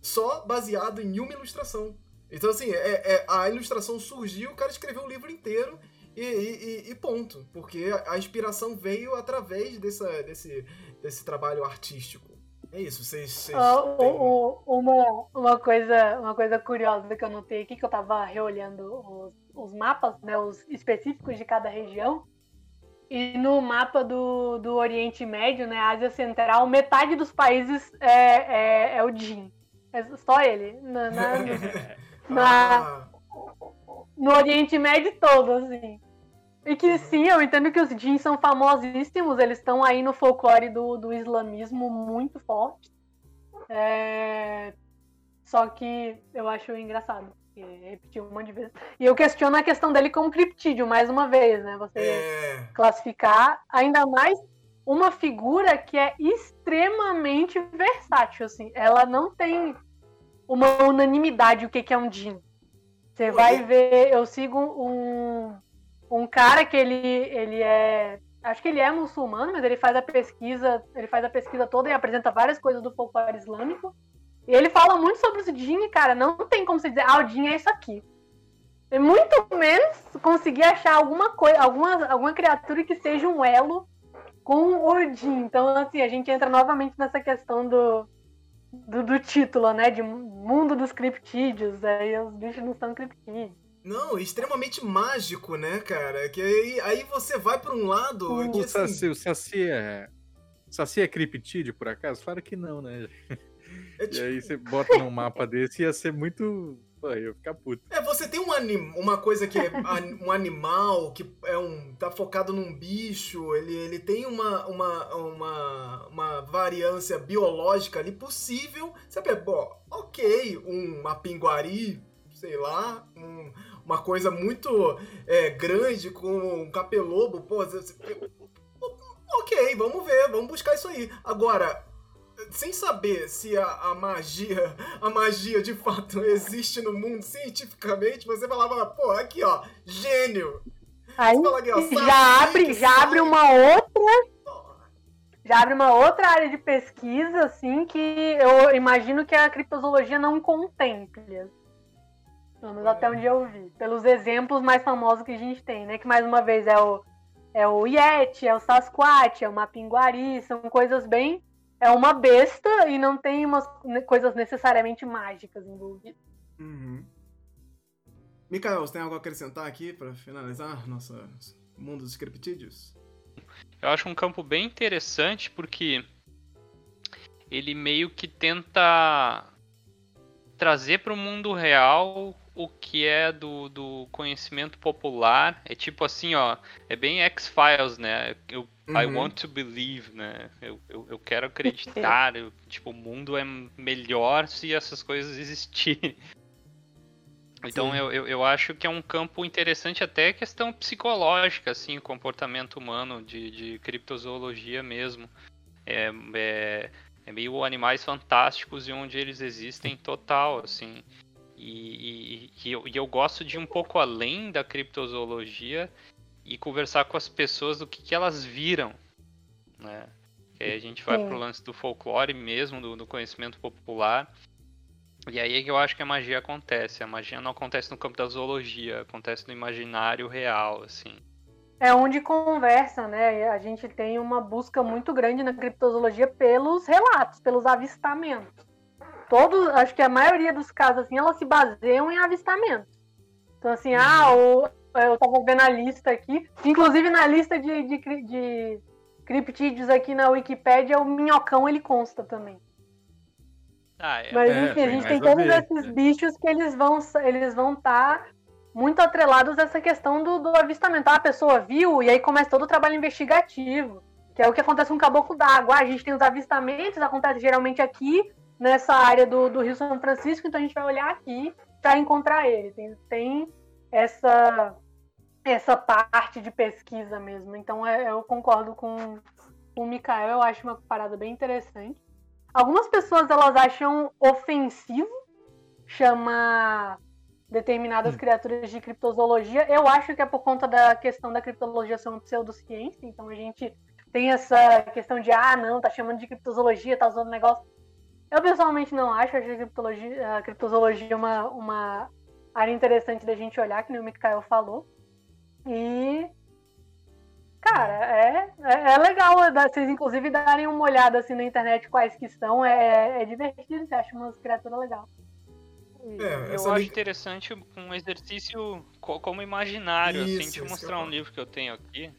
só baseado em uma ilustração. Então, assim, é, é, a ilustração surgiu, o cara escreveu o livro inteiro e, e, e, ponto. Porque a inspiração veio através dessa, desse, desse trabalho artístico. É isso, vocês. vocês uh, têm... uma, uma, coisa, uma coisa curiosa que eu notei aqui, que eu tava reolhando os, os mapas, né, os específicos de cada região. E no mapa do, do Oriente Médio, né, Ásia Central, metade dos países é, é, é o Jin. É só ele. Na, na, na, ah. no Oriente Médio todo, assim. E que sim, eu entendo que os jeans são famosíssimos, eles estão aí no folclore do, do islamismo muito forte. É... Só que eu acho engraçado. Repetir um monte de vezes. E eu questiono a questão dele como criptídeo, mais uma vez, né? Você é... classificar ainda mais uma figura que é extremamente versátil, assim. Ela não tem uma unanimidade o que, que é um Jin. Você vai ver, eu sigo um, um cara que ele, ele é. Acho que ele é muçulmano, mas ele faz a pesquisa, ele faz a pesquisa toda e apresenta várias coisas do folclore islâmico. E ele fala muito sobre o Jin, cara. Não tem como você dizer, ah, o Jin é isso aqui. E muito menos conseguir achar alguma coisa, alguma, alguma criatura que seja um elo com o Jin. Então, assim, a gente entra novamente nessa questão do, do, do título, né? De mundo dos criptídeos. Aí os bichos não são criptídeos. Não, extremamente mágico, né, cara? Que aí, aí você vai para um lado. O, que, assim... Saci, o Saci é. O Saci é criptídeo, por acaso? Claro que não, né? É tipo... E aí você bota num mapa desse ia ser muito. Pô, ia ficar puto. É, você tem um anim... uma coisa que é um animal, que é um. tá focado num bicho, ele, ele tem uma, uma, uma, uma variância biológica ali possível. Você pensa, bom, ok, um, uma pinguari, sei lá, um, uma coisa muito é, grande com um capelobo, pô, ok, vamos ver, vamos buscar isso aí. Agora, sem saber se a, a, magia, a magia de fato existe no mundo cientificamente, você falava, pô, aqui ó, gênio. Aí, aqui, ó, já abre, já abre uma outra, já abre uma outra área de pesquisa, assim, que eu imagino que a criptozoologia não contemple. Pelo menos até onde eu vi. Pelos exemplos mais famosos que a gente tem, né? Que mais uma vez é o, é o Yeti, é o Sasquatch, é o Mapinguari, são coisas bem. É uma besta e não tem umas coisas necessariamente mágicas envolvidas. Uhum. Mikael, você tem algo a acrescentar aqui para finalizar nosso mundo dos criptídeos? Eu acho um campo bem interessante porque ele meio que tenta trazer para o mundo real o que é do, do conhecimento popular. É tipo assim, ó, é bem X-Files, né? Eu, uhum. I want to believe, né? Eu, eu, eu quero acreditar. eu, tipo, o mundo é melhor se essas coisas existirem. Então eu, eu, eu, acho que é um campo interessante até questão psicológica, assim, comportamento humano, de, de criptozoologia mesmo. É, é, é meio animais fantásticos e onde eles existem total, assim. E, e, e, eu, e, eu, gosto de um pouco além da criptozoologia e conversar com as pessoas do que, que elas viram, né? Que aí a gente vai Sim. pro lance do folclore mesmo, do, do, conhecimento popular. E aí é que eu acho que a magia acontece. A magia não acontece no campo da zoologia, acontece no imaginário real, assim. É onde conversa, né? A gente tem uma busca muito grande na criptozoologia pelos relatos, pelos avistamentos todos, acho que a maioria dos casos, assim, elas se baseiam em avistamentos. Então, assim, uhum. ah, o, eu tava vendo a lista aqui, inclusive na lista de, de, de criptídeos aqui na Wikipédia, o minhocão ele consta também. Ah, é. Mas enfim, é, a gente tem todos esses bichos que eles vão eles vão estar tá muito atrelados a essa questão do, do avistamento. Ah, a pessoa viu e aí começa todo o trabalho investigativo, que é o que acontece com o caboclo d'água. Ah, a gente tem os avistamentos, acontece geralmente aqui, nessa área do, do Rio São Francisco, então a gente vai olhar aqui para encontrar ele. Tem, tem essa essa parte de pesquisa mesmo. Então é, eu concordo com o Mikael, eu acho uma parada bem interessante. Algumas pessoas elas acham ofensivo chamar determinadas hum. criaturas de criptozoologia. Eu acho que é por conta da questão da criptologia ser uma pseudociência, então a gente tem essa questão de ah, não, tá chamando de criptozoologia, tá usando negócio Eu pessoalmente não acho, acho a criptologia, a criptozoologia uma, uma área interessante da gente olhar, que nem o Mikael falou. E. Cara, é, é, é legal vocês, inclusive, darem uma olhada assim na internet quais que são. É, é divertido, você acha umas criaturas legais. É, eu acho interessante um exercício como imaginário, assim. Isso, assim. Deixa eu mostrar um livro que eu tenho aqui.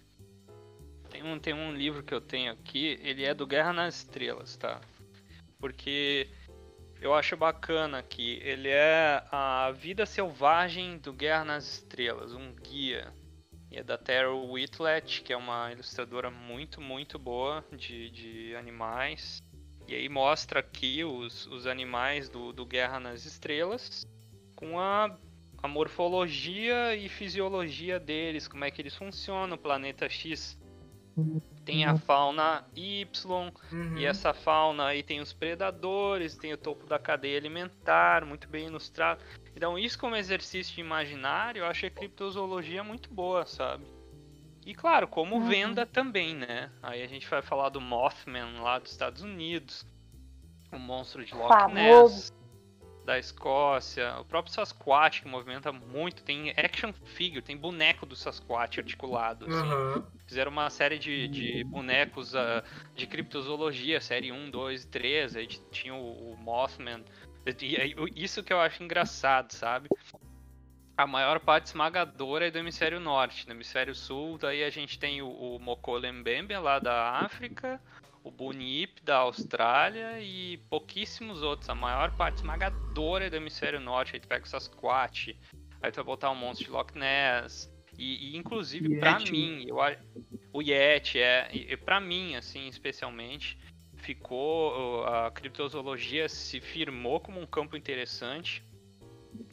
Tem um, tem um livro que eu tenho aqui, ele é do Guerra nas Estrelas, tá? Porque eu acho bacana que ele é a vida selvagem do Guerra nas Estrelas, um guia. E é da Tara Whitlet, que é uma ilustradora muito, muito boa de, de animais. E aí mostra aqui os, os animais do, do Guerra nas Estrelas com a, a morfologia e fisiologia deles, como é que eles funcionam. O planeta X tem a fauna Y, uhum. e essa fauna aí tem os predadores, tem o topo da cadeia alimentar, muito bem ilustrado. Então, isso como exercício de imaginário, eu acho a criptozoologia muito boa, sabe? E claro, como uhum. venda também, né? Aí a gente vai falar do Mothman lá dos Estados Unidos, o monstro de Loch Ness da Escócia, o próprio Sasquatch que movimenta muito, tem action figure, tem boneco do Sasquatch articulado. Assim. Uhum. Fizeram uma série de, de bonecos uh, de criptozoologia, série 1, 2 e 3, aí tinha o, o Mothman. Isso que eu acho engraçado, sabe? a maior parte esmagadora é do hemisfério norte. No hemisfério sul, daí a gente tem o, o Mokolembembe lá da África, o Bunip da Austrália e pouquíssimos outros. A maior parte esmagadora é do hemisfério norte. Aí tu pega o Sasquatch, aí tu vai botar o monstro de Loch Ness. E, e inclusive para mim, eu, o Yeti é, e, para mim assim, especialmente, ficou a criptozoologia se firmou como um campo interessante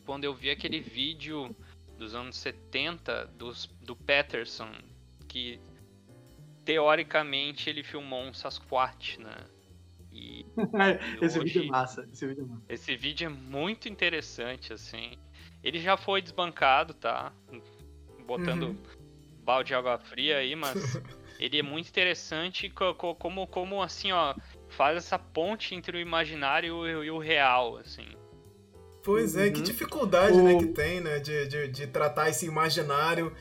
quando eu vi aquele vídeo dos anos 70 dos, do Patterson, que teoricamente ele filmou um Sasquatch, né? E, e esse hoje, vídeo é massa, esse vídeo é massa. Esse vídeo é muito interessante, assim. Ele já foi desbancado, tá? Botando uhum. balde de água fria aí, mas ele é muito interessante como, como assim, ó, faz essa ponte entre o imaginário e o real, assim. Pois é, que uhum. dificuldade, né, que tem, né, de, de, de tratar esse imaginário.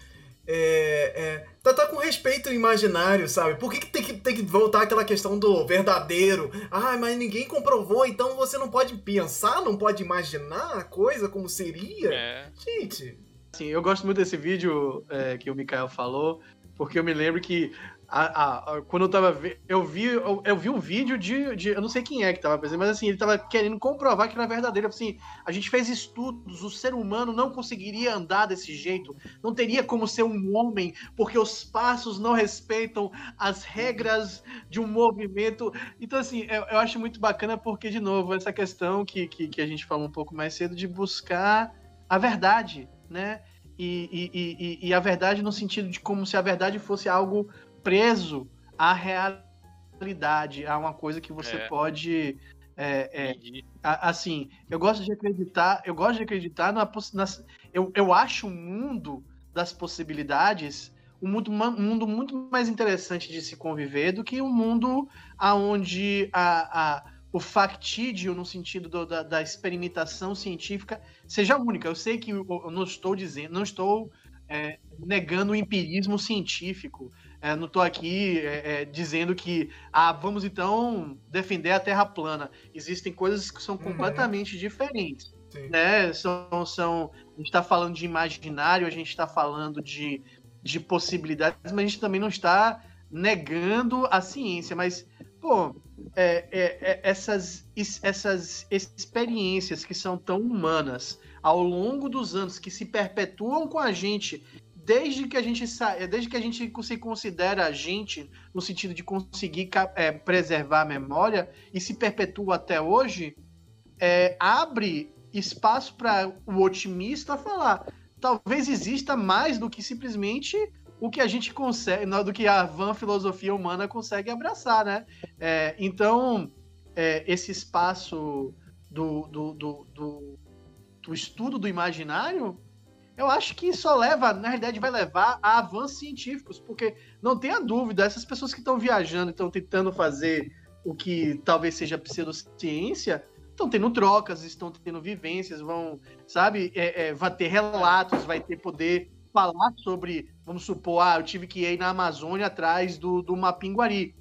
É, é, tratar com respeito o imaginário, sabe? Por que, que, tem que tem que voltar aquela questão do verdadeiro? Ah, mas ninguém comprovou, então você não pode pensar, não pode imaginar a coisa como seria? É. Gente. Sim, eu gosto muito desse vídeo é, que o Mikael falou, porque eu me lembro que a, a, quando eu tava. Eu vi, eu, eu, vi um vídeo de, de. Eu não sei quem é que tava presente, mas assim, ele tava querendo comprovar que era verdadeiro. Assim, a gente fez estudos, o ser humano não conseguiria andar desse jeito, não teria como ser um homem, porque os passos não respeitam as regras de um movimento. Então, assim, eu, eu acho muito bacana porque, de novo, essa questão que, que, que a gente falou um pouco mais cedo de buscar a verdade, né? E, e, e, e, a verdade no sentido de como se a verdade fosse algo preso à realidade, a uma coisa que você é. pode. É, é, assim, eu gosto de acreditar, eu gosto de acreditar na, nas, eu, eu acho o mundo das possibilidades um mundo, um mundo muito mais interessante de se conviver do que um mundo aonde a, a, o factídio no sentido do, da, da, experimentação científica seja única. Eu sei que eu não estou dizendo, não estou é, negando o empirismo científico. É, não estou aqui é, é, dizendo que ah, vamos então defender a Terra plana. Existem coisas que são uhum. completamente uhum. diferentes. Né? São, são, a gente está falando de imaginário, a gente está falando de, de possibilidades, mas a gente também não está negando a ciência. Mas, pô, é, é, é essas, essas experiências que são tão humanas ao longo dos anos, que se perpetuam com a gente desde que a gente desde que a gente se considera a gente no sentido de conseguir é, preservar a memória e se perpetua até hoje, é, abre espaço para o otimista falar talvez exista mais do que simplesmente o que a gente consegue, do que a van filosofia humana consegue abraçar, né? É, então, é, esse espaço do, do, do, do, do estudo do imaginário eu acho que só leva, na realidade, vai levar a avanços científicos, porque não tenha dúvida, essas pessoas que estão viajando, estão tentando fazer o que talvez seja pseudociência, estão tendo trocas, estão tendo vivências, vão, sabe, é, é, vai ter relatos, vai ter poder falar sobre, vamos supor, ah, eu tive que ir na Amazônia atrás do, do Mapinguari.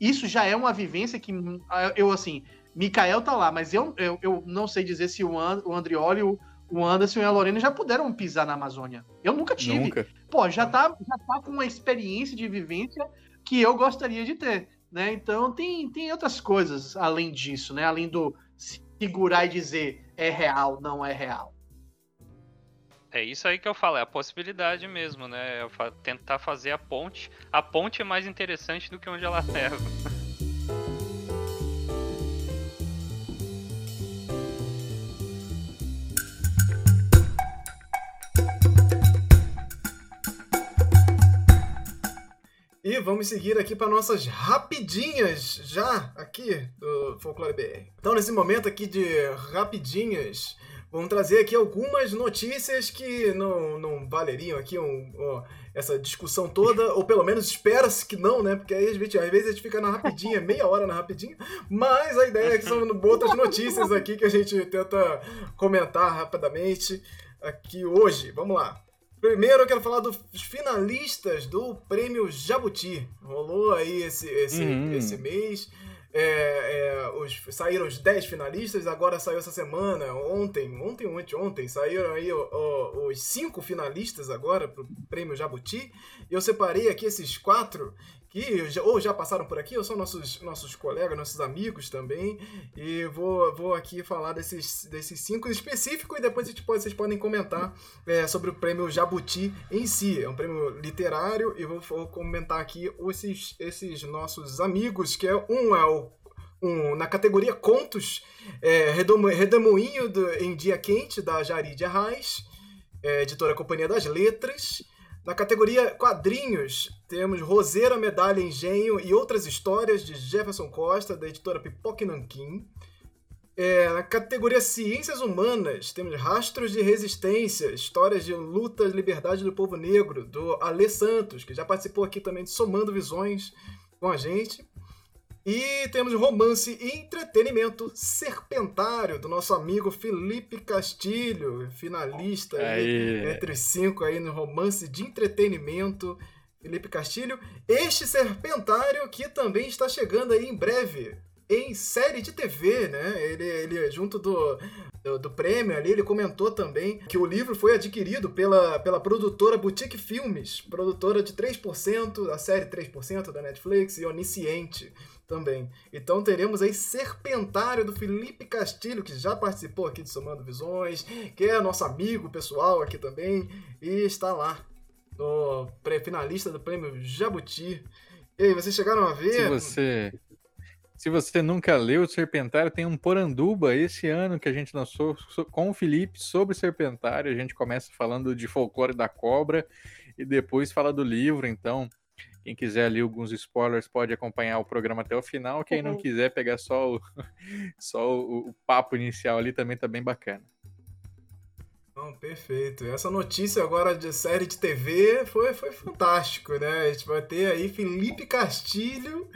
Isso já é uma vivência que eu, assim, Mikael tá lá, mas eu, eu, eu não sei dizer se o, And, o Andrioli, o, o Anderson e a Lorena já puderam pisar na Amazônia. Eu nunca tive. Nunca. Pô, já tá, já tá com uma experiência de vivência que eu gostaria de ter, né? Então tem, tem outras coisas além disso, né? Além do segurar e dizer é real, não é real. É isso aí que eu falo, é a possibilidade mesmo, né? É tentar fazer a ponte. A ponte é mais interessante do que onde ela leva. E vamos seguir aqui para nossas rapidinhas já aqui do Folclore BR. Então, nesse momento aqui de rapidinhas, vamos trazer aqui algumas notícias que não, não valeriam aqui um, ó, essa discussão toda, ou pelo menos espera-se que não, né? Porque aí a às vezes a gente fica na rapidinha, meia hora na rapidinha, mas a ideia é que são outras notícias aqui que a gente tenta comentar rapidamente aqui hoje. Vamos lá. Primeiro eu quero falar dos finalistas do Prêmio Jabuti. Rolou aí esse, esse, uhum. esse mês. É, é, os, saíram os 10 finalistas, agora saiu essa semana, ontem, ontem, ontem, ontem, saíram aí o, o, os cinco finalistas agora pro Prêmio Jabuti. Eu separei aqui esses quatro que ou já passaram por aqui, ou são nossos, nossos colegas, nossos amigos também. E vou, vou aqui falar desses, desses cinco específicos e depois pode, vocês podem comentar é, sobre o prêmio Jabuti em si. É um prêmio literário e vou, vou comentar aqui esses, esses nossos amigos, que é um é o um, na categoria Contos, é, Redemoinho do, em Dia Quente, da Jari de Arraes, é, editora Companhia das Letras. Na categoria quadrinhos, temos Roseira, Medalha, Engenho e Outras Histórias, de Jefferson Costa, da editora Pipoque Nanquim. É, na categoria Ciências Humanas, temos Rastros de Resistência, Histórias de Luta e Liberdade do Povo Negro, do Alê Santos, que já participou aqui também de Somando Visões com a gente. E temos romance e entretenimento Serpentário, do nosso amigo Felipe Castilho, finalista aí, entre os cinco aí no romance de entretenimento. Felipe Castilho. Este Serpentário que também está chegando aí em breve em série de TV, né? Ele, ele junto do, do, do, prêmio ali, ele comentou também que o livro foi adquirido pela, pela produtora Boutique Filmes, produtora de 3%, da série 3% da Netflix e Onisciente também. Então teremos aí Serpentário do Felipe Castilho, que já participou aqui de Somando Visões, que é nosso amigo pessoal aqui também, e está lá no pré-finalista do prêmio Jabuti. E aí, vocês chegaram a ver? Se você, se você nunca leu o Serpentário, tem um Poranduba esse ano que a gente lançou com o Felipe sobre Serpentário. A gente começa falando de folclore da cobra e depois fala do livro, então quem quiser ali alguns spoilers pode acompanhar o programa até o final. Quem uhum. não quiser pegar só o, só o, o, papo inicial ali também tá bem bacana. Não, perfeito. Essa notícia agora de série de TV foi, foi fantástico, né? A gente vai ter aí Felipe Castilho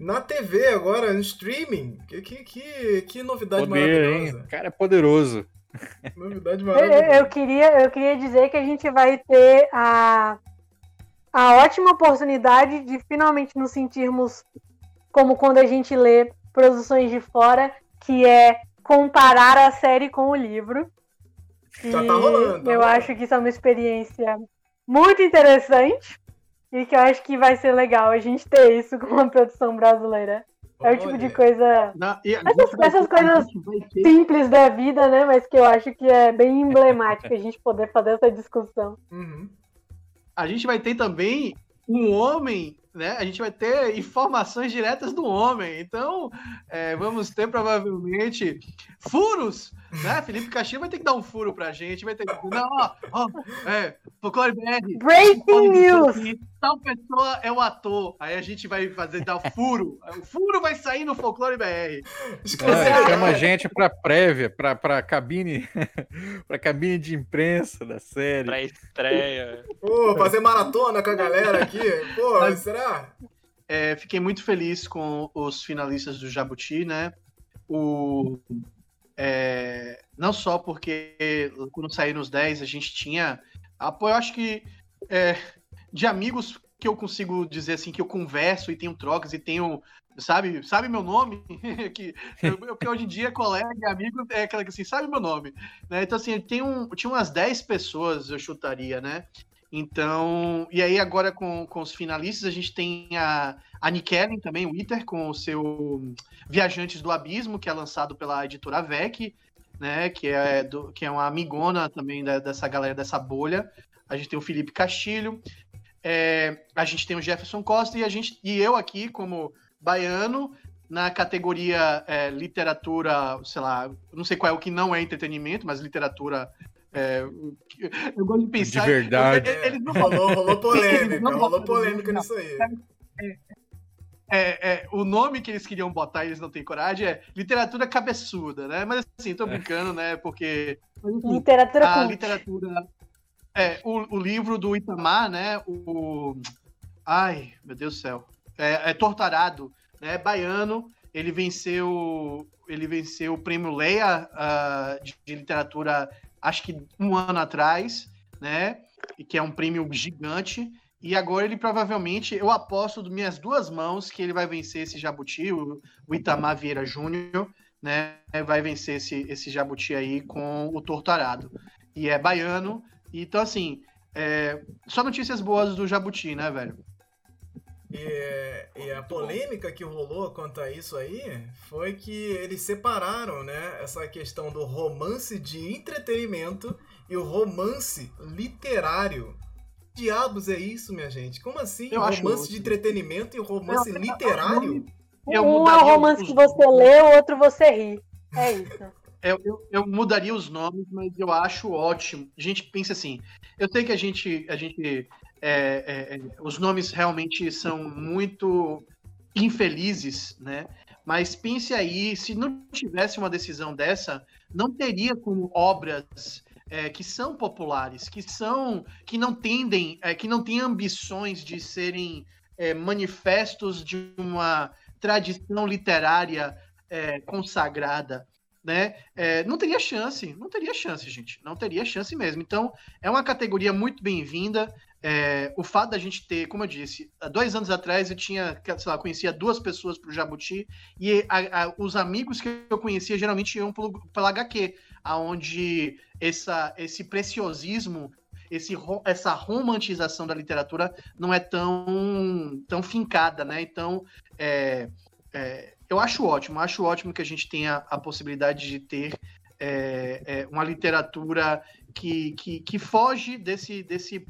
na TV agora, no streaming. Que, que, que, que novidade Poder, maravilhosa. Hein? O cara é poderoso. Novidade maravilhosa. Eu, eu, queria, eu queria dizer que a gente vai ter a a ótima oportunidade de finalmente nos sentirmos como quando a gente lê produções de fora, que é comparar a série com o livro. Já tá rolando. Tá eu rolando. acho que isso é uma experiência muito interessante e que eu acho que vai ser legal a gente ter isso com uma produção brasileira. É o tipo de coisa. Não, essas, essas coisas simples da vida, né? Mas que eu acho que é bem emblemático a gente poder fazer essa discussão. Uhum a gente vai ter também um homem, né? A gente vai ter informações diretas do homem. Então, é, vamos ter provavelmente furos né? Felipe Castilho vai ter que dar um furo pra gente, vai ter que. Não, ó, ó, é, Folclore BR. Breaking news! Tal pessoa é o ator. Aí a gente vai fazer, dar o furo. O furo vai sair no Folclore BR. É, chama a gente pra prévia, pra, pra cabine, pra cabine de imprensa da série. Pra estreia. Pô, fazer maratona com a galera aqui. Pô, Mas... é, fiquei muito feliz com os finalistas do Jabuti, né? O, é, não só porque quando saíram os 10 a gente tinha apoio, eu acho que é, de amigos que eu consigo dizer assim que eu converso e tenho trocas e tenho sabe sabe meu nome que porque hoje em dia colega amigo é aquela que assim sabe meu nome né? então assim tem um tinha umas 10 pessoas eu chutaria né então e aí agora com, com os finalistas a gente tem a a Nikellen também o Iter com o seu Viajantes do Abismo que é lançado pela editora VEC né que é do, que é uma amigona também da, dessa galera dessa bolha a gente tem o Felipe Castilho é, a gente tem o Jefferson Costa e a gente e eu aqui como baiano na categoria é, literatura, sei lá, não sei qual é o que não é entretenimento, mas literatura. É, eu gosto de pensar. De verdade. Eu, eles não rolou, rolou polêmica, rolou polêmica nisso aí. É, é, o nome que eles queriam botar, eles não têm coragem, é literatura cabeçuda, né? Mas assim, tô brincando, né? Porque. Literatura a literatura é, o, o livro do Itamar, né? O. Ai, meu Deus do céu. É, é Tortarado, né? Baiano. Ele venceu. Ele venceu o prêmio Leia uh, de, de, literatura, acho que um ano atrás, né? Que é um prêmio gigante. E agora ele provavelmente, eu aposto das minhas duas mãos que ele vai vencer esse jabuti, o, o Itamar Vieira Júnior, né? Vai vencer esse, esse jabuti aí com o Tortarado. E é baiano, então, assim, é... só notícias boas do Jabuti, né, velho? E, e, a polêmica que rolou quanto a isso aí foi que eles separaram, né, essa questão do romance de entretenimento e o romance literário. Diabos é isso, minha gente? Como assim? Eu romance de entretenimento e o romance eu, literário? Eu um é o romance que você lê, o outro você ri. É isso. Eu, eu, eu, mudaria os nomes, mas eu acho ótimo. A gente pensa assim. Eu sei que a gente, a gente, é, é, é, os nomes realmente são muito infelizes, né? Mas pense aí, se não tivesse uma decisão dessa, não teria como obras é, que são populares, que são, que não tendem, é, que não têm ambições de serem é, manifestos de uma tradição literária consagrada né? É, não teria chance, não teria chance, gente, não teria chance mesmo. Então, é uma categoria muito bem-vinda. É, o fato da gente ter, como eu disse, há dois anos atrás eu tinha, sei lá, conhecia duas pessoas pro Jabuti e a, a, os amigos que eu conhecia geralmente iam pelo, pela HQ, aonde essa, esse preciosismo esse, essa romantização da literatura não é tão, tão fincada, né? Então, é, é, eu acho ótimo, acho ótimo que a gente tenha a possibilidade de ter é, é, uma literatura que, que, que foge desse, desse,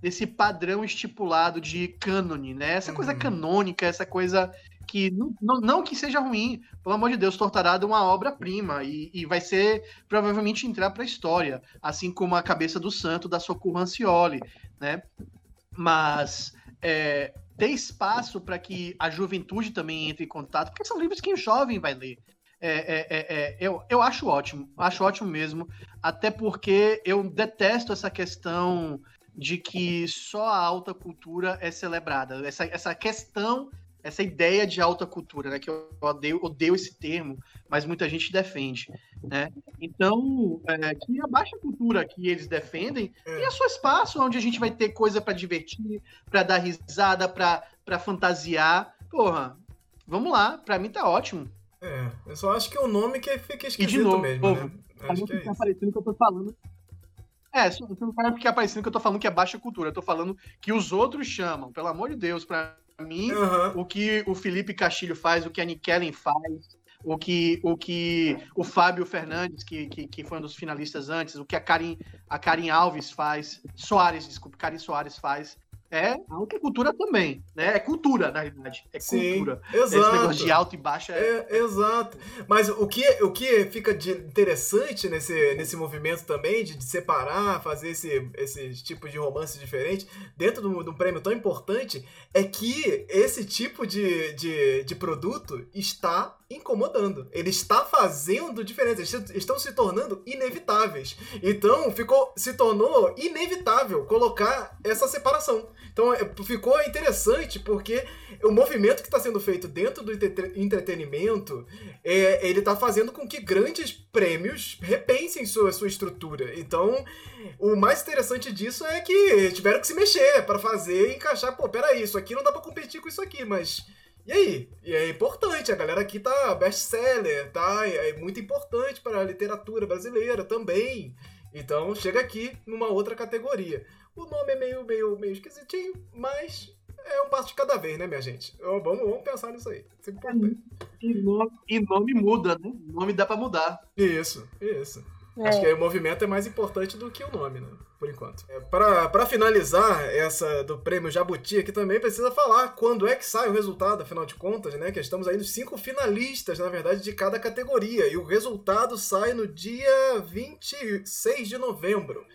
desse padrão estipulado de cânone, né? Essa coisa uhum. canônica, essa coisa que não, não, que seja ruim, pelo amor de Deus, Tortarado é uma obra-prima e, e, vai ser provavelmente entrar para a história, assim como a Cabeça do Santo da Socorro Ancioli, né? Mas é, ter espaço para que a juventude também entre em contato, porque são livros que o jovem vai ler. É, é, é, é, eu, eu acho ótimo, acho ótimo mesmo, até porque eu detesto essa questão de que só a alta cultura é celebrada. Essa, essa questão essa ideia de alta cultura, né? Que eu odeio, odeio esse termo, mas muita gente defende, né? Então, é, que a baixa cultura que eles defendem é. é só espaço onde a gente vai ter coisa para divertir, para dar risada, para fantasiar. Porra, vamos lá, para mim tá ótimo. É, eu só acho que é o nome que fica esquisito e de novo, mesmo, povo, né? Acho que é parecendo que eu tô falando é, você não quer ficar parecendo que eu tô falando que é baixa cultura. Eu tô falando que os outros chamam. Pelo amor de Deus, pra mim, uhum. o que o Felipe Castilho faz, o que a Nikellen faz, o que o, que o Fábio Fernandes, que, que, que foi um dos finalistas antes, o que a Karin, a Karin Alves faz, Soares, desculpe, Karin Soares faz, é alta cultura também, né? É cultura, na realidade. É Sim, cultura. Exato. Esse negócio de alto e baixo é... é... Exato. Mas o que, o que fica de interessante nesse, nesse movimento também, de, de separar, fazer esse, esse tipo de romance diferente, dentro de um, de um prêmio tão importante, é que esse tipo de, de, de produto está incomodando. Ele está fazendo diferença. Eles estão se tornando inevitáveis. Então, ficou, se tornou inevitável colocar essa separação. Então, é, ficou interessante porque o movimento que está sendo feito dentro do entretenimento, é, ele está fazendo com que grandes prêmios repensem sua, sua estrutura. Então, o mais interessante disso é que tiveram que se mexer para fazer encaixar. Pô, peraí, isso aqui não dá para competir com isso aqui, mas e aí? E é importante, a galera aqui tá best-seller, tá? É muito importante para a literatura brasileira também. Então chega aqui numa outra categoria. O nome é meio, meio, meio esquisitinho, mas é um passo de cada vez, né, minha gente? Vamos, vamos pensar nisso aí. Isso é importante. E nome, e nome muda, né? O nome dá para mudar. Isso, isso. É. Acho que o movimento é mais importante do que o nome, né? Por enquanto. É, para finalizar essa do prêmio Jabuti aqui também, precisa falar quando é que sai o resultado, afinal de contas, né? Que estamos aí nos cinco finalistas, na verdade, de cada categoria. E o resultado sai no dia 26 de novembro.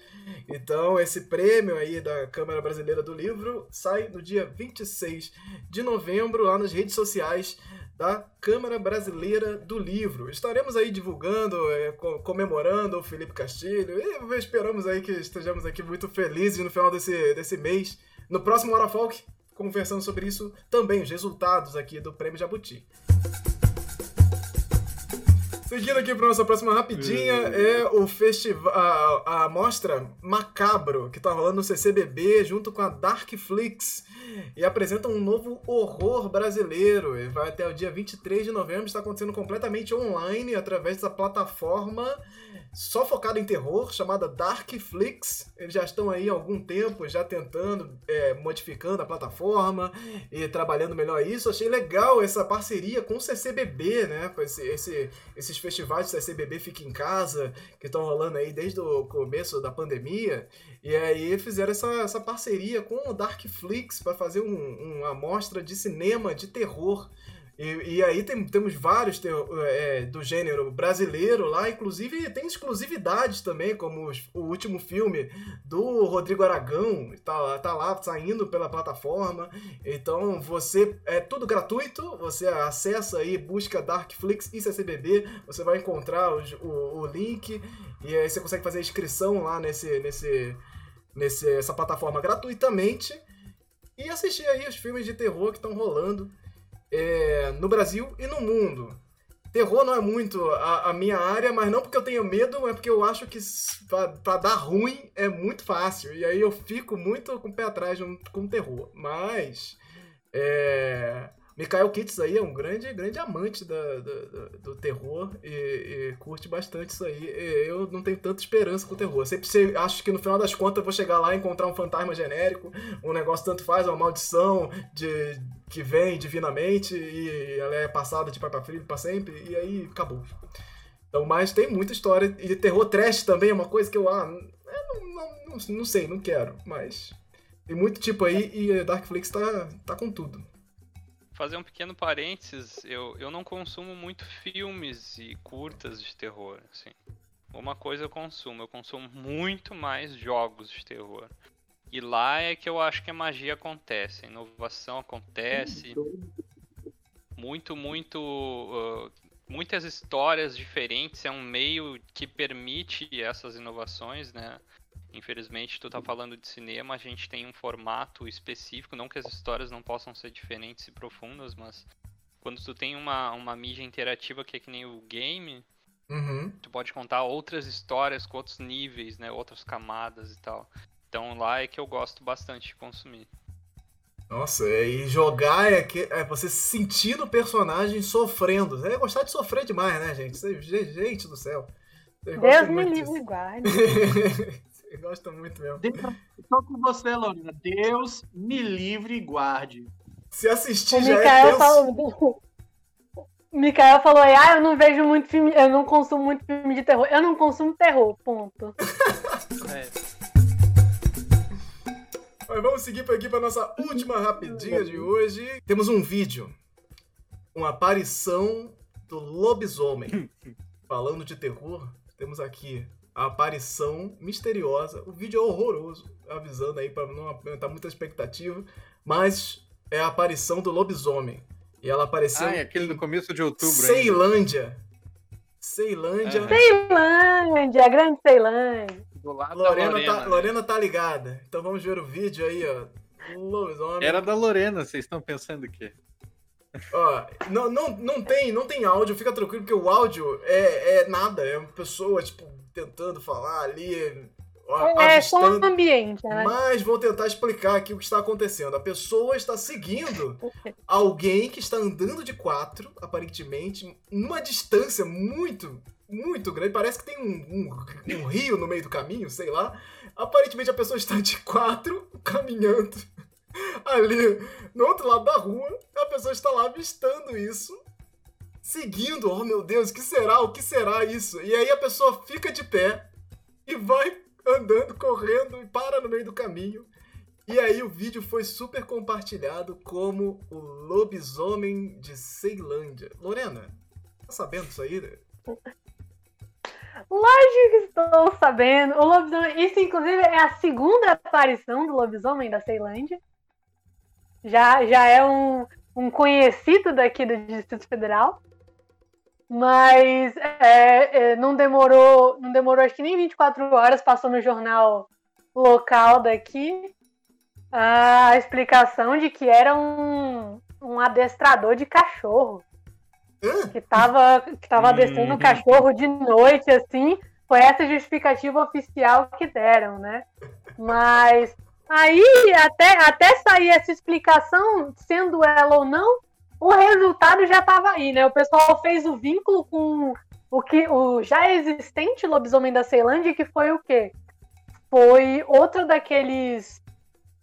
Então, esse prêmio aí da Câmara Brasileira do Livro sai no dia 26 de novembro, lá nas redes sociais da Câmara Brasileira do Livro. Estaremos aí divulgando, é, comemorando o Felipe Castilho e esperamos aí que estejamos aqui muito felizes no final desse, desse mês. No próximo Hora Folk, conversando sobre isso também, os resultados aqui do Prêmio Jabuti. Seguindo aqui para nossa próxima rapidinha, é o festival, a, a mostra Macabro, que tá rolando no CCBB junto com a Darkflix e apresenta um novo horror brasileiro. E vai até o dia 23 de novembro, está acontecendo completamente online através dessa plataforma só focada em terror, chamada Darkflix. Eles já estão aí há algum tempo já tentando, é, modificando a plataforma e trabalhando melhor isso. Achei legal essa parceria com o CCBB, né? Esse, esse, esses festivais de CCBB Fica em Casa, que estão rolando aí desde o começo da pandemia. E aí fizeram essa, essa parceria com o Darkflix para fazer um, uma amostra de cinema de terror e, e aí tem, temos vários tem, é, do gênero brasileiro lá, inclusive tem exclusividades também, como os, o último filme do Rodrigo Aragão, tá, tá lá saindo pela plataforma. Então você é tudo gratuito, você acessa aí, busca Darkflix e CCBB, você vai encontrar o, o, o link e aí você consegue fazer a inscrição lá nesse, nesse, nesse essa plataforma gratuitamente e assistir aí os filmes de terror que estão rolando é, no Brasil e no mundo. Terror não é muito a, a, minha área, mas não porque eu tenho medo, é porque eu acho que para dar ruim é muito fácil. E aí eu fico muito com o pé atrás com terror. Mas. É, Michael Kitts aí é um grande, grande amante da, da, do terror e, e, curte bastante isso aí. Eu não tenho tanta esperança com o terror. Sempre acho que no final das contas eu vou chegar lá e encontrar um fantasma genérico, um negócio tanto faz, uma maldição de, que vem divinamente e ela é passada de pai pra filho pra sempre, e aí acabou. Então, mas tem muita história. E terror trash também é uma coisa que eu. Ah, não, não, não, não sei, não quero, mas. Tem muito tipo aí e Darkflix tá, tá com tudo fazer um pequeno parênteses, eu, eu não consumo muito filmes e curtas de terror, assim. Uma coisa eu consumo, eu consumo muito mais jogos de terror. E lá é que eu acho que a magia acontece, a inovação acontece. Muito, muito. Uh, muitas histórias diferentes, é um meio que permite essas inovações, né? Infelizmente, tu tá falando de cinema, a gente tem um formato específico, não que as histórias não possam ser diferentes e profundas, mas quando tu tem uma, uma mídia interativa que é que nem o game, uhum. tu pode contar outras histórias com outros níveis, né, outras camadas e tal. Então lá é que eu gosto bastante de consumir. Nossa, e jogar é, que, é você sentir o personagem sofrendo. Você é gostar de sofrer demais, né, gente? Gente do céu. Deus me livre e guarde. gosta muito mesmo. Estou com você, Lorena. Deus me livre e guarde. Se assistir o já Mikael é falou, O Mikael falou aí, ah, eu não vejo muito filme, eu não consumo muito filme de terror. Eu não consumo terror, ponto. é. Mas vamos seguir por aqui para nossa última rapidinha de hoje. Temos um vídeo. Uma aparição do lobisomem. Falando de terror, temos aqui a aparição misteriosa. O vídeo é horroroso, avisando aí para não aumentar muita expectativa, mas é a aparição do lobisomem. E ela apareceu. Ah, é aquele no começo de outubro. ainda. Ceilândia. Ceilândia. É. Ceilândia, a grande Ceilândia. Do lado Lorena, da Lorena. tá, né? Lorena tá ligada. Então vamos ver o vídeo aí, ó. Lobisomem. Era da Lorena, vocês estão pensando o quê? Ó, não, não, não, tem, não tem áudio, fica tranquilo, porque o áudio é, é nada, é uma pessoa, tipo, tentando falar ali, É só um avistando. ambiente, né? Mas vou tentar explicar aqui o que está acontecendo. A pessoa está seguindo alguém que está andando de quatro, aparentemente, numa distância muito, muito grande. Parece que tem um, um, um rio no meio do caminho, sei lá. Aparentemente a pessoa está de quatro, caminhando ali no outro lado da rua. A pessoa está lá avistando isso. Seguindo, oh meu Deus, que será? O que será isso? E aí a pessoa fica de pé e vai andando, correndo e para no meio do caminho. E aí o vídeo foi super compartilhado como o lobisomem de Ceilândia. Lorena, tá sabendo disso aí? né? Lógico que estou sabendo. O lobisomem. Isso, inclusive, é a segunda aparição do lobisomem da Ceilândia. Já, já é um, um conhecido daqui do Distrito Federal. Mas é, é, não demorou. Não demorou acho que nem 24 horas, passou no jornal local daqui a explicação de que era um, um adestrador de cachorro que tava, que tava adestrando o Uhum. cachorro de noite, assim. Foi essa justificativa oficial que deram, né? Mas aí, até, até sair essa explicação, sendo ela ou não, o resultado já tava aí, né? O pessoal fez o vínculo com o que o já existente lobisomem da Ceilândia, que foi o quê? Foi outro daqueles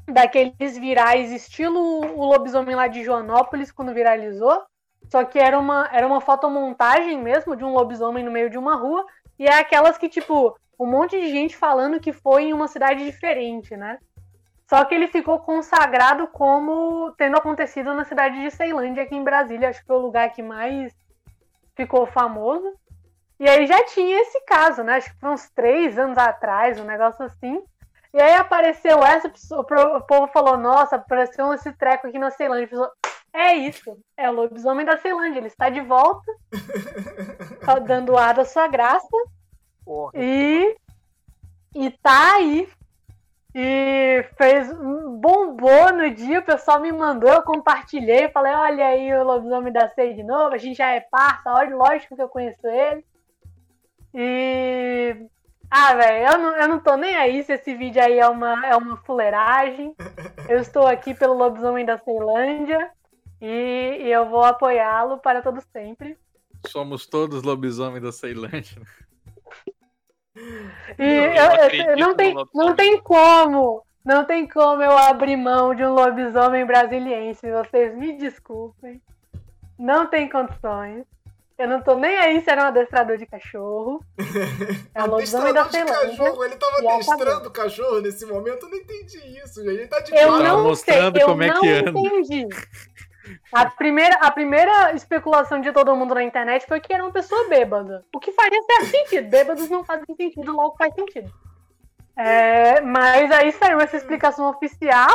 daqueles virais estilo o lobisomem lá de Joanópolis quando viralizou, só que era uma, era uma fotomontagem mesmo de um lobisomem no meio de uma rua. E é aquelas que, tipo, um monte de gente falando que foi em uma cidade diferente, né? Só que ele ficou consagrado como tendo acontecido na cidade de Ceilândia, aqui em Brasília. Acho que foi o lugar que mais ficou famoso. E aí já tinha esse caso, né? Acho que foi uns três anos atrás, um negócio assim. E aí apareceu essa pessoa, o povo falou, nossa, apareceu esse treco aqui na Ceilândia. A pessoa, é isso, é o lobisomem da Ceilândia, ele está de volta, tá dando ar da sua graça Porra. e, e tá aí. E fez, bombou no dia, o pessoal me mandou, eu compartilhei, falei, olha aí o lobisomem da Ceia de novo, a gente já é parça, olha, lógico que eu conheço ele. E ah, velho, eu não, eu não tô nem aí se esse vídeo aí é uma, é uma fuleiragem. Eu estou aqui pelo lobisomem da Ceilândia e, e eu vou apoiá-lo para todo sempre. Somos todos lobisomem da Ceilândia. E Eu eu- eu- não, tem, não tem como, não tem como eu abrir mão de um lobisomem brasiliense. Vocês me desculpem. Não tem condições. Eu não tô nem aí se era um adestrador de cachorro. É o lobisomem da Adestrador de Ceilândia. cachorro, ele tava adestrando o cachorro nesse momento, eu não entendi isso, gente. Ele tá de Eu. Tava não mostrando sei, eu como é não que anda. entendi. A primeira, a primeira especulação de todo mundo na internet foi que era uma pessoa bêbada. O que faria certo sentido. Bêbados não fazem sentido, logo faz sentido. É, mas aí saiu essa explicação oficial.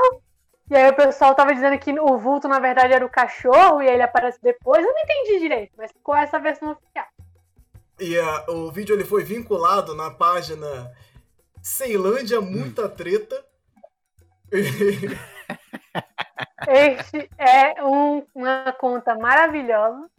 E aí o pessoal tava dizendo que o vulto, na verdade, era o cachorro, e aí ele aparece depois. Eu não entendi direito, mas ficou essa versão oficial. E ah, o vídeo ele foi vinculado na página Ceilândia Muita Treta. Este é um- uma conta maravilhosa.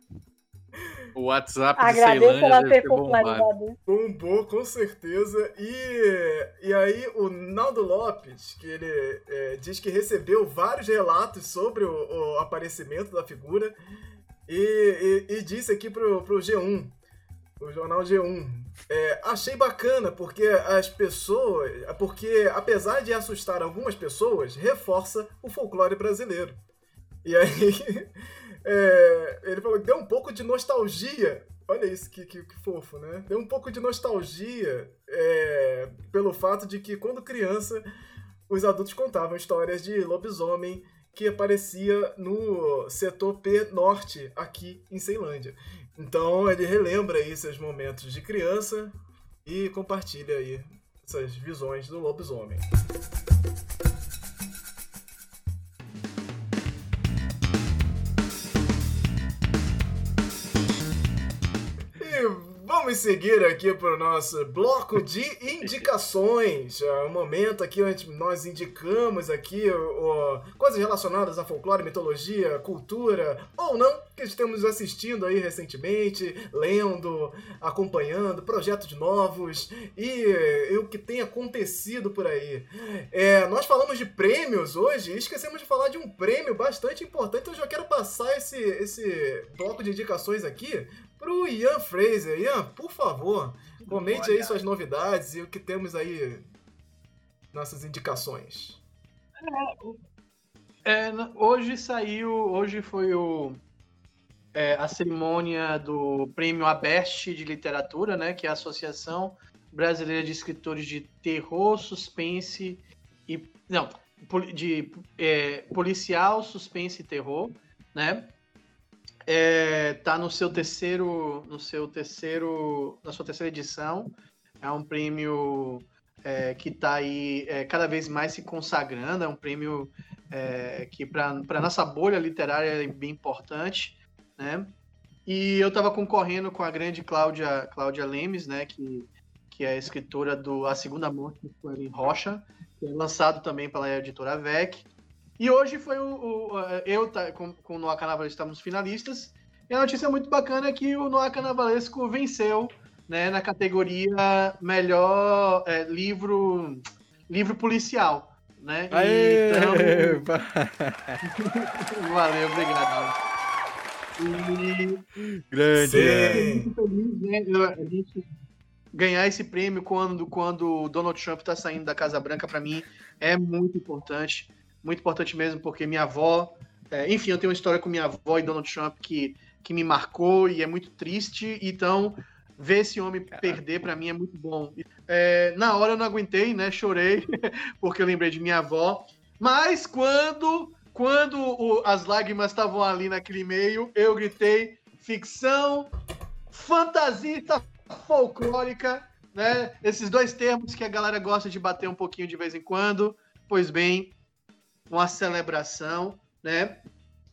O WhatsApp de Agradeço Ceilândia ela ter popularizado. Bombou, com certeza. E, e aí, o Naldo Lopes, que ele é, diz que recebeu vários relatos sobre o, o aparecimento da figura, e, e- e disse aqui pro, pro G1, o jornal G1. é, achei bacana, porque as pessoas. Porque, apesar de assustar algumas pessoas, reforça o folclore brasileiro. E aí. é, ele falou que deu um pouco de nostalgia Olha isso, que, que, que fofo, né? Deu um pouco de nostalgia é, pelo fato de que, quando criança, os adultos contavam histórias de lobisomem que aparecia no setor P Norte, aqui em Ceilândia. Então ele relembra aí seus momentos de criança e compartilha aí essas visões do lobisomem. E Vamos seguir aqui para o nosso bloco de indicações. É um momento aqui onde nós indicamos aqui ó, coisas relacionadas a folclore, mitologia, cultura ou não que estamos assistindo aí recentemente, lendo, acompanhando, projetos novos e, e o que tem acontecido por aí. É, nós falamos de prêmios hoje e esquecemos de falar de um prêmio bastante importante. Eu já quero passar esse, esse bloco de indicações aqui pro Ian Fraser. Ian, por favor, comente aí suas novidades e o que temos aí nossas indicações. É, hoje saiu, hoje foi o é, a cerimônia do Prêmio Abeste de Literatura, né, que é a Associação Brasileira de Escritores de Terror, Suspense e não de é, policial, suspense e terror, né? É, tá no seu terceiro, no seu terceiro, na sua terceira edição. É um prêmio é, que está aí é, cada vez mais se consagrando. É um prêmio é, que para nossa bolha literária é bem importante né? E eu estava concorrendo com a grande Cláudia, Cláudia Lemes, né? Que, que é a escritora do A Segunda Morte de Sueli Rocha, que é lançado também pela editora VEC. E hoje foi o, o eu tá, com, com o Noah Carnavalesco estamos finalistas. E a notícia muito bacana é que o Noah Carnavalesco venceu né, na categoria melhor é, livro livro policial. Né? Aê! Então... Valeu, obrigado. E... Grande. É. Feliz, né? A gente ganhar esse prêmio quando, quando o Donald Trump está saindo da Casa Branca, para mim, é muito importante. Muito importante mesmo, porque minha avó. É, enfim, eu tenho uma história com minha avó e Donald Trump que, que me marcou e é muito triste. Então, ver esse homem Caraca. perder para mim é muito bom. É, na hora eu não aguentei, né? Chorei, porque eu lembrei de minha avó. Mas quando quando o, as lágrimas estavam ali naquele meio, eu gritei ficção fantasista folclórica, né? Esses dois termos que a galera gosta de bater um pouquinho de vez em quando. Pois bem, uma celebração, né?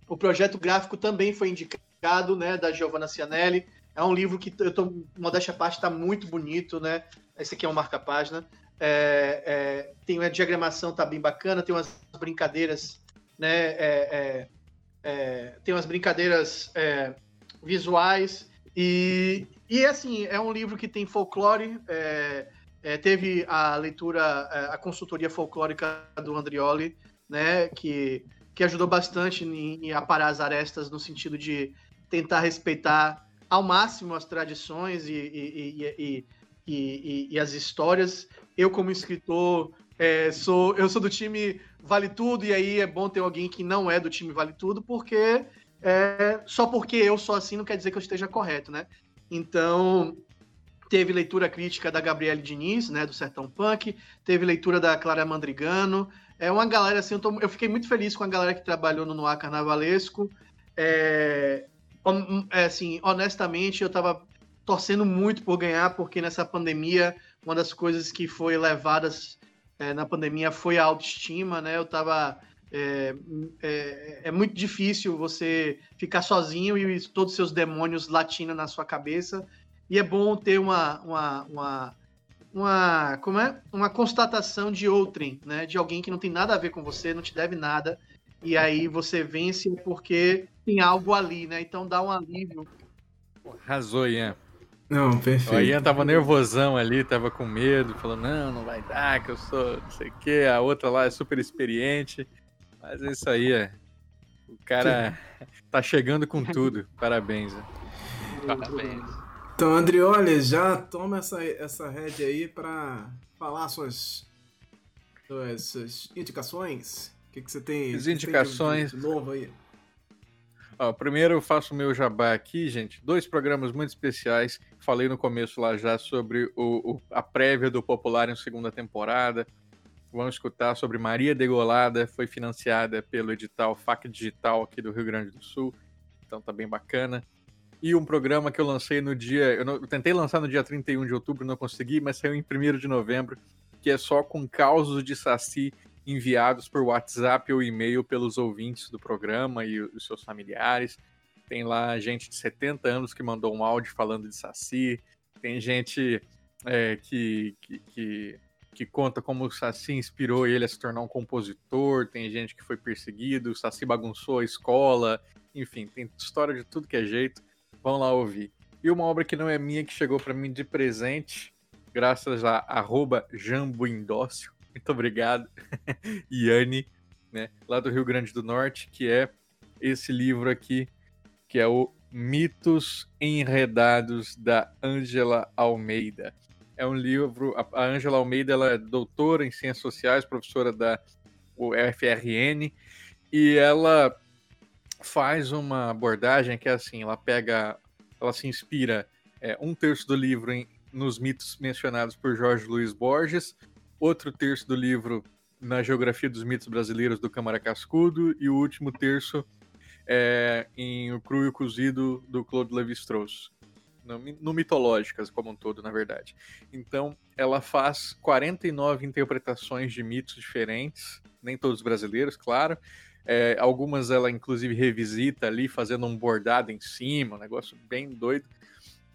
O projeto gráfico também foi indicado, né, da Giovanna Cianelli. É um livro que eu tô, modéstia à parte, está muito bonito, né? Esse aqui é um marca-página. É, é, tem a diagramação, tá bem bacana, tem umas brincadeiras né? É, é, é, tem umas brincadeiras é, visuais e, e assim é um livro que tem folclore. É, teve a leitura, a consultoria folclórica do Andrioli, né? Que que ajudou bastante em, em aparar as arestas no sentido de tentar respeitar ao máximo as tradições e, e, e, e, as histórias. Eu, como escritor, é, sou, eu sou do time Vale Tudo, e aí é bom ter alguém que não é do time Vale Tudo, porque é, só porque eu sou assim não quer dizer que eu esteja correto, né? Então, teve leitura crítica da Gabriele Diniz, né, do Sertão Punk, teve leitura da Clara Mandrigano, é uma galera assim, eu, tô, eu fiquei muito feliz com a galera que trabalhou no Noir Carnavalesco, é, é, assim, honestamente, eu tava torcendo muito por ganhar, porque nessa pandemia, uma das coisas que foi levadas é, na pandemia foi a autoestima, né? Eu tava. É, é, é, muito difícil você ficar sozinho e todos os seus demônios latindo na sua cabeça. E é bom ter uma, uma, uma, uma, como é? uma constatação de outrem, né? De alguém que não tem nada a ver com você, não te deve nada. E aí você vence porque tem algo ali, né? Então dá um alívio. Arrasou, Ian. Não, perfeito. O Ian tava nervosão ali, tava com medo, falou, não, não vai dar, que eu sou não sei o quê, a outra lá é super experiente. Mas é isso aí, é. O cara tá chegando com tudo. Parabéns. Né? Parabéns. Então, Andrioli, já toma essa, essa rede aí para falar suas, suas, suas indicações. O que, que você tem? As indicações. Tem de novo aí. Ó, primeiro eu faço o meu jabá aqui, gente. Dois programas muito especiais. Falei no começo lá já sobre o, o a prévia do Popular em segunda temporada. Vamos escutar sobre Maria Degolada, foi financiada pelo edital FAC Digital aqui do Rio Grande do Sul. Então tá bem bacana. E um programa que eu lancei no dia. Eu, não, eu tentei lançar no dia 31 de outubro, não consegui, mas saiu em 1 de novembro, que é só com causos de Saci enviados por WhatsApp ou e-mail pelos ouvintes do programa e os seus familiares. Tem lá gente de 70 anos que mandou um áudio falando de Saci. Tem gente é, que, que, que, que, conta como o Saci inspirou ele a se tornar um compositor, tem gente que foi perseguido, o Saci bagunçou a escola, enfim, tem história de tudo que é jeito. Vão lá ouvir. E uma obra que não é minha, que chegou para mim de presente, graças a arroba Jambuindócio. Muito obrigado, Iane, né, lá do Rio Grande do Norte, que é esse livro aqui, que é o Mitos Enredados da Ângela Almeida. É um livro, a Ângela Almeida ela é doutora em Ciências Sociais, professora da UFRN, e ela faz uma abordagem que é assim, ela pega, ela se inspira é, um terço do livro em, nos mitos mencionados por Jorge Luiz Borges, outro terço do livro na Geografia dos Mitos Brasileiros do Câmara Cascudo e o último terço é, em O Cru e o Cozido do Claude Lévi-Strauss. No, no, Mitológicas como um todo, na verdade. Então, ela faz 49 interpretações de mitos diferentes, nem todos brasileiros, claro. É, algumas ela, inclusive, revisita ali, fazendo um bordado em cima, um negócio bem doido.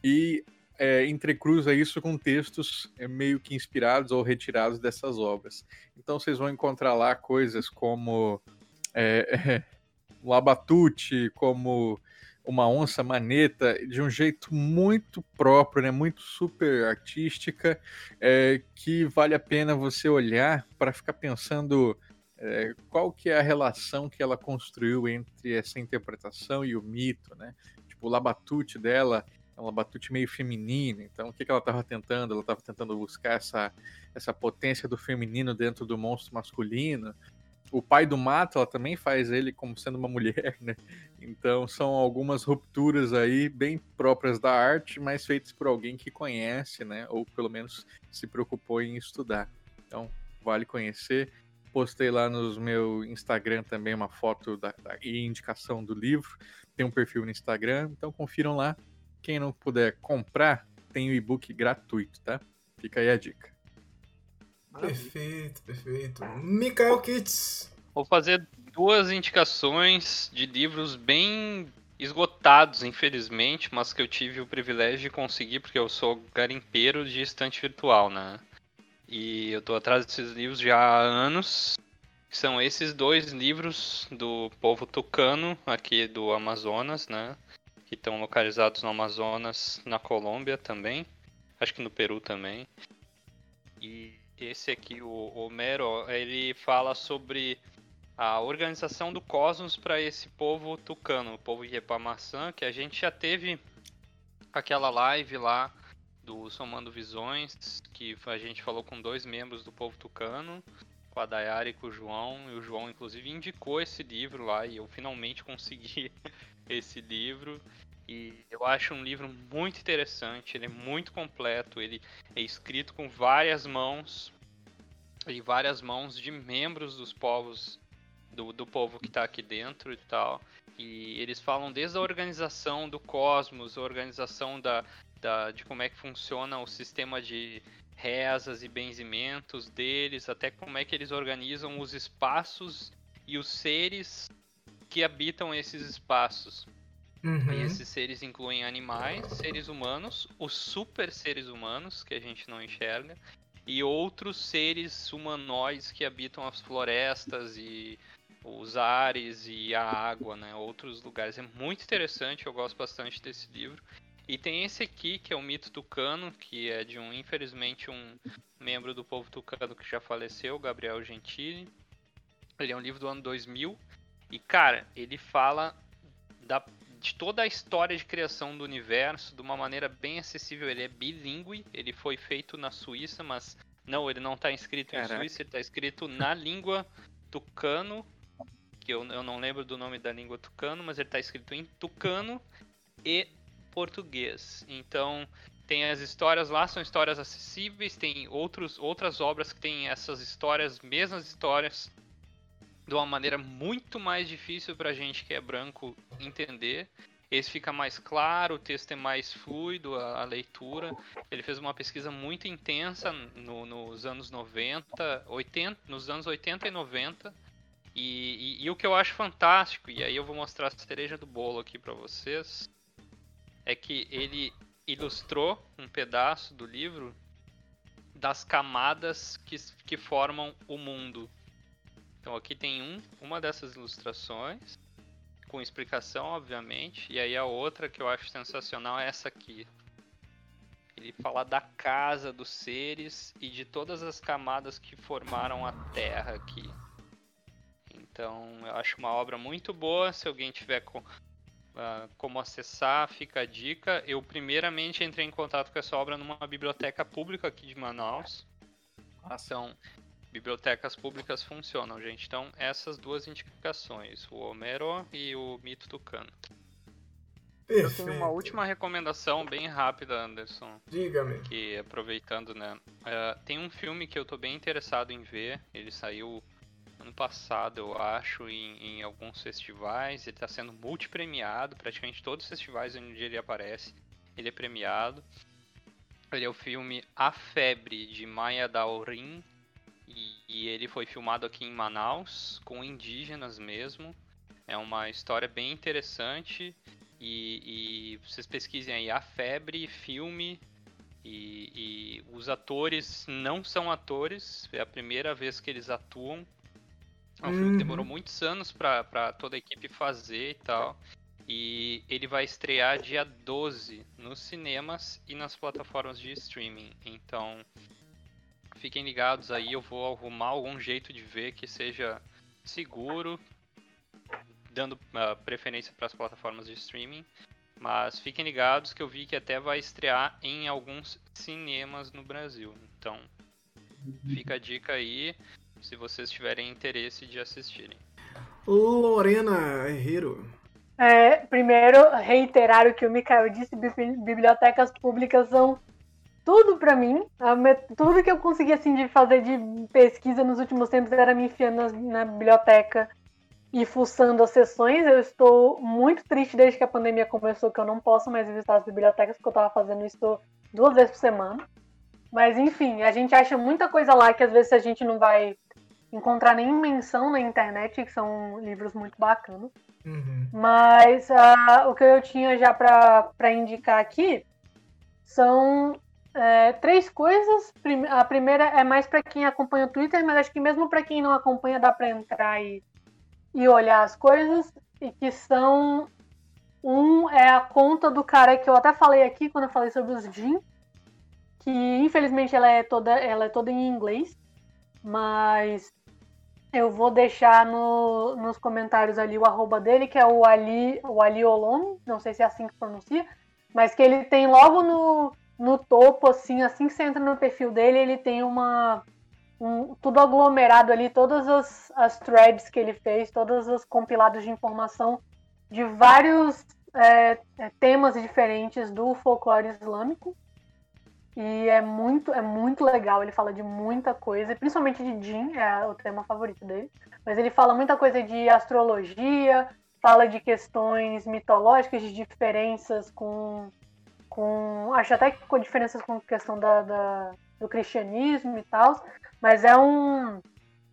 E é, entrecruza isso com textos é, meio que inspirados ou retirados dessas obras. Então vocês vão encontrar lá coisas como é, Labatute, como uma onça maneta, de um jeito muito próprio, né, muito super artística, é, que vale a pena você olhar para ficar pensando é, qual que é a relação que ela construiu entre essa interpretação e o mito, né? Tipo, o Labatute dela é uma batute meio feminina. Então, o que, que ela estava tentando? Ela estava tentando buscar essa, essa potência do feminino dentro do monstro masculino. O pai do mato, ela também faz ele como sendo uma mulher, né? Então, são algumas rupturas aí bem próprias da arte, mas feitas por alguém que conhece, né? Ou pelo menos se preocupou em estudar. Então, vale conhecer. Postei lá no meu Instagram também uma foto da, da e indicação do livro. Tem um perfil no Instagram, então confiram lá quem não puder comprar, tem o e-book gratuito, tá? Fica aí a dica. Perfeito, perfeito. Mikael Kits. Vou fazer duas indicações de livros bem esgotados, infelizmente, mas que eu tive o privilégio de conseguir porque eu sou garimpeiro de estante virtual, né? E eu tô atrás desses livros já há anos. São esses dois livros do povo tucano aqui do Amazonas, né? que estão localizados no Amazonas, na Colômbia também, acho que no Peru também. E esse aqui, o Homero, ele fala sobre a organização do cosmos para esse povo tucano, o povo Iepamaçã, que a gente já teve aquela live lá do Somando Visões, que a gente falou com dois membros do povo tucano, com a Dayara e com o João, e o João inclusive indicou esse livro lá e eu finalmente consegui esse livro. E eu acho um livro muito interessante, ele é muito completo, ele é escrito com várias mãos e várias mãos de membros dos povos do, do povo que está aqui dentro e tal. E eles falam desde a organização do cosmos, a organização da, da, de como é que funciona o sistema de rezas e benzimentos deles, até como é que eles organizam os espaços e os seres que habitam esses espaços. Uhum. E esses seres incluem animais, seres humanos, os super seres humanos, que a gente não enxerga, e outros seres humanoides que habitam as florestas e os ares e a água, né? Outros lugares. É muito interessante, eu gosto bastante desse livro. E tem esse aqui, que é o Mito Tucano, que é de um, infelizmente, um membro do povo tucano que já faleceu, Gabriel Gentili. Ele é um livro do ano 2000. E, cara, ele fala da de toda a história de criação do universo de uma maneira bem acessível. Ele é bilíngue, ele foi feito na Suíça, mas não, ele não está escrito Caraca. em Suíça, ele está escrito na língua tucano, que eu, eu não lembro do nome da língua tucano, mas ele está escrito em tucano e português. Então, tem as histórias lá, são histórias acessíveis, tem outros, outras obras que têm essas histórias, mesmas histórias, de uma maneira muito mais difícil para a gente que é branco entender. Esse fica mais claro, o texto é mais fluido, a, a leitura. Ele fez uma pesquisa muito intensa no, nos anos 90, 80, nos anos 80 e 90. E, e, e, o que eu acho fantástico, e aí eu vou mostrar a cereja do bolo aqui para vocês, é que ele ilustrou um pedaço do livro das camadas que, que formam o mundo. Então aqui tem um, uma dessas ilustrações, com explicação, obviamente, e aí a outra que eu acho sensacional é essa aqui. Ele fala da casa dos seres e de todas as camadas que formaram a Terra aqui. Então, eu acho uma obra muito boa. Se alguém tiver com, uh, como acessar, fica a dica. Eu, primeiramente, entrei em contato com essa obra numa biblioteca pública aqui de Manaus. Então, bibliotecas públicas funcionam, gente. Então, essas duas indicações: o Homero e o Mito Tucano. Eu tenho uma última recomendação bem rápida, Anderson. Diga-me. Que aproveitando, né? Uh, tem um filme que eu tô bem interessado em ver. Ele saiu ano passado, eu acho, em, em alguns festivais. Ele está sendo multipremiado, praticamente todos os festivais onde ele aparece, ele é premiado. Ele é o filme A Febre de Maia Daurin e, e ele foi filmado aqui em Manaus com indígenas mesmo. É uma história bem interessante e, e vocês pesquisem aí a febre, filme. E, e, os atores não são atores, é a primeira vez que eles atuam. É um uhum. filme que demorou muitos anos para toda a equipe fazer e tal. E ele vai estrear dia 12 nos cinemas e nas plataformas de streaming. Então, fiquem ligados aí, eu vou arrumar algum jeito de ver que seja seguro, dando uh, preferência para as plataformas de streaming. Mas fiquem ligados que eu vi que até vai estrear em alguns cinemas no Brasil. Então, fica a dica aí se vocês tiverem interesse de assistirem. Lorena Herrero. É, primeiro, reiterar o que o Mikael disse: bibliotecas públicas são tudo para mim. Tudo que eu consegui assim, de fazer de pesquisa nos últimos tempos era me enfiando na, na biblioteca e fuçando as sessões. Eu estou muito triste desde que a pandemia começou, que eu não posso mais visitar as bibliotecas, porque eu estava fazendo isso duas vezes por semana. Mas enfim, a gente acha muita coisa lá que às vezes a gente não vai encontrar nem menção na internet, que são livros muito bacanas. Uhum. Mas uh, o que eu tinha já para indicar aqui são é, três coisas. A primeira é mais para quem acompanha o Twitter, mas acho que mesmo para quem não acompanha dá para entrar e e olhar as coisas e que são um é a conta do cara que eu até falei aqui quando eu falei sobre os Jin, que infelizmente ela é toda ela é toda em inglês, mas eu vou deixar no, nos comentários ali o arroba dele, que é o Ali, o Ali Olon, não sei se é assim que pronuncia, mas que ele tem logo no, no topo, assim, assim que você entra no perfil dele, ele tem uma um, tudo aglomerado ali, todas as, as threads que ele fez, todos os compilados de informação de vários é, é, temas diferentes do folclore islâmico. E é muito, é muito legal, ele fala de muita coisa, principalmente de Jin, é o tema favorito dele. Mas ele fala muita coisa de astrologia, fala de questões mitológicas, de diferenças com. Com acho até que com diferenças com a questão da, da do cristianismo e tal. Mas é um,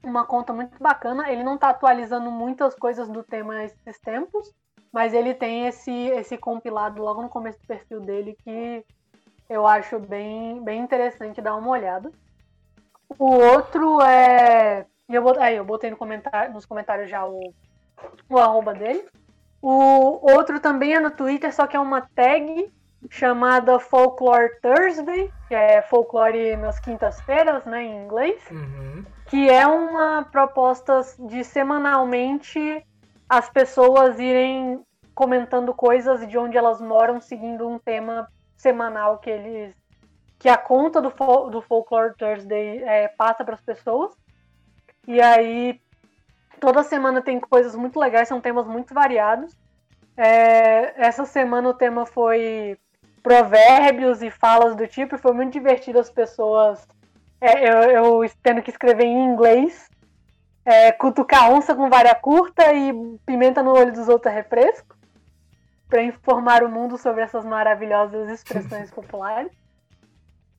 uma conta muito bacana. Ele não está atualizando muitas coisas do tema esses tempos, mas ele tem esse, esse compilado logo no começo do perfil dele que eu acho bem, bem interessante dar uma olhada. O outro é. Eu, aí, eu botei no comentário, nos comentários já o, o arroba dele. O outro também é no Twitter, só que é uma tag chamada Folklore Thursday, que é folclore nas quintas-feiras, né, em inglês, uhum. que é uma proposta de semanalmente as pessoas irem comentando coisas de onde elas moram, seguindo um tema semanal que eles que a conta do, do Folklore Thursday é, passa para as pessoas. E aí toda semana tem coisas muito legais, são temas muito variados. É, essa semana o tema foi provérbios e falas do tipo, e foi muito divertido as pessoas. É, eu, eu, tendo que escrever em inglês, é, cutucar onça com vara curta e pimenta no olho dos outros é refresco, para informar o mundo sobre essas maravilhosas expressões populares.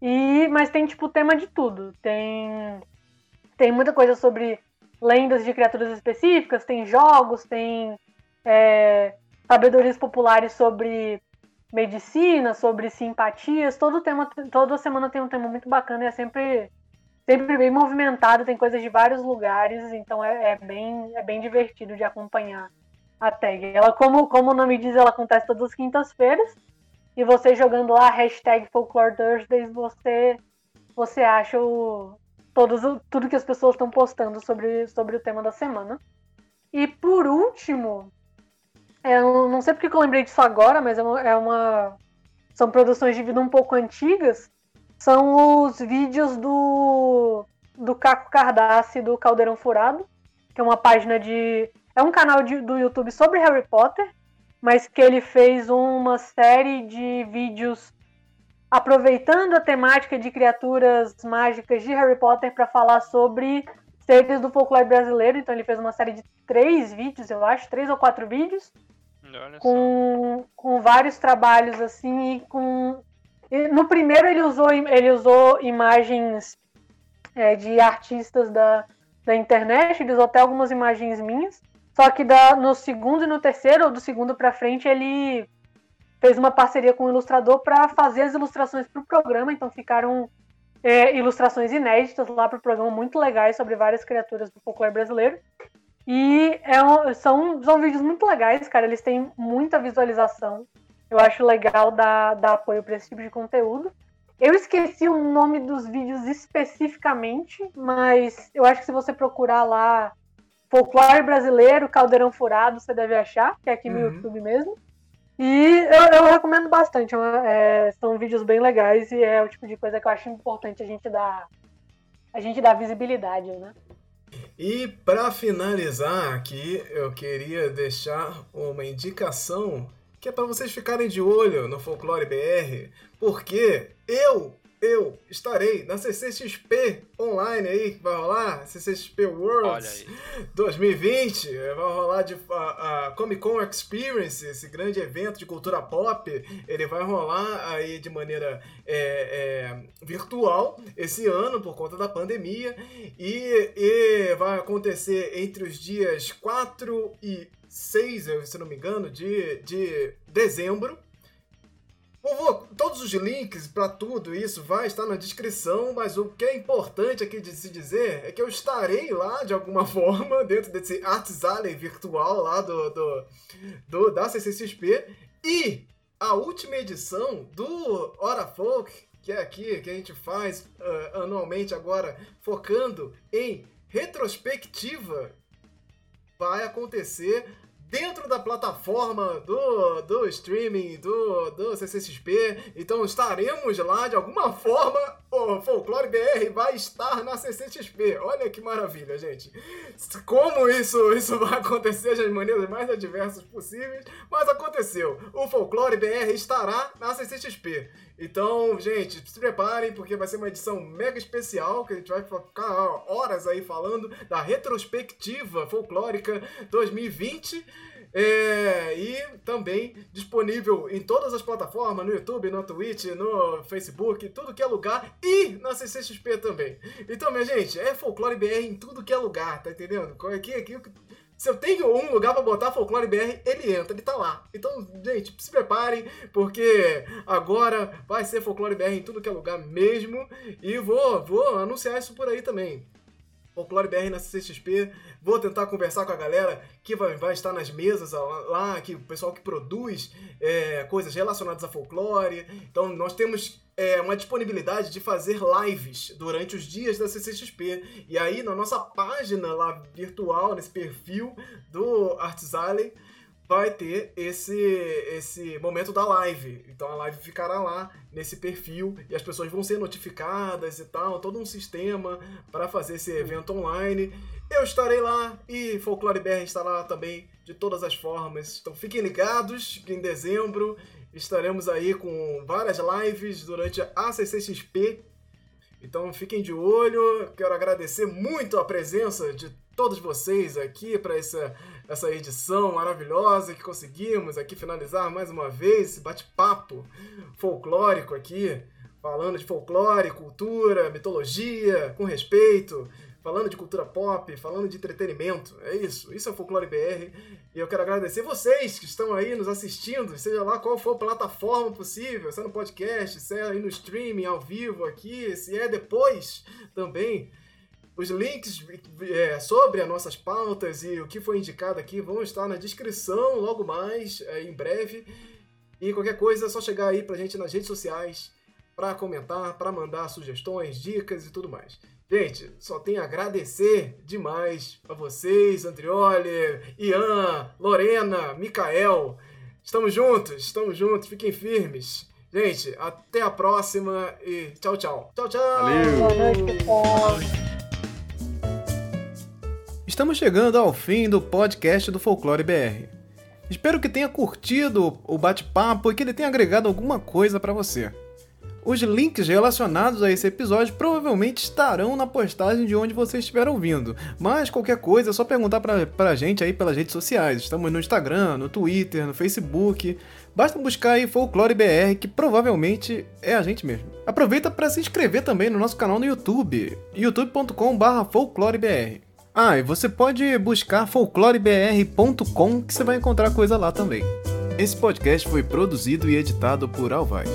E, mas tem tipo tema de tudo. Tem tem muita coisa sobre lendas de criaturas específicas, tem jogos, tem é, sabedorias populares sobre medicina, sobre simpatias. Todo tema, toda semana tem um tema muito bacana e é sempre, sempre bem movimentado, tem coisas de vários lugares, então é, é bem, é bem divertido de acompanhar a tag. Ela, como, como o nome diz, ela acontece todas as quintas-feiras. E você jogando lá hashtag Folklore Thursdays, você, você acha o, todos, tudo que as pessoas estão postando sobre, sobre o tema da semana. E por último, é, não sei porque eu lembrei disso agora, mas é uma, é uma, São produções de vida um pouco antigas. São os vídeos do. Do Caco Cardassi do Caldeirão Furado, que é uma página de. É um canal de, do YouTube sobre Harry Potter, mas que ele fez uma série de vídeos aproveitando a temática de criaturas mágicas de Harry Potter para falar sobre seres do folclore brasileiro. Então ele fez uma série de três vídeos, eu acho, três ou quatro vídeos, com, com vários trabalhos assim e com no primeiro ele usou ele usou imagens é, de artistas da, da internet, ele usou até algumas imagens minhas. Só que da, no segundo e no terceiro, ou do segundo para frente, ele fez uma parceria com o ilustrador para fazer as ilustrações para o programa. Então ficaram é, ilustrações inéditas lá para o programa, muito legais sobre várias criaturas do folclore brasileiro. E é um, são, são vídeos muito legais, cara. Eles têm muita visualização. Eu acho legal dar, dar apoio para esse tipo de conteúdo. Eu esqueci o nome dos vídeos especificamente, mas eu acho que se você procurar lá Folclore Brasileiro, Caldeirão Furado, você deve achar, que é aqui no uhum. YouTube mesmo. E eu, eu recomendo bastante. É, são vídeos bem legais e é o tipo de coisa que eu acho importante a gente dar, a gente dar visibilidade, né? E para finalizar aqui, eu queria deixar uma indicação que é para vocês ficarem de olho no Folclore BR, porque eu eu estarei na CCXP online aí, que vai rolar, CCXP Worlds 2020, vai rolar de, a, a, Comic Con Experience, esse grande evento de cultura pop, ele vai rolar aí de maneira é, é, virtual esse ano por conta da pandemia. E, e vai acontecer entre os dias 4 e 6, se não me engano, de, de dezembro. Vou, todos os links para tudo isso vai estar na descrição, mas o que é importante aqui de se dizer é que eu estarei lá de alguma forma dentro desse Arts Alley virtual lá do, do, do da CCXP e a última edição do Hora Folk, que é aqui que a gente faz uh, anualmente agora focando em retrospectiva, vai acontecer dentro da plataforma do, do streaming do, do CCXP. Então estaremos lá de alguma forma. O Folclore BR vai estar na CCXP. Olha que maravilha, gente. Como isso, isso vai acontecer de maneiras mais adversas possíveis, mas aconteceu. O Folclore BR estará na CCXP. Então, gente, se preparem porque vai ser uma edição mega especial que a gente vai ficar horas aí falando da retrospectiva folclórica 2020. É, e também disponível em todas as plataformas, no YouTube, no Twitch, no Facebook, tudo que é lugar e na CCXP também. Então, minha gente, é Folclore BR em tudo que é lugar, tá entendendo? Aqui, aqui, se eu tenho um lugar para botar Folclore BR, ele entra, ele tá lá. Então, gente, se preparem, porque agora vai ser Folclore BR em tudo que é lugar mesmo. E vou, vou anunciar isso por aí também. Folclore BR na CCXP. Vou tentar conversar com a galera que vai, vai estar nas mesas lá, que o pessoal que produz é, coisas relacionadas a folclore. Então, nós temos é, uma disponibilidade de fazer lives durante os dias da CCXP. E aí, na nossa página lá virtual, nesse perfil do Arts vai ter esse, esse momento da live. Então a live ficará lá nesse perfil e as pessoas vão ser notificadas e tal, todo um sistema para fazer esse evento online. Eu estarei lá e Folclore BR estará lá também de todas as formas. Então fiquem ligados que em dezembro estaremos aí com várias lives durante a CCXP. Então fiquem de olho. Quero agradecer muito a presença de todos vocês aqui para essa essa edição maravilhosa que conseguimos aqui finalizar mais uma vez esse bate-papo folclórico aqui, falando de folclore, cultura, mitologia, com respeito, falando de cultura pop, falando de entretenimento. É isso, isso é o Folclore BR. E eu quero agradecer vocês que estão aí nos assistindo, seja lá qual for a plataforma possível, se é no podcast, se é aí no streaming, ao vivo aqui, se é depois também. Os links é, sobre as nossas pautas e o que foi indicado aqui vão estar na descrição logo mais, é, em breve. E qualquer coisa é só chegar aí pra gente nas redes sociais para comentar, para mandar sugestões, dicas e tudo mais. Gente, só tenho a agradecer demais a vocês, Andrioli, Ian, Lorena, Mikael. Estamos juntos, estamos juntos, fiquem firmes. Gente, até a próxima e tchau, tchau. Tchau, tchau. Valeu. Boa noite, pessoal. Estamos chegando ao fim do podcast do Folclore BR. Espero que tenha curtido o bate-papo e que ele tenha agregado alguma coisa para você. Os links relacionados a esse episódio provavelmente estarão na postagem de onde você estiver ouvindo, mas qualquer coisa é só perguntar pra, pra gente aí pelas redes sociais. Estamos no Instagram, no Twitter, no Facebook. Basta buscar aí Folclore BR, que provavelmente é a gente mesmo. Aproveita para se inscrever também no nosso canal no YouTube, youtube.com/folclorebr. Ah, e você pode buscar folclorebr.com que você vai encontrar coisa lá também. Esse podcast foi produzido e editado por Alvaz.